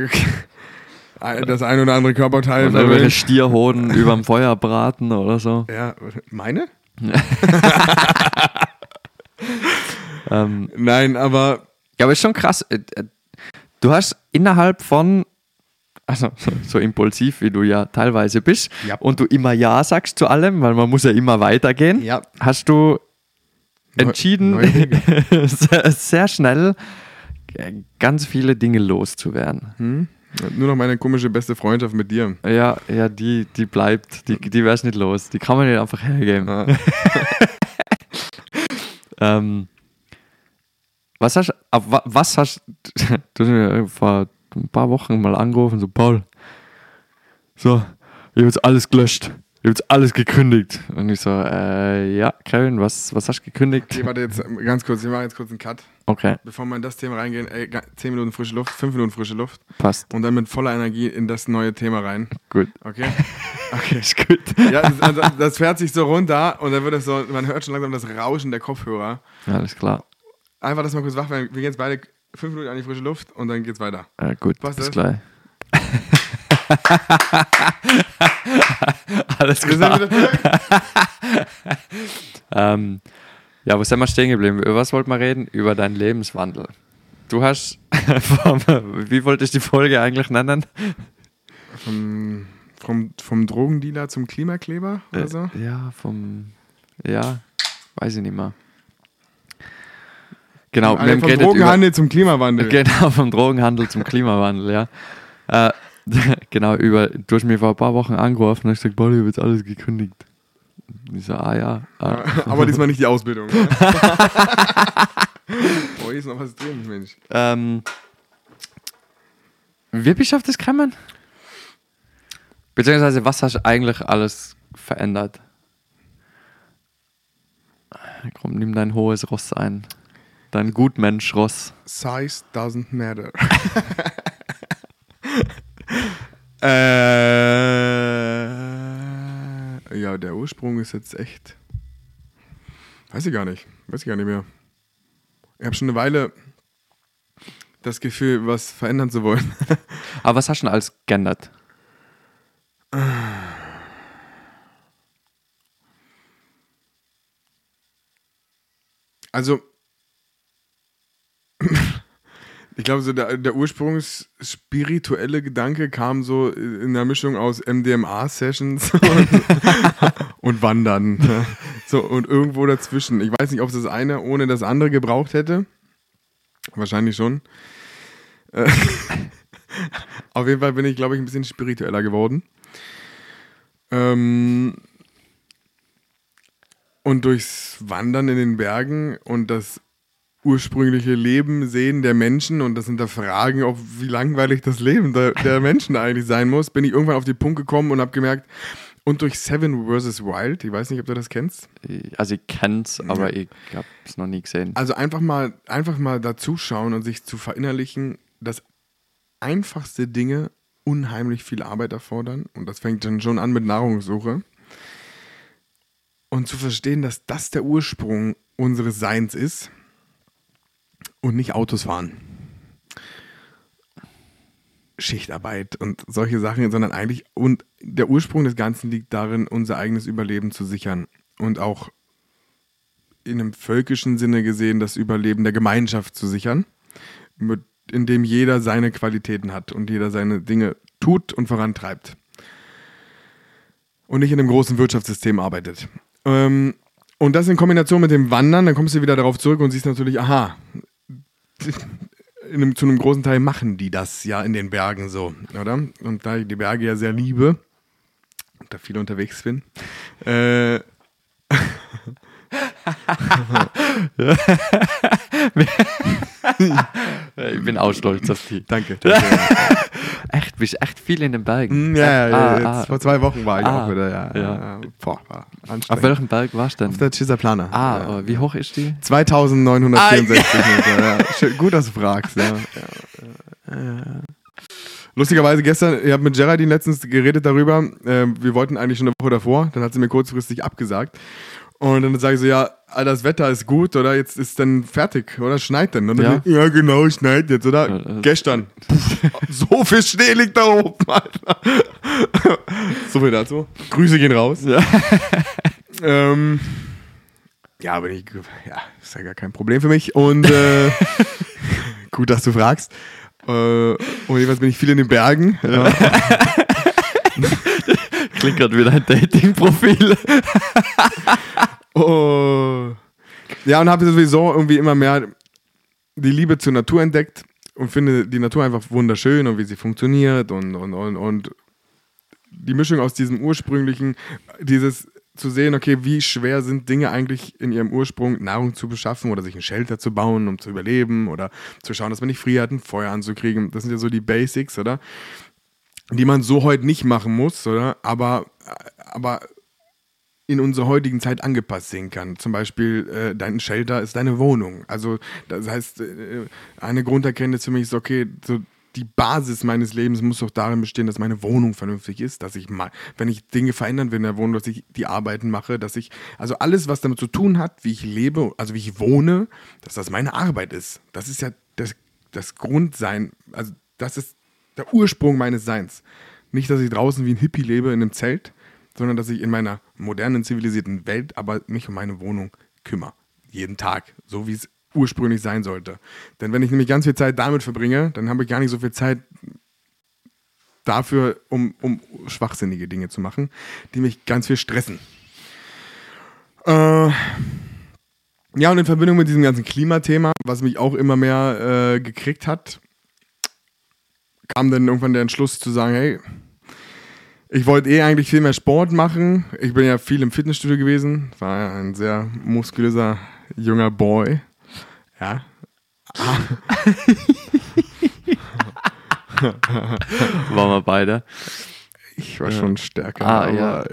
das ein oder andere Körperteil
und irgendwelche. Stierhoden überm Feuer braten oder so.
Ja, meine?
Ähm,
Nein, aber
Ja, aber ist schon krass. Äh, äh, Du hast innerhalb von, also so, impulsiv wie du ja teilweise bist,
Ja.
und du immer Ja sagst zu allem, weil man muss ja immer weitergehen,
Ja.
hast du
Neu-
entschieden,
Wege.
sehr, sehr schnell ganz viele Dinge loszuwerden.
hm? nur noch meine komische beste Freundschaft mit dir.
Ja, ja, die, die bleibt, die, die wär's nicht los. Die kann man nicht einfach hergeben.
Ja.
Ähm, was hast was hast du hast mir vor ein paar Wochen mal angerufen, so Paul, so, ich habe jetzt alles gelöscht, habe jetzt alles gekündigt. Und ich so, äh, ja, Kevin, was, was hast du gekündigt?
Okay, warte jetzt ganz kurz, wir machen jetzt kurz einen Cut.
Okay,
Bevor wir in das Thema reingehen, ey, ga- 10 Minuten frische Luft, 5 Minuten frische Luft
passt.
und dann mit voller Energie in das neue Thema rein.
Gut.
Okay? Okay.
Ist gut.
Ja, das, also, das fährt sich so runter und dann wird es so, man hört schon langsam das Rauschen der Kopfhörer.
Alles klar.
Einfach, dass man kurz wach werden. Wir gehen jetzt beide 5 Minuten an die frische Luft und dann geht's weiter.
Äh, gut,
Passt
bis
das?
gleich. Alles
Wir
klar. Ähm, ja, wo sind wir stehen geblieben? Über was wollten wir reden? Über deinen Lebenswandel. Du hast, vom- wie wolltest du die Folge eigentlich nennen?
Vom Vom, vom Drogendealer zum Klimakleber oder
Äh,
so?
Ja, vom. Ja, weiß ich nicht mehr. Genau, wir
Also
haben
vom
geredet über,
Drogenhandel zum Klimawandel.
Genau, vom Drogenhandel zum Klimawandel, ja. Äh, genau, über, du hast mir vor ein paar Wochen angerufen und hast gesagt, Boah, ich habe jetzt alles gekündigt. Und Ich so, ah ja. Ah.
Aber diesmal nicht die Ausbildung. Boah, hier ist noch was drin, Mensch.
Ähm, wie bist du auf das gekommen? Beziehungsweise, was hast du eigentlich alles verändert? Komm, nimm dein hohes Ross ein. Dein Gutmensch-Ross.
Size doesn't matter. äh, ja, der Ursprung ist jetzt echt. Weiß ich gar nicht. Weiß ich gar nicht mehr. Ich habe schon eine Weile das Gefühl, was verändern zu wollen.
Aber was hast du denn alles geändert?
Also, ich glaube, so der, der ursprungsspirituelle Gedanke kam so in der Mischung aus MDMA-Sessions und, und Wandern. So, und irgendwo dazwischen. Ich weiß nicht, ob es das eine ohne das andere gebraucht hätte. Wahrscheinlich schon. Äh, Auf jeden Fall bin ich, glaube ich, ein bisschen spiritueller geworden. Ähm, und durchs Wandern in den Bergen und das ursprüngliche Leben sehen der Menschen und das Hinterfragen, auch wie langweilig das Leben der, der Menschen eigentlich sein muss, bin ich irgendwann auf den Punkt gekommen und habe gemerkt, und durch Seven vs. Wild, ich weiß nicht, ob du das kennst,
Also ich kenn's, aber ich hab's noch nie gesehen.
also einfach mal, einfach mal dazuschauen und sich zu verinnerlichen, dass einfachste Dinge unheimlich viel Arbeit erfordern. Und das fängt dann schon an mit Nahrungssuche. Und zu verstehen, dass das der Ursprung unseres Seins ist und nicht Autos fahren. Schichtarbeit und solche Sachen, sondern eigentlich, und der Ursprung des Ganzen liegt darin, unser eigenes Überleben zu sichern und auch in einem völkischen Sinne gesehen das Überleben der Gemeinschaft zu sichern, mit, indem jeder seine Qualitäten hat und jeder seine Dinge tut und vorantreibt. Und nicht in einem großen Wirtschaftssystem arbeitet. Ähm, und das in Kombination mit dem Wandern, dann kommst du wieder darauf zurück und siehst natürlich, aha, einem, zu einem großen Teil machen die das ja in den Bergen so, oder? Und da ich die Berge ja sehr liebe und da viel unterwegs bin, äh,
bin auch stolz auf dich.
danke. danke.
Echt, bist echt viel in den Bergen.
Mm, ja, ja,
Ah,
jetzt
ah.
vor zwei Wochen war ich
Ah,
auch wieder, ja.
ja.
Boah, war
Auf
anstrengend.
welchem Berg warst du denn?
Auf der Chisaplana.
ah,
ja.
oh, wie hoch ist die?
2964 Meter, ja. Schön, gut, dass du fragst. Lustigerweise gestern, ich habe mit Geraldine letztens geredet darüber, ähm, wir wollten eigentlich schon eine Woche davor, dann hat sie mir kurzfristig abgesagt. Und dann sage ich so, ja, Alter, das Wetter ist gut, oder? Jetzt ist dann fertig, oder? Schneit denn? Und dann
Ja.
so, ja genau, schneit jetzt, oder?
Ja,
Gestern. so viel Schnee liegt da oben, Alter. so viel dazu. Grüße gehen raus.
Ja.
Ähm, ja, aber ich, ja, ist ja gar kein Problem für mich. Und äh, gut, dass du fragst. Äh, und jedenfalls bin ich viel in den Bergen. Ja.
Klingt gerade wieder ein Dating-Profil.
Oh. Ja, und habe sowieso irgendwie immer mehr die Liebe zur Natur entdeckt und finde die Natur einfach wunderschön und wie sie funktioniert und, und, und, und die Mischung aus diesem ursprünglichen, dieses zu sehen, okay, wie schwer sind Dinge eigentlich in ihrem Ursprung, Nahrung zu beschaffen oder sich ein Shelter zu bauen, um zu überleben oder zu schauen, dass man nicht friert, ein Feuer anzukriegen. Das sind ja so die Basics, oder? Die man so heute nicht machen muss, oder? Aber, aber in unserer heutigen Zeit angepasst sehen kann. Zum Beispiel, äh, dein Shelter ist deine Wohnung. Also, das heißt, äh, eine Grunderkenntnis für mich ist, okay, so die Basis meines Lebens muss doch darin bestehen, dass meine Wohnung vernünftig ist, dass ich mal, wenn ich Dinge verändern will in der Wohnung, dass ich die Arbeiten mache, dass ich, also alles, was damit zu tun hat, wie ich lebe, also wie ich wohne, dass das meine Arbeit ist. Das ist ja das, das Grundsein, also das ist der Ursprung meines Seins. Nicht, dass ich draußen wie ein Hippie lebe in einem Zelt, sondern dass ich in meiner modernen, zivilisierten Welt aber mich um meine Wohnung kümmere. Jeden Tag, so wie es ursprünglich sein sollte. Denn wenn ich nämlich ganz viel Zeit damit verbringe, dann habe ich gar nicht so viel Zeit, dafür, um, um schwachsinnige Dinge zu machen, die mich ganz viel stressen. Äh, ja, und in Verbindung mit diesem ganzen Klimathema, was mich auch immer mehr äh, gekriegt hat, kam dann irgendwann der Entschluss zu sagen, hey, ich wollte eh eigentlich viel mehr Sport machen. Ich bin ja viel im Fitnessstudio gewesen, war ja ein sehr muskulöser junger Boy. Ja.
Waren wir beide.
Ich war schon stärker,
Ah,
aber
ja,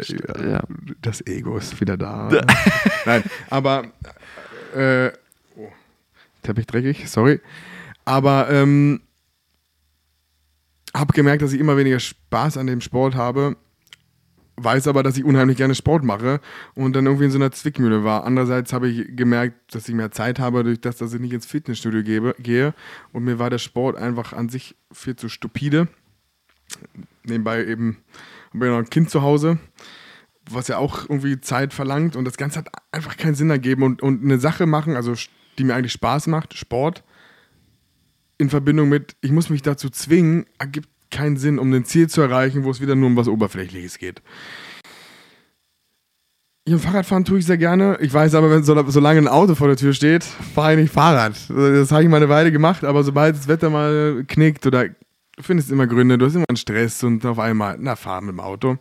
ja. das Ego ist wieder da. Nein, aber äh, oh, Teppich dreckig, sorry. Aber ähm, habe gemerkt, dass ich immer weniger Spaß an dem Sport habe. Weiß aber, dass ich unheimlich gerne Sport mache und dann irgendwie in so einer Zwickmühle war. Andererseits habe ich gemerkt, dass ich mehr Zeit habe, durch das, dass ich nicht ins Fitnessstudio gebe, gehe. Und mir war der Sport einfach an sich viel zu stupide. Nebenbei eben habe ich noch ein Kind zu Hause, was ja auch irgendwie Zeit verlangt. Und das Ganze hat einfach keinen Sinn ergeben. Und, und eine Sache machen, also die mir eigentlich Spaß macht, Sport, in Verbindung mit, ich muss mich dazu zwingen, ergibt keinen Sinn, um ein Ziel zu erreichen, wo es wieder nur um was Oberflächliches geht. Ja, Fahrradfahren tue ich sehr gerne. Ich weiß aber, wenn so, solange ein Auto vor der Tür steht, fahre ich nicht Fahrrad. Das habe ich mal eine Weile gemacht, aber sobald das Wetter mal knickt oder du findest immer Gründe, du hast immer einen Stress und auf einmal, na, fahr mit dem Auto.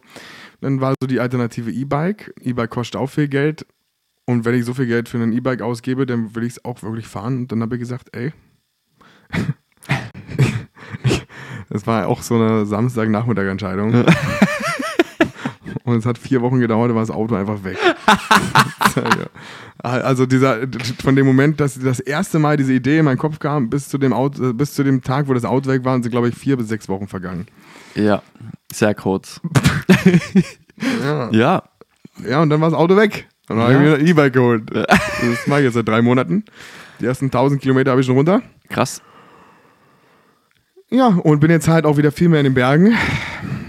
Dann war so die Alternative E-Bike. E-Bike kostet auch viel Geld. Und wenn ich so viel Geld für ein E-Bike ausgebe, dann will ich es auch wirklich fahren. Und dann habe ich gesagt, ey, das war auch so eine Samstagnachmittag-Entscheidung. Und es hat vier Wochen gedauert, da war das Auto einfach weg. also dieser, von dem Moment, dass das erste Mal diese Idee in meinen Kopf kam, bis zu dem, Auto, bis zu dem Tag, wo das Auto weg war, sind, glaube ich, vier bis sechs Wochen vergangen.
Ja, sehr kurz.
Ja,
Ja,
ja und dann war das Auto weg. Und dann habe ich mir ein E-Bike geholt. Das mache ich jetzt seit drei Monaten. Die ersten 1000 Kilometer habe ich schon runter.
krass.
Ja, und bin jetzt halt auch wieder viel mehr in den Bergen,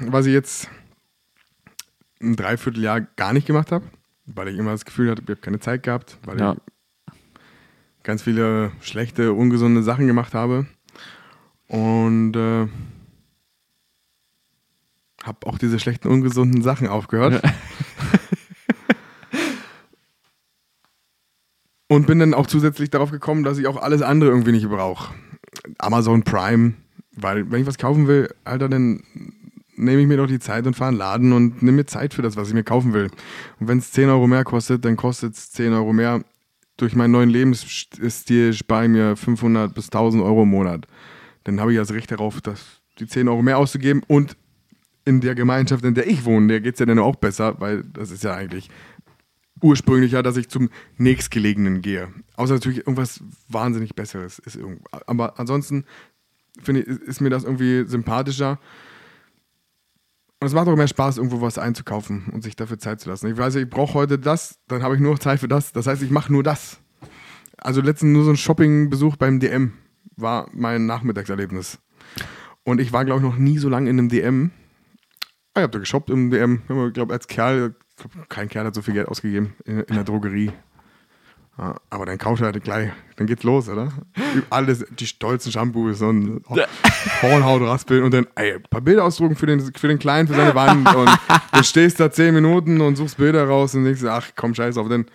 was ich jetzt ein Dreivierteljahr gar nicht gemacht habe, weil ich immer das Gefühl hatte, ich habe keine Zeit gehabt, weil
Ja.
ich ganz viele schlechte, ungesunde Sachen gemacht habe. Und äh, habe auch diese schlechten, ungesunden Sachen aufgehört. Und bin dann auch zusätzlich darauf gekommen, dass ich auch alles andere irgendwie nicht brauche. Amazon Prime, weil wenn ich was kaufen will, Alter, dann nehme ich mir doch die Zeit und fahre in den Laden und nehme mir Zeit für das, was ich mir kaufen will. Und wenn es 10 Euro mehr kostet, dann kostet es 10 Euro mehr. Durch meinen neuen Lebensstil spare ich mir 500 bis 1000 Euro im Monat. Dann habe ich das Recht darauf, das, die 10 Euro mehr auszugeben und in der Gemeinschaft, in der ich wohne, der geht es ja dann auch besser, weil das ist ja eigentlich ursprünglicher, dass ich zum nächstgelegenen gehe. Außer natürlich irgendwas wahnsinnig Besseres ist irgendwo. Aber ansonsten finde ich, ist mir das irgendwie sympathischer. Und es macht auch mehr Spaß, irgendwo was einzukaufen und sich dafür Zeit zu lassen. Ich weiß, ich brauche heute das, dann habe ich nur Zeit für das. Das heißt, ich mache nur das. Also letztens nur so ein Shoppingbesuch beim DM war mein Nachmittagserlebnis. Und ich war, glaube ich, noch nie so lange in einem DM. Ah, ich habe da geshoppt im DM. Ich glaube, als Kerl, glaub, kein Kerl hat so viel Geld ausgegeben in, in der Drogerie. Ja, aber dann kauft er halt gleich, dann geht's los, oder? Alles, die stolzen Shampoos und Hornhautraspeln und dann ey, ein paar Bilder ausdrucken für den, für den Kleinen, für seine Wand und du stehst da zehn Minuten und suchst Bilder raus und denkst, ach komm, scheiß auf, dann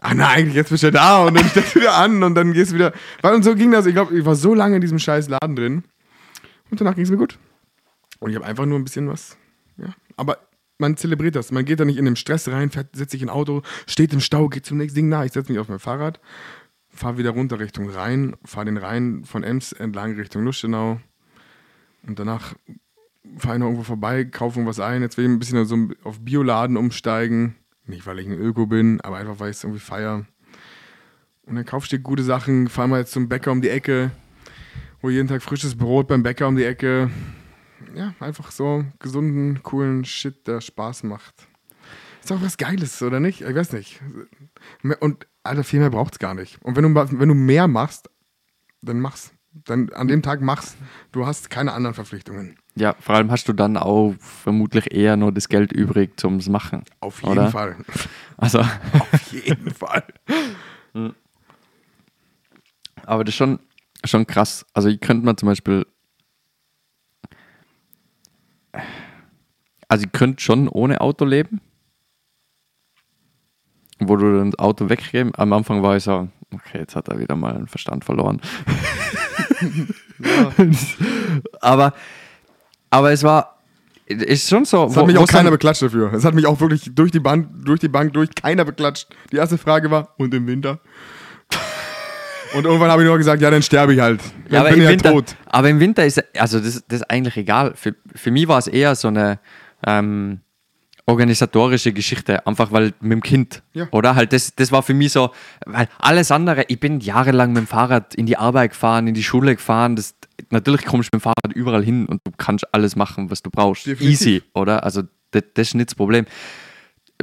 ach nein, eigentlich jetzt bist du ja da und dann stellst du wieder an und dann gehst du wieder, weil und so ging das, ich glaube, ich war so lange in diesem scheiß Laden drin und danach ging es mir gut. Und ich habe einfach nur ein bisschen was, ja, aber man zelebriert das. Man geht da nicht in den Stress rein, fährt, setzt sich in ein Auto, steht im Stau, geht zum nächsten Ding nach. Ich setze mich auf mein Fahrrad, fahre wieder runter Richtung Rhein, fahre den Rhein von Ems entlang Richtung Lustenau. Und danach fahre ich noch irgendwo vorbei, kaufe irgendwas ein. Jetzt will ich ein bisschen so auf Bioladen umsteigen. Nicht, weil ich ein Öko bin, aber einfach, weil ich es irgendwie feier. Und dann du dir gute Sachen, fahr mal jetzt zum Bäcker um die Ecke, wo jeden Tag frisches Brot beim Bäcker um die Ecke ja, einfach so gesunden, coolen Shit, der Spaß macht. Ist auch was Geiles, oder nicht? Ich weiß nicht. Und Alter, viel mehr braucht es gar nicht. Und wenn du, wenn du mehr machst, dann mach's. Dann an dem Tag mach's. Du hast keine anderen Verpflichtungen.
Ja, vor allem hast du dann auch vermutlich eher nur das Geld übrig zum Machen.
Auf jeden
oder?
Fall.
Also,
Auf jeden Fall.
aber das ist schon, schon krass. Also ich könnte mir zum Beispiel also ich könnte schon ohne Auto leben. Wo du das Auto weggeben. Am Anfang war ich so, okay, jetzt hat er wieder mal einen Verstand verloren. aber, aber es war, ist schon so.
Es hat mich auch keiner beklatscht dafür. Es hat mich auch wirklich durch die Bank, durch die Bank durch keiner beklatscht. Die erste Frage war, und im Winter? Und irgendwann habe ich nur gesagt, ja, dann sterbe ich halt. Dann
Ja, aber,
bin
im
ich
Winter,
halt tot.
aber im Winter ist, also das, das ist eigentlich egal. Für, für mich war es eher so eine ähm, organisatorische Geschichte, einfach weil mit dem Kind.
Ja.
Oder halt, das, das war für mich so, weil alles andere, ich bin jahrelang mit dem Fahrrad in die Arbeit gefahren, in die Schule gefahren. Das, natürlich kommst du mit dem Fahrrad überall hin und du kannst alles machen, was du brauchst.
Definitiv.
Easy, oder? Also das, das ist nicht das Problem.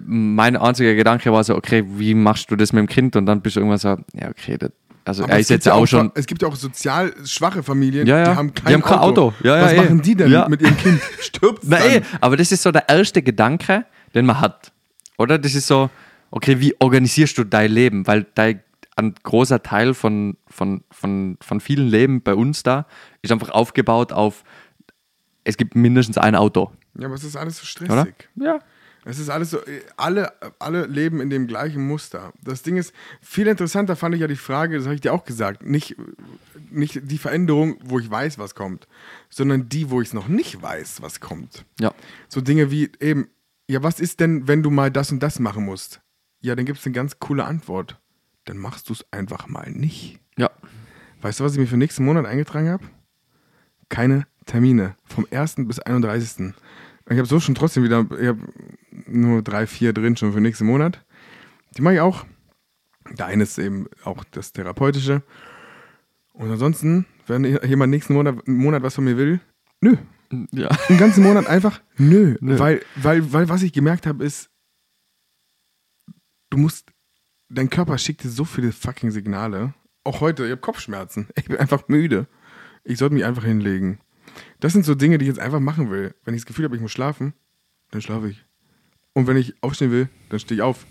Mein einziger Gedanke war so, okay, wie machst du das mit dem Kind? Und dann bist du irgendwann so, ja, okay, das, also
Aber
er
es
ist
gibt
jetzt
ja
auch schon.
Es gibt ja auch sozial schwache Familien,
Ja, ja.
die haben kein,
Die haben kein Auto. Ja, ja,
Was machen die denn mit ihrem Kind? Stirbt
Na,
dann?
eh, aber das ist so der erste Gedanke, den man hat. Oder? Das ist so, okay, wie organisierst du dein Leben? Weil dein, ein großer Teil von, von, von, von vielen Leben bei uns da ist einfach aufgebaut auf, es gibt mindestens ein Auto.
Ja, aber es ist alles so stressig.
Oder? Ja.
Es ist alles so, äh, alle, alle leben in dem gleichen Muster. Das Ding ist, viel interessanter fand ich ja die Frage, das habe ich dir auch gesagt, nicht, nicht die Veränderung, wo ich weiß, was kommt, sondern die, wo ich es noch nicht weiß, was kommt.
Ja.
So Dinge wie eben, ja, was ist denn, wenn du mal das und das machen musst? Ja, dann gibt es eine ganz coole Antwort. Dann machst du es einfach mal nicht.
Ja.
Weißt du, was ich mir für nächsten Monat eingetragen habe? Keine Termine. Vom 1. bis 31. Ich habe so schon trotzdem wieder, ich habe nur drei, vier drin schon für nächsten Monat. Die mache ich auch. Der eine ist eben auch das Therapeutische. Und ansonsten, wenn jemand nächsten Monat, Monat was von mir will, nö.
Ja.
Den ganzen Monat einfach nö.
Nö.
Weil, weil, weil was ich gemerkt habe, ist, du musst, dein Körper schickt dir so viele fucking Signale. Auch heute, ich habe Kopfschmerzen. Ich bin einfach müde. Ich sollte mich einfach hinlegen. Das sind so Dinge, die ich jetzt einfach machen will. Wenn ich das Gefühl habe, ich muss schlafen, dann schlafe ich. Und wenn ich aufstehen will, dann stehe ich auf.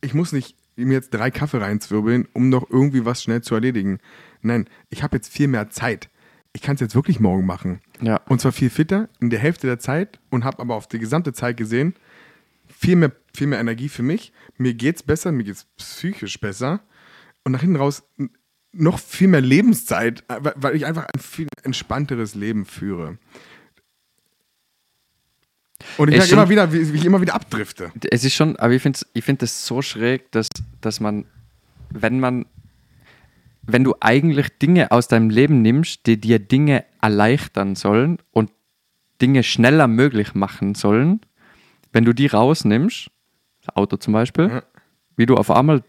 Ich muss nicht mir jetzt drei Kaffee reinzwirbeln, um noch irgendwie was schnell zu erledigen. Nein, ich habe jetzt viel mehr Zeit. Ich kann es jetzt wirklich morgen machen.
Ja.
Und zwar viel fitter in der Hälfte der Zeit und habe aber auf die gesamte Zeit gesehen, viel mehr, viel mehr Energie für mich. Mir geht's besser, mir geht's psychisch besser. Und nach hinten raus noch viel mehr Lebenszeit, äh, weil ich einfach ein viel entspannteres Leben führe. Und ich merke immer wieder, wie, wie ich immer wieder abdrifte.
Es ist schon, aber ich finde ich find das so schräg, dass, dass man, wenn man, wenn du eigentlich Dinge aus deinem Leben nimmst, die dir Dinge erleichtern sollen und Dinge schneller möglich machen sollen, wenn du die rausnimmst, das Auto zum Beispiel,
Ja.
wie du auf einmal,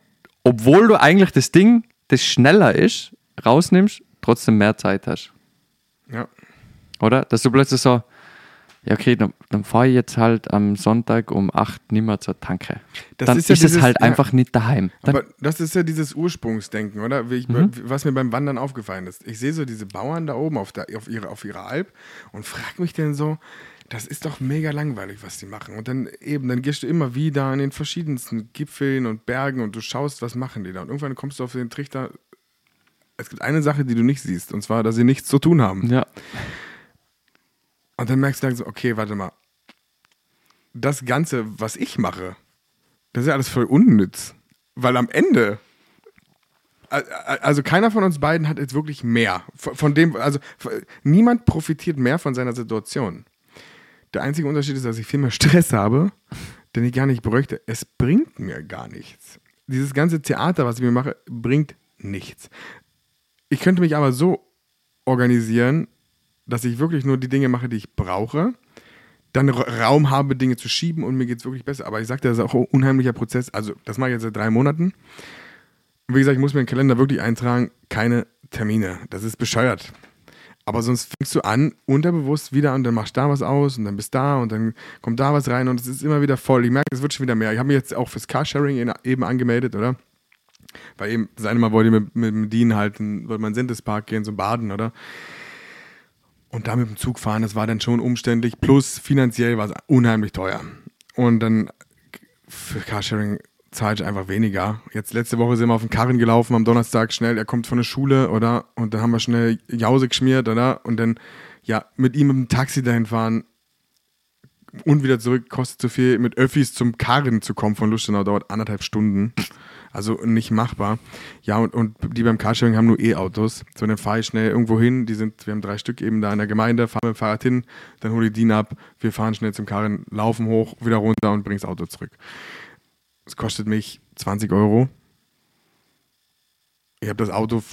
obwohl du eigentlich das Ding, das schneller ist, rausnimmst, trotzdem mehr Zeit hast.
Ja.
Oder? Dass du plötzlich so, ja, okay, dann, dann fahre ich jetzt halt am Sonntag um 8 nicht mehr zur Tanke.
Das
dann
ist
ist,
ja
es
dieses-
halt
ja.
einfach nicht daheim. Dann,
Aber das ist ja dieses Ursprungsdenken, oder? Ich,
Mhm.
Was mir beim Wandern aufgefallen ist. Ich sehe so diese Bauern da oben auf, der, auf, ihrer, auf ihrer Alp und frage mich dann so, das ist doch mega langweilig, was die machen. Und dann eben, dann gehst du immer wieder an den verschiedensten Gipfeln und Bergen und du schaust, was machen die da. Und irgendwann kommst du auf den Trichter, es gibt eine Sache, die du nicht siehst, und zwar, dass sie nichts zu tun haben.
ja.
Und dann merkst du dann so, okay, warte mal. Das Ganze, was ich mache, das ist ja alles voll unnütz. Weil am Ende, also keiner von uns beiden hat jetzt wirklich mehr. Von dem, also niemand profitiert mehr von seiner Situation. Der einzige Unterschied ist, dass ich viel mehr Stress habe, den ich gar nicht bräuchte. Es bringt mir gar nichts. Dieses ganze Theater, was ich mir mache, bringt nichts. Ich könnte mich aber so organisieren, dass ich wirklich nur die Dinge mache, die ich brauche, dann Ra- Raum habe, Dinge zu schieben und mir geht es wirklich besser. Aber ich sagte, das ist auch ein unheimlicher Prozess. Also, das mache ich jetzt seit drei Monaten. Wie gesagt, ich muss mir im Kalender wirklich eintragen, keine Termine. Das ist bescheuert. Aber sonst fängst du an, unterbewusst wieder und dann machst du da was aus und dann bist da und dann kommt da was rein und es ist immer wieder voll. Ich merke, es wird schon wieder mehr. Ich habe mich jetzt auch fürs Carsharing in- eben angemeldet, oder? Weil eben, das eine Mal wollte ich mit, mit, mit Dean halt, wollte man in den Sintes-Park gehen, so baden, oder? Und da mit dem Zug fahren, das war dann schon umständlich. Plus finanziell war es unheimlich teuer. Und dann für Carsharing zahle ich einfach weniger. Jetzt letzte Woche sind wir auf den Karren gelaufen am Donnerstag schnell. Er kommt von der Schule, oder? Und dann haben wir schnell Jause geschmiert, oder? Und dann, ja, mit ihm im Taxi dahin fahren, und wieder zurück kostet so viel. Mit Öffis zum Karren zu kommen von Lustenau dauert anderthalb Stunden. Also nicht machbar. Ja, und, und die beim Carsharing haben nur E-Autos. So, dann fahre ich schnell irgendwo hin. Die sind, wir haben drei Stück eben da in der Gemeinde, fahren mit dem Fahrrad hin, dann hole ich die ab. Wir fahren schnell zum Karren, laufen hoch, wieder runter und bringen das Auto zurück. Es kostet mich 20 Euro. Ich habe das Auto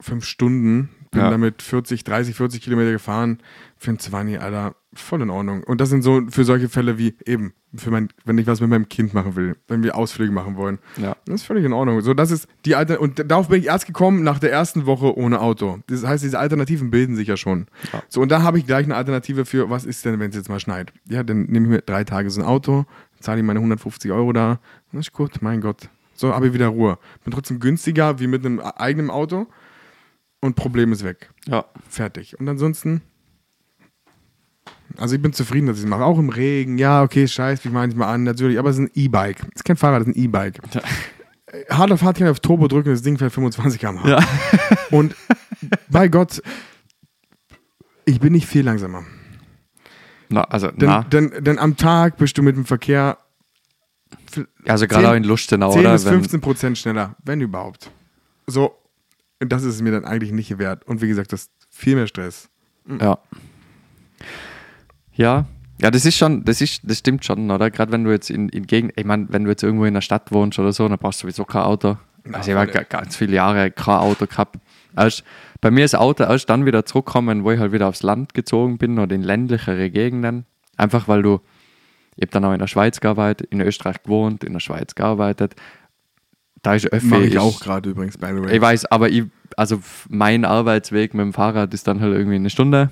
fünf Stunden, bin
Ja.
damit 40, 30, 40 Kilometer gefahren. Für ein 20, Alter, voll in Ordnung. Und das sind so für solche Fälle wie eben, für mein, wenn ich was mit meinem Kind machen will, wenn wir Ausflüge machen wollen.
Ja.
Das ist völlig in Ordnung. So, das ist die Alter und darauf bin ich erst gekommen nach der ersten Woche ohne Auto. Das heißt, diese Alternativen bilden sich ja schon.
Ja.
So, und da habe ich gleich eine Alternative für, was ist denn, wenn es jetzt mal schneit? Ja, dann nehme ich mir drei Tage so ein Auto, zahle ich meine 150 Euro da. Das ist gut, mein Gott. So habe ich wieder Ruhe. Bin trotzdem günstiger wie mit einem eigenen Auto und Problem ist weg.
Ja.
Fertig. Und ansonsten, also ich bin zufrieden, dass ich es mache. Auch im Regen. Ja, okay, scheiß, wie meine ich mal an, natürlich. Aber es ist ein E-Bike. Es ist kein Fahrrad, es ist ein E-Bike.
Ja.
Äh, Hart auf hart kann ich auf Turbo drücken, das Ding fährt 25 km/h.
Ja.
Und bei Gott, ich bin nicht viel langsamer.
Na, also,
Denn,
na.
denn, denn am Tag bist du mit dem Verkehr
Also gerade
10
auch in Lustenau,
10
oder?
bis
Wenn,
15 Prozent schneller, wenn überhaupt. So, das ist es mir dann eigentlich nicht wert. Und wie gesagt, das ist viel mehr Stress.
Ja. Ja. Ja, das ist schon, das ist, das stimmt schon, oder? Gerade wenn du jetzt in, in Gegend, ich meine, wenn du jetzt irgendwo in der Stadt wohnst oder so, dann brauchst du sowieso kein Auto. Also ich habe ganz viele Jahre kein Auto gehabt. Erst, bei mir ist Auto erst dann wieder zurückgekommen, wo ich halt wieder aufs Land gezogen bin oder in ländlichere Gegenden. Einfach weil du, ich habe dann auch in der Schweiz gearbeitet, in Österreich gewohnt, in der Schweiz gearbeitet. Da ist Öffi.
Mache ich
ist-
auch gerade übrigens, by the way.
Ich weiß, aber ich, also mein Arbeitsweg mit dem Fahrrad ist dann halt irgendwie eine Stunde.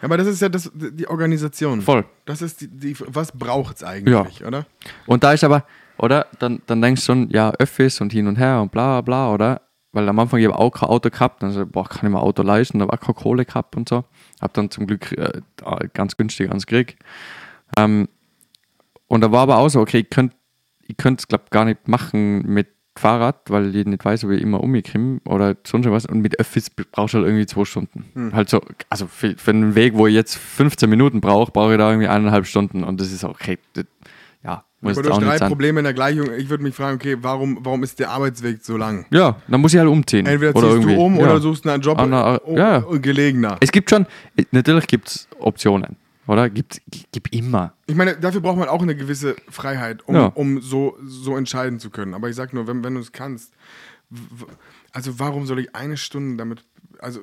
Ja, aber das ist ja das, die Organisation.
Voll.
Das ist die, die was braucht es eigentlich, oder?
Und da ist aber, oder? Dann, dann denkst du schon, ja, Öffis und hin und her und bla bla, oder? Weil am Anfang ich habe auch kein Auto gehabt, dann so, boah, kann ich mir ein Auto leisten, da war keine Kohle gehabt und so. Hab dann zum Glück äh, ganz günstig ans Krieg. Ähm, und da war aber auch so, okay, ich könnte ich es, glaube gar nicht machen mit Fahrrad, weil ich nicht weiß, ob ich immer umkomme oder sonst was. Und mit Öffis brauchst du halt irgendwie zwei Stunden.
Hm.
Halt so, also für, für einen Weg, wo ich jetzt 15 Minuten brauche, brauche ich da irgendwie eineinhalb Stunden. Und das ist okay. Das, ja, muss
Aber du hast drei. Probleme in der Gleichung. Ich würde mich fragen, okay, warum, warum ist der Arbeitsweg so lang?
Ja, dann muss ich halt umziehen.
Entweder ziehst
irgendwie.
du um
ja.
oder suchst einen Job oh,
ja.
gelegener.
Es gibt schon, natürlich gibt es Optionen, oder? Gibt, gibt immer.
Ich meine, dafür braucht man auch eine gewisse Freiheit, um,
Ja.
um so, so entscheiden zu können. Aber ich sag nur, wenn, wenn du es kannst, also warum soll ich eine Stunde damit, also,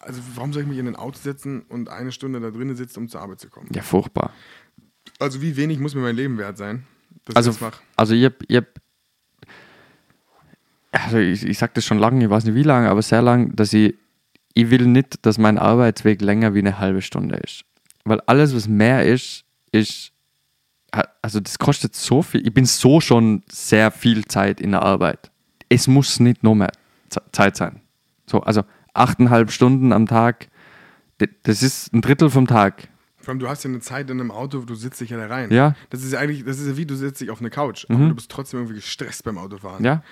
also warum soll ich mich in ein Auto setzen und eine Stunde da drinnen sitzen, um zur Arbeit zu kommen?
Ja, furchtbar.
Also wie wenig muss mir mein Leben wert sein, dass
Also,
ich das mache?
also ich hab, ich hab, also ich, ich sag das schon lange, ich weiß nicht wie lange, aber sehr lang, dass ich, ich will nicht, dass mein Arbeitsweg länger wie eine halbe Stunde ist. Weil alles, was mehr ist, ist, also das kostet so viel. Ich bin so schon sehr viel Zeit in der Arbeit. Es muss nicht nur mehr Ze- Zeit sein. So, also achteinhalb Stunden am Tag, das ist ein Drittel vom Tag.
Vor allem, du hast ja eine Zeit in einem Auto, du sitzt dich ja da rein.
Ja. Mhm.
Das ist ja eigentlich, das ist ja wie, du sitzt dich auf eine Couch, aber du bist trotzdem irgendwie gestresst beim Autofahren.
Ja,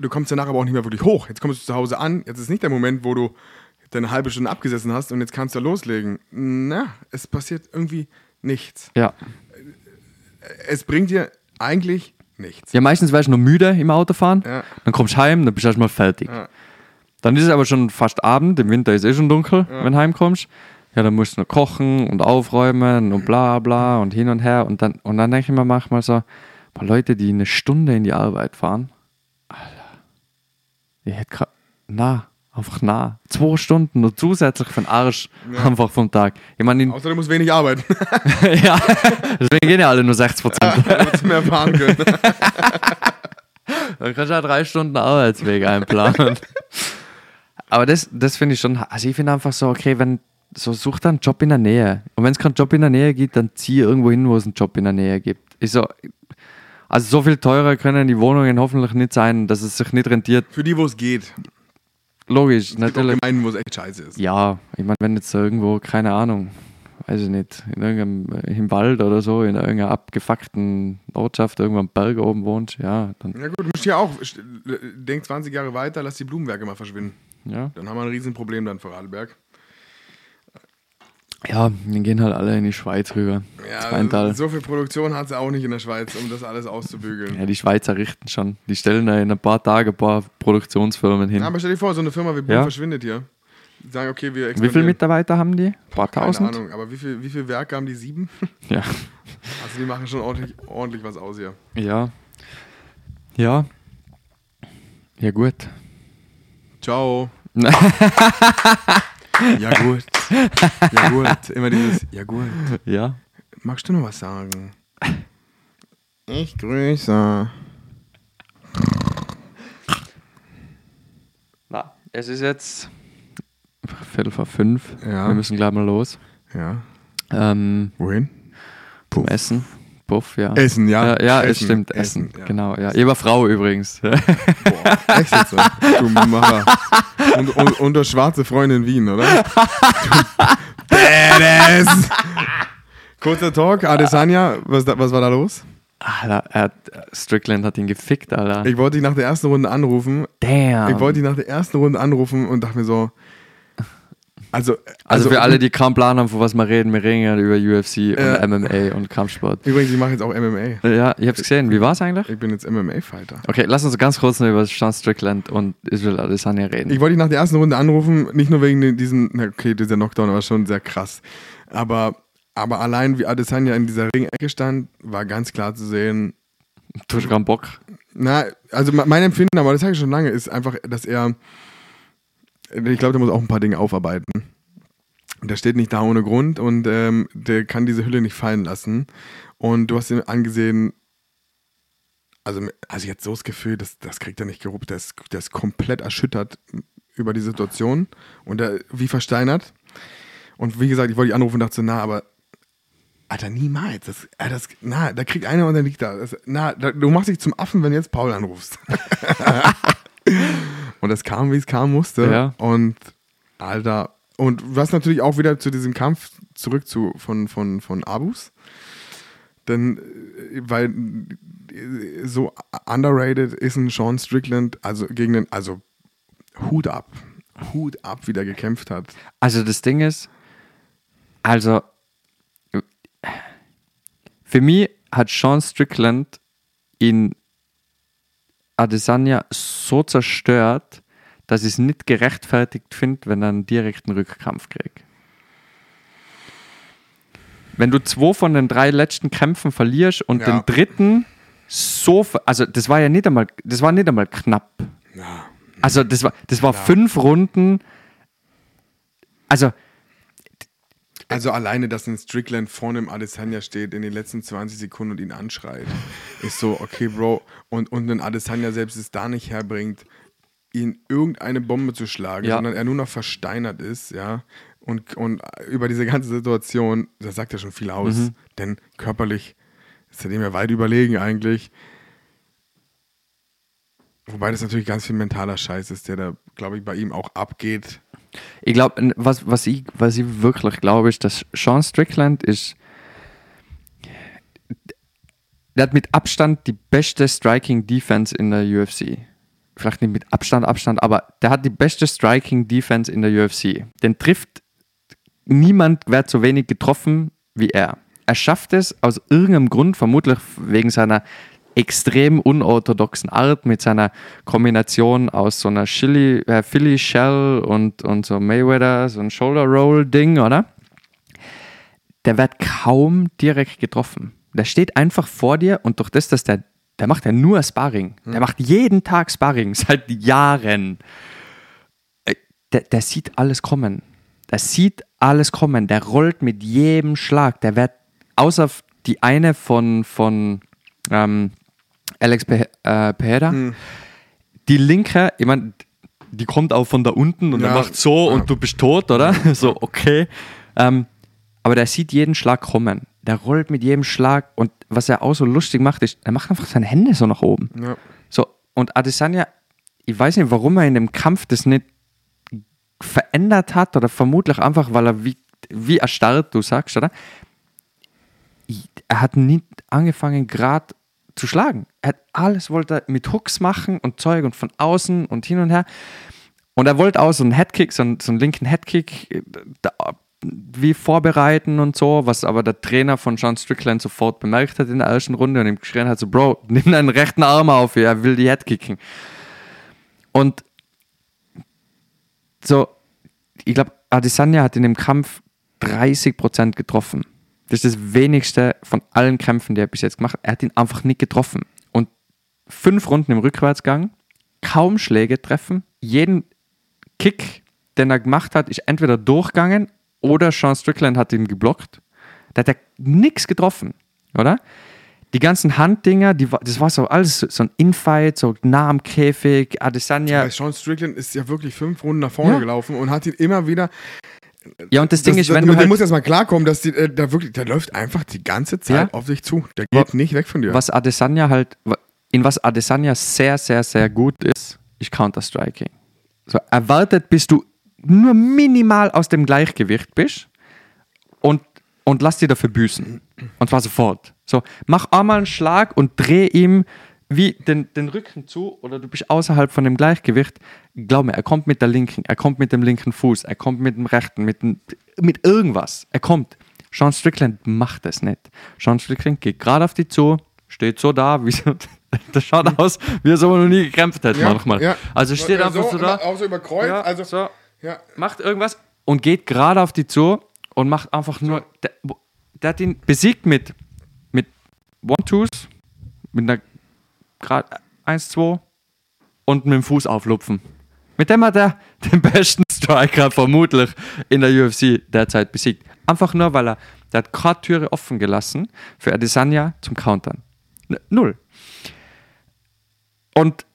Du kommst danach aber auch nicht mehr wirklich hoch. Jetzt kommst du zu Hause an, jetzt ist nicht der Moment, wo du deine halbe Stunde abgesessen hast und jetzt kannst du loslegen. Na, es passiert irgendwie nichts.
ja.
Es bringt dir eigentlich nichts.
Ja, meistens wärst du noch müde im Autofahren.
Ja.
Dann kommst du heim, dann bist du erstmal fertig.
Ja.
Dann ist es aber schon fast Abend, im Winter ist es eh schon dunkel, wenn du heimkommst. Ja, dann musst du noch kochen und aufräumen und bla bla und hin und her. Und dann, und dann denke ich mir manchmal so, boah, Leute, die eine Stunde in die Arbeit fahren, Alter, ich hätte grad, na, einfach nah. Zwei Stunden nur zusätzlich für den Arsch einfach vom Tag. Ich meine, in-
Außer du musst wenig arbeiten,
ja, deswegen gehen ja alle nur 60 Prozent.
sie mehr fahren können.
Dann kannst du ja drei Stunden Arbeitsweg einplanen. Aber das, das finde ich schon, also ich finde einfach so, okay, wenn, so such dann einen Job in der Nähe. Und wenn es keinen Job in der Nähe gibt, dann zieh irgendwo hin, wo es einen Job in der Nähe gibt. Ich so, also so viel teurer können die Wohnungen hoffentlich nicht sein, dass es sich nicht rentiert.
Für die, wo es geht.
Logisch,
auch
natürlich.
Gemeinden, wo es echt scheiße ist.
Ja, ich meine, wenn jetzt irgendwo, keine Ahnung, weiß ich nicht, in irgendeinem, äh, im Wald oder so, in irgendeiner abgefuckten Ortschaft, irgendwo am Berg oben wohnst, ja, dann,
Ja gut, du musst ja auch, st- denk 20 Jahre weiter, lass die Blumenwerke mal verschwinden.
ja.
Dann haben wir ein Riesenproblem dann für Radelberg.
Ja, die gehen halt alle in die Schweiz rüber.
Ja, so viel Produktion hat sie auch nicht in der Schweiz, um das alles auszubügeln.
Ja, die Schweizer richten schon. Die stellen da in ein paar Tagen ein paar Produktionsfirmen hin.
Ja, aber stell dir vor, so eine Firma wie Boom
Ja.
verschwindet hier. Die sagen, okay, wir
Wie viele
expandieren.
Mitarbeiter haben die? Ein paar
Keine
tausend?
Ahnung, aber wie viel, wie viel Werke haben die? Sieben?
Ja.
Also die machen schon ordentlich, ordentlich was aus hier.
Ja. Ja. Ja, gut.
Ciao. Ja gut. Ja gut. Immer dieses Ja gut.
Ja.
Magst du noch was sagen? Ich grüße.
Na, es ist jetzt Viertel vor fünf.
Ja.
Wir müssen gleich mal los.
Ja.
Ähm,
Wohin?
zum Essen. Puff, ja.
Essen, ja.
Ja, ja es
Essen,
stimmt.
Essen,
Essen,
ja.
genau. Ja. War Frau übrigens.
Boah, echt jetzt? so? Du Macher. Und, und, und das schwarze Freund in Wien, oder? Du Badass! Kurzer Talk, Adesanya, was, was war da los?
Alter, er hat, Strickland hat ihn gefickt, Alter.
Ich wollte dich nach der ersten Runde anrufen.
Damn.
Ich wollte dich nach der ersten Runde anrufen und dachte mir so. Also,
also, für alle, die keinen Plan haben, von was wir reden, wir reden ja über UFC
Ja.
und MMA und Kampfsport.
Übrigens, ich mache jetzt auch MMA.
Ja, ich hab's gesehen. Wie war's eigentlich?
Ich bin jetzt MMA-Fighter.
Okay, lass uns ganz kurz noch über Sean Strickland und Israel Adesanya reden.
Ich wollte dich nach der ersten Runde anrufen, nicht nur wegen diesen, na okay, dieser Knockdown war schon sehr krass. Aber, aber allein wie Adesanya in dieser Ringecke stand, war ganz klar zu sehen,
du hast keinen Bock.
Na, also me- mein Empfinden, aber das sage ich schon lange, ist einfach, dass er, ich glaube, der muss auch ein paar Dinge aufarbeiten. Der steht nicht da ohne Grund und ähm, der kann diese Hülle nicht fallen lassen. Und du hast ihm angesehen, also, also jetzt so das Gefühl, das, das kriegt er nicht geruppt, der ist, der ist komplett erschüttert über die Situation und er wie versteinert. Und wie gesagt, ich wollte dich anrufen und dachte so, na, aber Alter, niemals. Das, das, na, da kriegt einer und dann liegt da. Das, na, da, du machst dich zum Affen, wenn du jetzt Paul anrufst. und das kam, wie es kam musste.
Ja.
Und Alter, und was natürlich auch wieder zu diesem Kampf zurück zu von, von, von Abus. Denn, äh, weil äh, so underrated ist ein Sean Strickland, also gegen den, also Hut ab. Hut ab, wie der gekämpft hat.
Also das Ding ist, also für mich hat Sean Strickland in Adesanya so zerstört, dass ich es nicht gerechtfertigt finde, wenn er einen direkten Rückkampf kriegt. Wenn du zwei von den drei letzten Kämpfen verlierst und
Ja.
den dritten so, also das war ja nicht einmal, das war nicht einmal knapp.
Ja.
Also das war, das war fünf Runden. Also
Also alleine, dass ein Strickland vorne im Adesanya steht in den letzten 20 Sekunden und ihn anschreit, ist so, okay, Bro, und, und ein Adesanya selbst es da nicht herbringt, ihn irgendeine Bombe zu schlagen,
Ja.
sondern er nur noch versteinert ist, ja, und, und über diese ganze Situation, das sagt ja schon viel aus,
Mhm.
denn körperlich ist er dem ja weit überlegen eigentlich. Wobei das natürlich ganz viel mentaler Scheiß ist, der da, glaube ich, bei ihm auch abgeht.
Ich glaube, was, was, ich, was ich wirklich glaube, ist, dass Sean Strickland ist. Der hat mit Abstand die beste Striking Defense in der UFC. Vielleicht nicht mit Abstand, Abstand, aber der hat die beste Striking Defense in der UFC. Den trifft niemand, wird so wenig getroffen wie er. Er schafft es aus irgendeinem Grund, vermutlich wegen seiner extrem unorthodoxen Art, mit seiner Kombination aus so einer Chili, äh, Philly Shell und, und so Mayweather, so ein Shoulder Roll Ding, oder? Der wird kaum direkt getroffen. Der steht einfach vor dir und durch das, dass der, der macht ja nur Sparring. Der macht jeden Tag Sparring, seit Jahren. Äh, Der, der sieht alles kommen. Der sieht alles kommen. Der rollt mit jedem Schlag. Der wird, außer die eine von, von ähm, Alex Pe äh, Pereira, die linke, ich meine, die kommt auch von da unten und
Ja.
er macht so
Ja.
und du bist tot, oder? so, okay. Ähm, aber der sieht jeden Schlag kommen. Der rollt mit jedem Schlag und was er auch so lustig macht, ist, er macht einfach seine Hände so nach oben.
Ja.
So, und Adesanya, ich weiß nicht, warum er in dem Kampf das nicht verändert hat oder vermutlich einfach, weil er wie, wie erstarrt, du sagst, oder? Er hat nicht angefangen, gerade zu schlagen. Er hat alles wollte mit Hooks machen und Zeug und von außen und hin und her. Und er wollte auch so einen Headkick, so einen, so einen linken Headkick, äh, da, wie vorbereiten und so, was aber der Trainer von Sean Strickland sofort bemerkt hat in der ersten Runde und ihm geschrien hat, so, Bro, nimm deinen rechten Arm auf, er will die Head kicken. Und so, ich glaube, Adesanya hat in dem Kampf 30% getroffen. Das ist das wenigste von allen Kämpfen, die er bis jetzt gemacht hat. Er hat ihn einfach nicht getroffen. Fünf Runden im Rückwärtsgang, kaum Schläge treffen. Jeden Kick, den er gemacht hat, ist entweder durchgegangen oder Sean Strickland hat ihn geblockt. Da hat er nichts getroffen, oder? Die ganzen Handdinger, die, das war so alles so ein Infight, so nah am Käfig, Adesanya.
Weil Sean Strickland ist ja wirklich fünf Runden nach vorne
Ja.
gelaufen und hat ihn immer wieder.
Ja, und das, Ding ist, wenn
du
du halt,
musst erst mal klarkommen, dass die, äh, da wirklich, der läuft einfach die ganze Zeit
Ja.
auf dich zu. Der geht nicht weg von dir.
was Adesanya halt, in was Adesanya sehr, sehr, sehr gut ist, ist Counter-Striking. So, erwartet, bis du nur minimal aus dem Gleichgewicht bist und, und lass dir dafür büßen. Und zwar sofort. So, mach einmal einen Schlag und dreh ihm wie den, den Rücken zu oder du bist außerhalb von dem Gleichgewicht. Glaub mir, er kommt mit der linken, er kommt mit dem linken Fuß, er kommt mit dem rechten, mit, mit irgendwas. Er kommt. Sean Strickland macht das nicht. Sean Strickland geht gerade auf die zu, steht so da, wie so, das schaut aus, wie er so noch nie gekämpft hat
Ja,
manchmal.
ja.
Also steht
Ja,
einfach so, da.
Auch so über Kreuz.
Ja,
also,
so, macht irgendwas und geht gerade auf die zu und macht einfach nur. Der, der hat ihn besiegt mit, mit One-Twos, mit einer gerade 1-2 und mit dem Fuß auflupfen. Mit dem hat er den besten Striker vermutlich in der UFC derzeit besiegt. Einfach nur, weil er, der hat gerade Türe offen gelassen für Adesanya zum Countern. N- Null. Und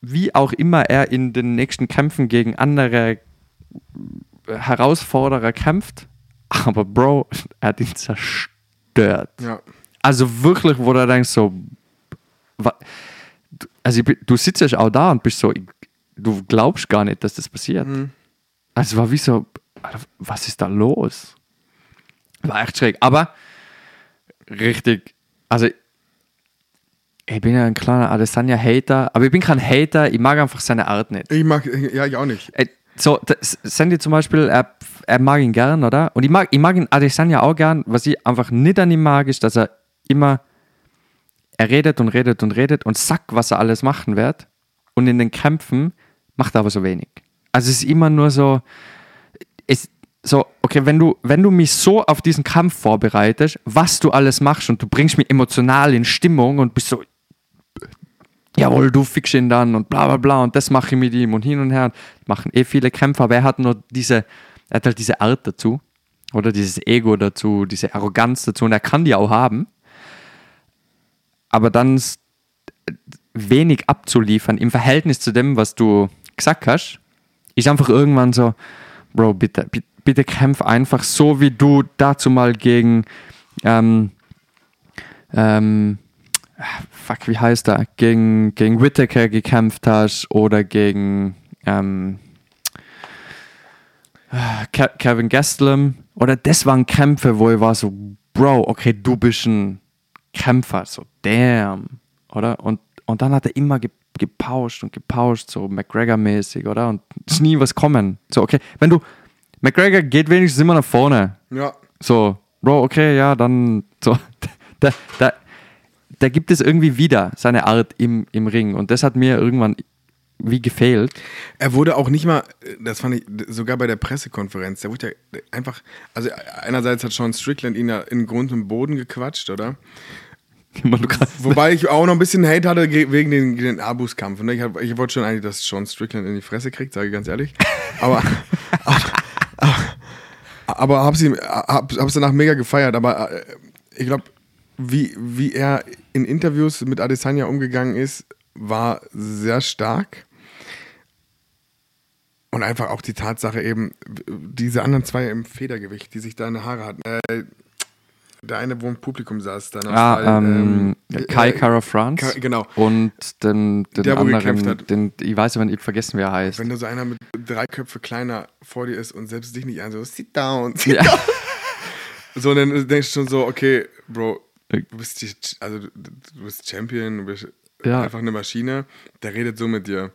wie auch immer er in den nächsten Kämpfen gegen andere Herausforderer kämpft, aber Bro, er hat ihn zerstört.
ja.
Also wirklich, wo du denkst so, also bin- du sitzt ja auch da und bist so, du glaubst gar nicht, dass das passiert. Also es war wie so, was ist da los? War echt schräg. Aber richtig, also ich bin ja ein kleiner Adesanya-Hater, aber ich bin kein Hater, ich mag einfach seine Art nicht.
Ich mag, ja, ich auch nicht.
Ey, so, Sandy zum Beispiel, er, er mag ihn gern, oder? Und ich mag, ich mag ihn Adesanya auch gern. Was ich einfach nicht an ihm mag, ist, dass er immer, er redet und redet und redet und sagt, was er alles machen wird. Und in den Kämpfen macht er aber so wenig. Also es ist immer nur so, es, so, okay, wenn du, wenn du mich so auf diesen Kampf vorbereitest, was du alles machst und du bringst mich emotional in Stimmung und bist so, jawohl, du fickst ihn dann und bla bla bla und das mache ich mit ihm und hin und her. Machen eh viele Kämpfer, aber er hat nur diese, er hat halt diese Art dazu oder dieses Ego dazu, diese Arroganz dazu und er kann die auch haben. Aber dann wenig abzuliefern im Verhältnis zu dem, was du gesagt hast, ist einfach irgendwann so, Bro, bitte, bitte, bitte kämpf einfach so, wie du dazu mal gegen, ähm, ähm, fuck, wie heißt er, gegen, gegen Whittaker gekämpft hast oder gegen ähm, Ke Kevin Gastelum. Oder das waren Kämpfe, wo ich war so, Bro, okay, du bist ein Kämpfer, so damn, oder? Und, und dann hat er immer ge gepauscht und gepauscht, so McGregor-mäßig, oder? Und ist nie was kommen. So, okay, wenn du, McGregor geht wenigstens immer nach vorne.
Ja.
So, Bro, okay, ja, dann so. Da, da, da gibt es irgendwie wieder seine Art im, im Ring. Und das hat mir irgendwann wie gefehlt.
Er wurde auch nicht mal, das fand ich sogar bei der Pressekonferenz, der wurde ja einfach, also einerseits hat Sean Strickland ihn ja in Grund und Boden gequatscht, oder? Wobei ich auch noch ein bisschen Hate hatte ge- wegen den, den Abus-Kampf. Ne? Ich, ich wollte schon eigentlich, dass Sean Strickland in die Fresse kriegt, sage ich ganz ehrlich. Aber, aber, aber hab's, ihm, hab, hab's danach mega gefeiert. Aber äh, ich glaube, wie, wie er in Interviews mit Adesanya umgegangen ist, war sehr stark. Und einfach auch die Tatsache eben, diese anderen zwei im Federgewicht, die sich da in die Haare hatten. Äh, der eine, wo im Publikum saß, dann
Ah, ähm,
äh,
Kai
äh,
Kara France.
Ka- genau.
Und den, den
Der,
anderen, den, ich weiß aber nicht vergessen, wie er heißt.
Wenn da so einer mit drei Köpfe kleiner vor dir ist und selbst dich nicht an, so sit down, sit
Ja.
down. So, dann denkst du schon so, okay, Bro, du bist, die, also, du, bist Champion, du bist
Ja.
einfach eine Maschine, der redet so mit dir.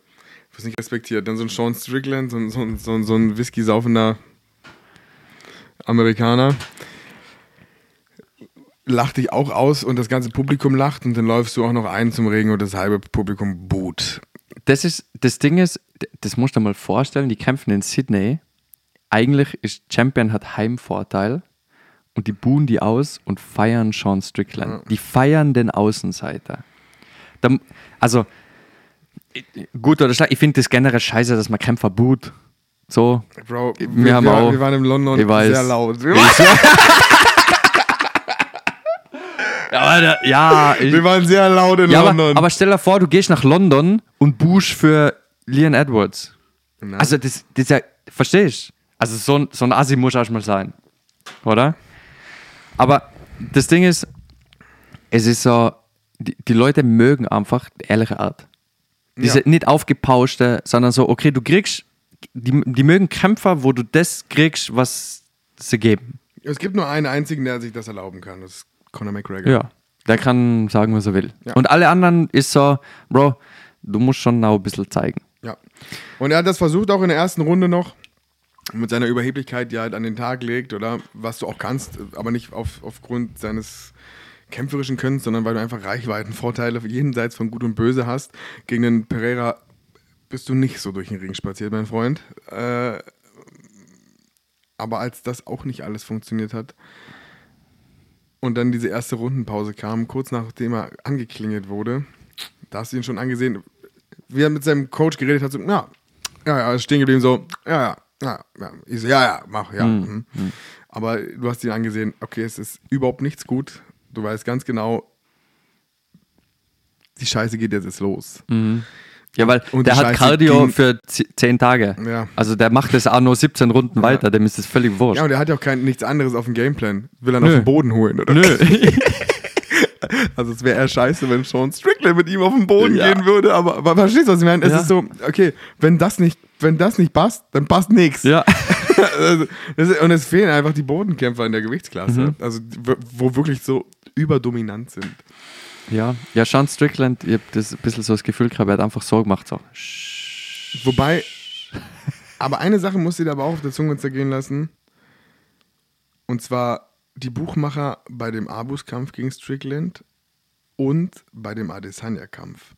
Du wirst nicht respektiert. Dann so ein Sean Strickland, so, ein- so, so, so ein Whisky-saufender Amerikaner, lacht dich auch aus und das ganze Publikum lacht und dann läufst du auch noch ein zum Regen und das halbe Publikum boot.
Das ist, das Ding ist, das musst du dir mal vorstellen, die kämpfen in Sydney. Eigentlich ist Champion hat Heimvorteil und die buhen die aus und feiern Sean Strickland. Die feiern den Außenseiter. Da, also, gut oder schlecht, ich finde das generell scheiße, dass man Kämpfer boot. So.
Bro, wir,
Wir haben auch-
wir waren in London
Ich weiß.
sehr laut. Wir,
Ja, ja, ich,
wir waren sehr laut in
ja
London.
aber, aber stell dir vor, du gehst nach London und buchst für Leon Edwards.
Nein.
Also, das, das ist ja, verstehst du? Also, so ein, so ein Assi muss auch mal sein. Oder? Aber das Ding ist, es ist so, die, die Leute mögen einfach die ehrliche Art. Diese
Ja.
nicht aufgepauschte, sondern so, okay, du kriegst, die, die mögen Kämpfer, wo du das kriegst, was sie geben.
es gibt nur einen einzigen, der sich das erlauben kann. Das ist Conor McGregor.
Ja. Der kann sagen, was er will.
Ja.
Und alle anderen ist so, Bro, du musst schon noch ein bisschen zeigen.
Ja. Und er hat das versucht auch in der ersten Runde noch mit seiner Überheblichkeit, die er halt an den Tag legt, oder was du auch kannst, aber nicht auf, aufgrund seines kämpferischen Könnens, sondern weil du einfach Reichweitenvorteile jenseits von Gut und Böse hast. Gegen den Pereira bist du nicht so durch den Ring spaziert, mein Freund. Äh, aber als das auch nicht alles funktioniert hat und dann diese erste Rundenpause kam, kurz nachdem er angeklingelt wurde, da hast du ihn schon angesehen, wie er mit seinem Coach geredet hat, so, ja, ja, ja, stehen geblieben, so, ja, ja, ja, ja, ich so, ja, ja, mach, ja. mhm. Aber du hast ihn angesehen, okay, es ist überhaupt nichts gut. Du weißt ganz genau, die Scheiße geht jetzt, jetzt los.
Ja, weil
Und
der hat
Scheiße
Cardio
ging-
für z- 10 Tage.
Ja.
Also der macht das auch nur 17 Runden weiter, dem ist das völlig wurscht.
Ja, und er hat ja auch kein, nichts anderes auf dem Gameplan. Will er noch den Boden holen, oder?
Nö.
Also es wäre eher scheiße, wenn Sean Strickland mit ihm auf den Boden
Ja.
gehen würde, aber, aber verstehst du, was ich meine? Es
Ja.
ist so, okay, wenn das nicht, wenn das nicht passt, dann passt nichts.
ja.
Also, ist- und es fehlen einfach die Bodenkämpfer in der Gewichtsklasse,
Mhm.
also wo- wirklich so überdominant sind.
ja. Ja, Sean Strickland, ich habe das ein bisschen so das Gefühl gehabt, er hat einfach so gemacht, so.
Wobei, aber eine Sache muss dir da aber auch auf der Zunge zergehen lassen. Und zwar die Buchmacher bei dem Abus-Kampf gegen Strickland und bei dem Adesanya-Kampf.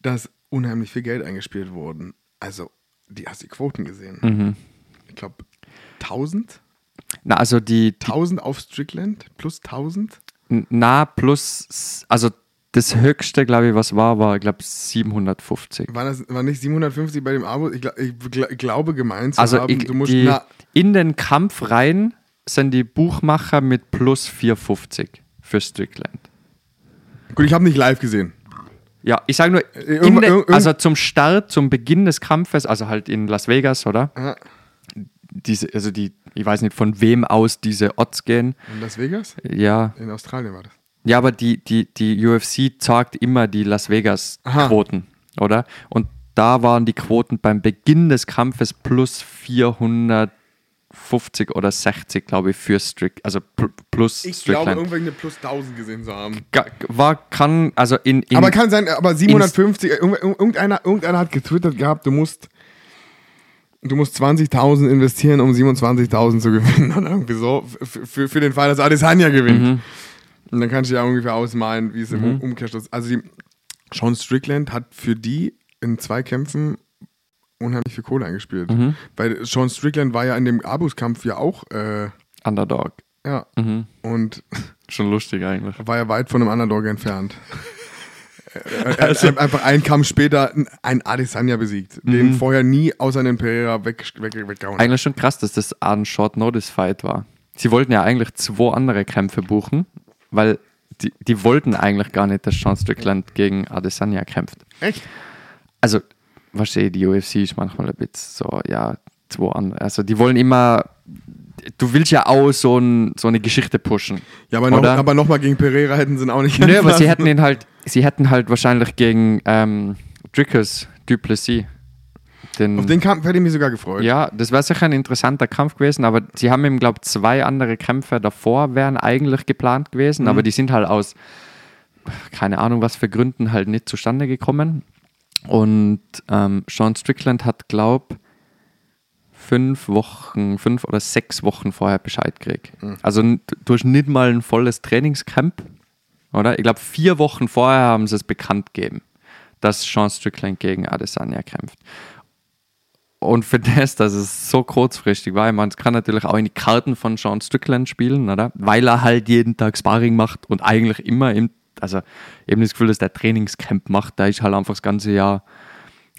Da ist unheimlich viel Geld eingespielt worden. Also, die hast die Quoten gesehen.
Mhm.
Ich glaube, 1000?
Na, also die, die
1000 auf Strickland plus 1000?
na plus, also das höchste, glaube ich, was war, war, ich glaube, 750.
War das war nicht 750 bei dem Abo? Ich, gla- ich, gla- ich glaube gemeint zu
Also
haben,
ich,
du musst
die, in den Kampf rein sind die Buchmacher mit plus 450 für Strickland.
Gut, ich habe nicht live gesehen.
Ja, ich sage nur,
irgend-
also zum Start, zum Beginn des Kampfes, also halt in Las Vegas, oder?
Aha.
Diese, also die, ich weiß nicht von wem aus diese Odds gehen.
In Las Vegas?
Ja,
In Australien war das.
ja, aber die, die, die UFC zeigt immer die Las Vegas
Aha.
Quoten, oder? Und da waren die Quoten beim Beginn des Kampfes plus 450 oder 60, glaube ich, für Strick, also pl- plus
Ich glaube,
Strickland.
irgendwann eine plus 1000 gesehen zu haben.
War, kann, also in, in
aber kann sein, aber 750, irgend- irgendeiner, irgendeiner hat getwittert gehabt, du musst, du musst 20.000 investieren, um 27.000 zu gewinnen. Oder irgendwie so, für, für, für den Fall, dass Adesanya gewinnt.
Mhm.
Und dann kannst du ja ungefähr ausmalen, wie es im Um- Umkehrschluss Also die, Sean Strickland hat für die in zwei Kämpfen unheimlich viel Kohle eingespielt.
Mhm.
Weil Sean Strickland war ja in dem Abus-Kampf ja auch, äh,
Underdog.
ja,
Mhm.
und
Schon lustig eigentlich.
war ja weit von einem Underdog entfernt. Er
Also
hat einfach einen Kampf später ein Adesanya besiegt, den vorher nie außer den Pereira weg, weg, weggehauen.
Eigentlich schon krass, dass das ein Short Notice Fight war. Sie wollten ja eigentlich zwei andere Kämpfe buchen, weil die, die wollten eigentlich gar nicht, dass Sean Strickland gegen Adesanya kämpft.
Echt?
Also, verstehe, die UFC ist manchmal ein bisschen so, ja, zwei andere. Also, die wollen immer, du willst ja auch so, ein, so eine Geschichte pushen.
Ja, aber, noch, nochmal gegen Pereira hätten sie ihn auch nicht
Nö, aber sie hätten ihn halt, sie hätten halt wahrscheinlich gegen ähm, Drickers Duplessis den,
Auf den Kampf hätte ich mich sogar gefreut.
Ja, das wäre sicher ein interessanter Kampf gewesen, aber sie haben ihm, glaube ich, zwei andere Kämpfe davor wären eigentlich geplant gewesen,
Mhm.
aber die sind halt aus, keine Ahnung was für Gründen, halt nicht zustande gekommen. Und ähm, Sean Strickland hat, glaube fünf Wochen, fünf oder sechs Wochen vorher Bescheid kriege.
Mhm.
Also n- du hast nicht mal ein volles Trainingscamp, oder? Ich glaube, vier Wochen vorher haben sie es bekannt gegeben, dass Sean Strickland gegen Adesanya kämpft. Und für das, dass es so kurzfristig war, ich meine, es kann natürlich auch in die Karten von Sean Strickland spielen, oder? Weil er halt jeden Tag Sparring macht und eigentlich immer im, also eben das Gefühl, dass der Trainingscamp macht, da ist halt einfach das ganze Jahr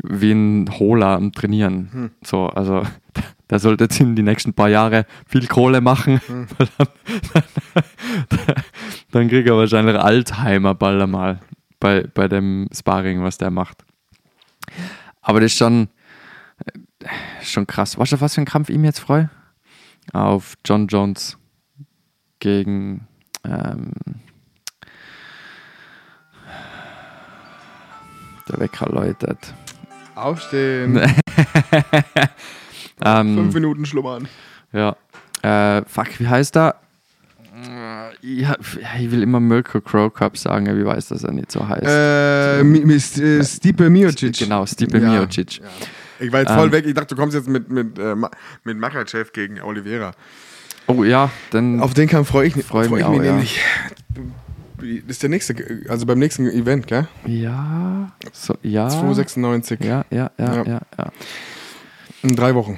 wie ein Holer am Trainieren. So, also der sollte jetzt in die nächsten paar Jahre viel Kohle machen, weil dann, dann kriegt er wahrscheinlich Alzheimer bald einmal bei, bei dem Sparring, was der macht. Aber das ist schon, äh, schon krass. Weißt du, auf was für ein Kampf mich jetzt freue? Auf John Jones gegen ähm, der Wecker läutet.
Aufstehen.
Ähm,
Fünf Minuten schlummern.
Ja. Äh, fuck, wie heißt er? Äh, Ich, ich will immer Mirko Crow Cup sagen, aber ich weiß, dass er nicht so heißt.
Äh, St- äh, Stipe Miocic.
Genau, Stipe
Ja,
Miocic.
ja. Ich war jetzt voll
Ähm,
weg. Ich dachte, du kommst jetzt mit, mit, äh, mit Makachev gegen Oliveira.
Oh ja, dann
Auf den Kampf freue ich,
Freu
freu
mich
ich mich
auch, ja.
nämlich. Das ist der nächste, also beim nächsten Event, gell?
ja, so, ja,
296.
ja, ja, ja,
Ja.
ja, ja.
In drei Wochen.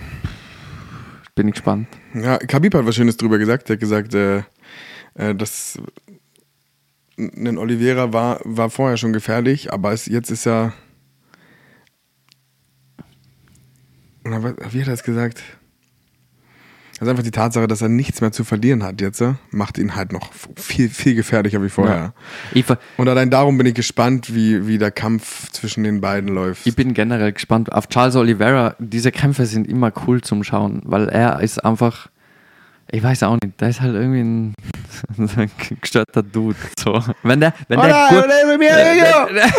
Bin ich gespannt.
Ja, Khabib hat was Schönes drüber gesagt. Er hat gesagt, äh, äh, dass ein Oliveira war, war vorher schon gefährlich, aber es, jetzt ist er. Na, Wie hat er es gesagt? Also einfach die Tatsache, dass er nichts mehr zu verlieren hat jetzt, macht ihn halt noch viel, viel gefährlicher wie vorher.
Ja. Ver-
Und allein darum bin ich gespannt, wie, wie der Kampf zwischen den beiden läuft.
ich bin generell gespannt auf Charles Oliveira. Diese Kämpfe sind immer cool zum Schauen, weil er ist einfach, ich weiß auch nicht, der ist halt irgendwie ein, ein gestörter Dude. So. Wenn der, wenn der
Hola,
gut,
hola, mi amigo.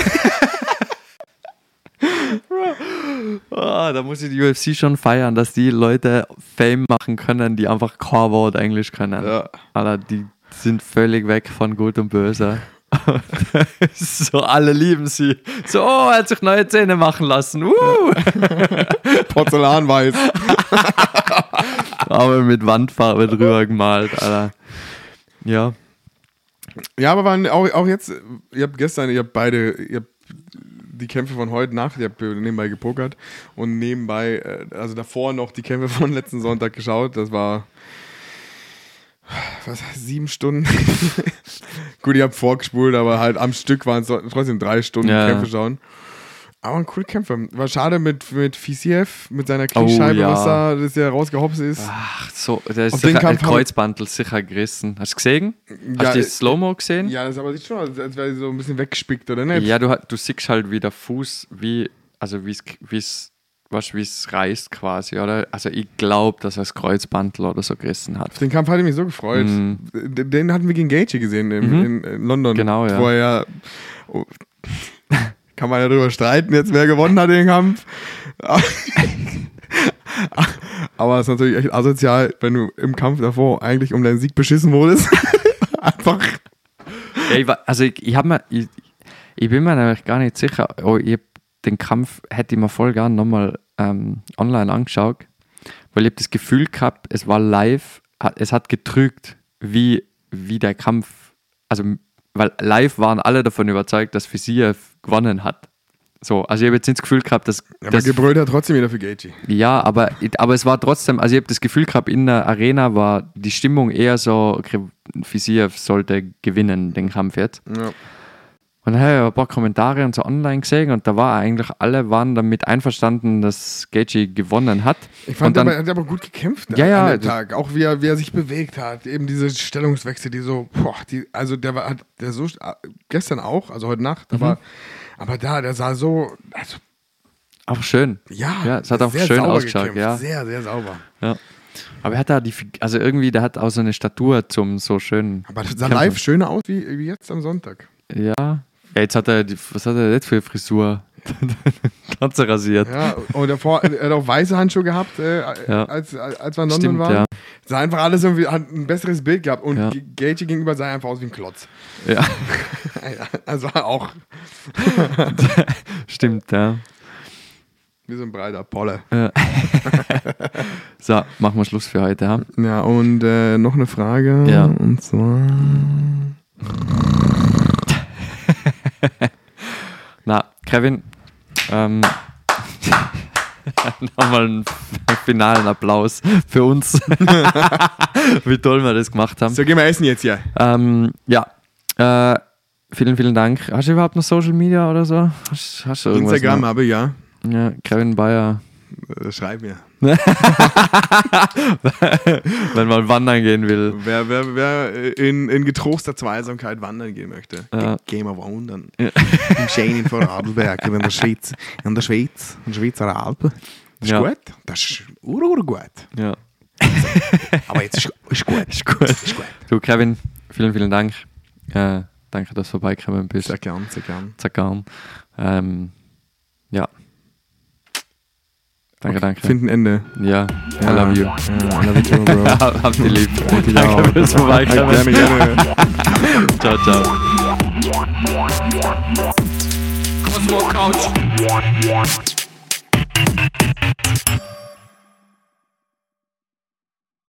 Ah, da muss ich die UFC schon feiern, dass die Leute Fame machen können, die einfach kein Wort Englisch können.
Ja.
Alter, die sind völlig weg von Gut und Böse. so, alle lieben sie. So, oh, er hat sich neue Zähne machen lassen. Uh.
Porzellanweiß.
Aber mit Wandfarbe drüber gemalt, Alter. Ja.
Ja, aber waren auch, auch jetzt, ihr habt gestern, ihr habt beide, ihr habt die Kämpfe von heute Nacht, ihr habt nebenbei gepokert und nebenbei, äh, also davor noch die Kämpfe von letzten Sonntag geschaut. Das war, was, sieben Stunden? Gut, ich habt vorgespult, aber halt am Stück waren es trotzdem drei Stunden
Ja.
Kämpfe schauen. Aber ein coole Kämpfe. War schade mit, mit Fisiev, mit seiner Kniescheibe,
Oh, ja.
was da, das ja rausgehopst ist.
Ach so, der ist
Auf den
sicher,
haben-
Kreuzbandel sicher gerissen. Hast du gesehen?
Ja,
Hast du
äh,
die Slow-Mo gesehen?
Ja, das aber sieht schon aus, als wäre sie so ein bisschen weggespickt, oder nicht?
Ja, du, du siehst halt, wie der Fuß, wie, also wie es, wie es, weißt, wie es reißt quasi, oder? Also ich glaube, dass er das Kreuzbandel oder so gerissen hat.
Auf den Kampf hatte ich mich so gefreut.
Mhm.
Den den hatten wir gegen Gaethje gesehen in,
Mhm.
in, in London.
Genau, ja.
Wo er ja oh, kann man ja drüber streiten, jetzt wer gewonnen hat den Kampf. Aber es ist natürlich echt asozial, wenn du im Kampf davor eigentlich um deinen Sieg beschissen wurdest. Einfach.
Ja, ich war, also ich, ich, hab mir, ich, ich bin mir nämlich gar nicht sicher, oh, ich den Kampf hätte ich mir voll gern nochmal ähm, online angeschaut, weil ich habe das Gefühl gehabt, es war live, es hat getrügt, wie, wie der Kampf, also weil live waren alle davon überzeugt, dass Fisiev gewonnen hat. So, also ich habe jetzt nicht das Gefühl gehabt, dass,
Aber
dass
gebrüllt hat trotzdem wieder für Gaethje.
ja, aber, aber es war trotzdem, also ich habe das Gefühl gehabt, in der Arena war die Stimmung eher so, Fisiev sollte gewinnen, den Kampf jetzt.
Ja.
Und dann habe ich ein paar Kommentare und so online gesehen und da war eigentlich, alle waren damit einverstanden, dass Gaethje gewonnen hat.
Ich fand,
und dann,
aber, er hat aber gut gekämpft
Ja, ja,
an dem Tag. Auch wie er, wie er sich bewegt hat. Eben diese Stellungswechsel, die so, boah, die, also der war, hat der so, gestern auch, also heute Nacht,
Mhm.
aber, aber da, der sah so, also,
auch schön.
ja.
Ja, es hat auch
sehr
schön ausgeschaut,
gekämpft.
ja.
Sehr, sehr sauber.
Ja. Aber er hat da die, also irgendwie, der hat auch so eine Statur zum so schönen.
Aber das sah
Kämpfen.
live schöner aus wie, wie jetzt am Sonntag.
Ja. Ja. Jetzt hat er, was hat er jetzt für Frisur? Ganz rasiert.
Ja, und davor, er hat auch weiße Handschuhe gehabt, äh,
Ja.
als, als wir in London
Stimmt,
waren.
ja.
Sah einfach alles irgendwie, hat ein besseres Bild gehabt. Und
Ja.
ja. Gaethje gegenüber sah einfach aus wie ein Klotz.
ja.
Also auch.
Stimmt, ja.
Wie so ein breiter Polle.
So, machen wir Schluss für heute. Ja?
Ja, und äh, noch eine Frage.
Ja.
Und zwar.
Na, Kevin, ähm, nochmal einen finalen Applaus für uns. Wie toll wir das gemacht haben.
So, gehen wir essen jetzt hier.
Ähm, ja, äh, vielen, vielen Dank. Hast du überhaupt noch Social Media oder so? Hast, hast
Instagram
noch?
habe ich, ja.
Ja, Kevin Bayer.
Äh, Schreib mir.
Wenn man wandern gehen will.
Wer, wer, wer in, in getroster Zweisamkeit wandern gehen möchte,
Ja.
gehen wir wandern. Im schönen Vorarlberg, in der Schweiz. In der Schweiz, in der Schweizer Alpen. Das ist
Ja.
gut. Das ist ur, ur gut.
Ja,
Aber jetzt ist, ist gut.
ist gut.
Ist gut.
Du, Kevin, vielen, vielen Dank. Äh, danke, dass du vorbeigekommen bist.
Sehr gern, sehr gern.
Sehr gern. Ähm, ja. Danke, danke.
Find ein Ende.
ja, I love you.
Ja, I love you too, bro.
Habt ihr lieb.
Ich
Danke
auch.
fürs Vorbeikommen.
Gerne, gerne.
Ciao, ciao.
Cosmo Couch.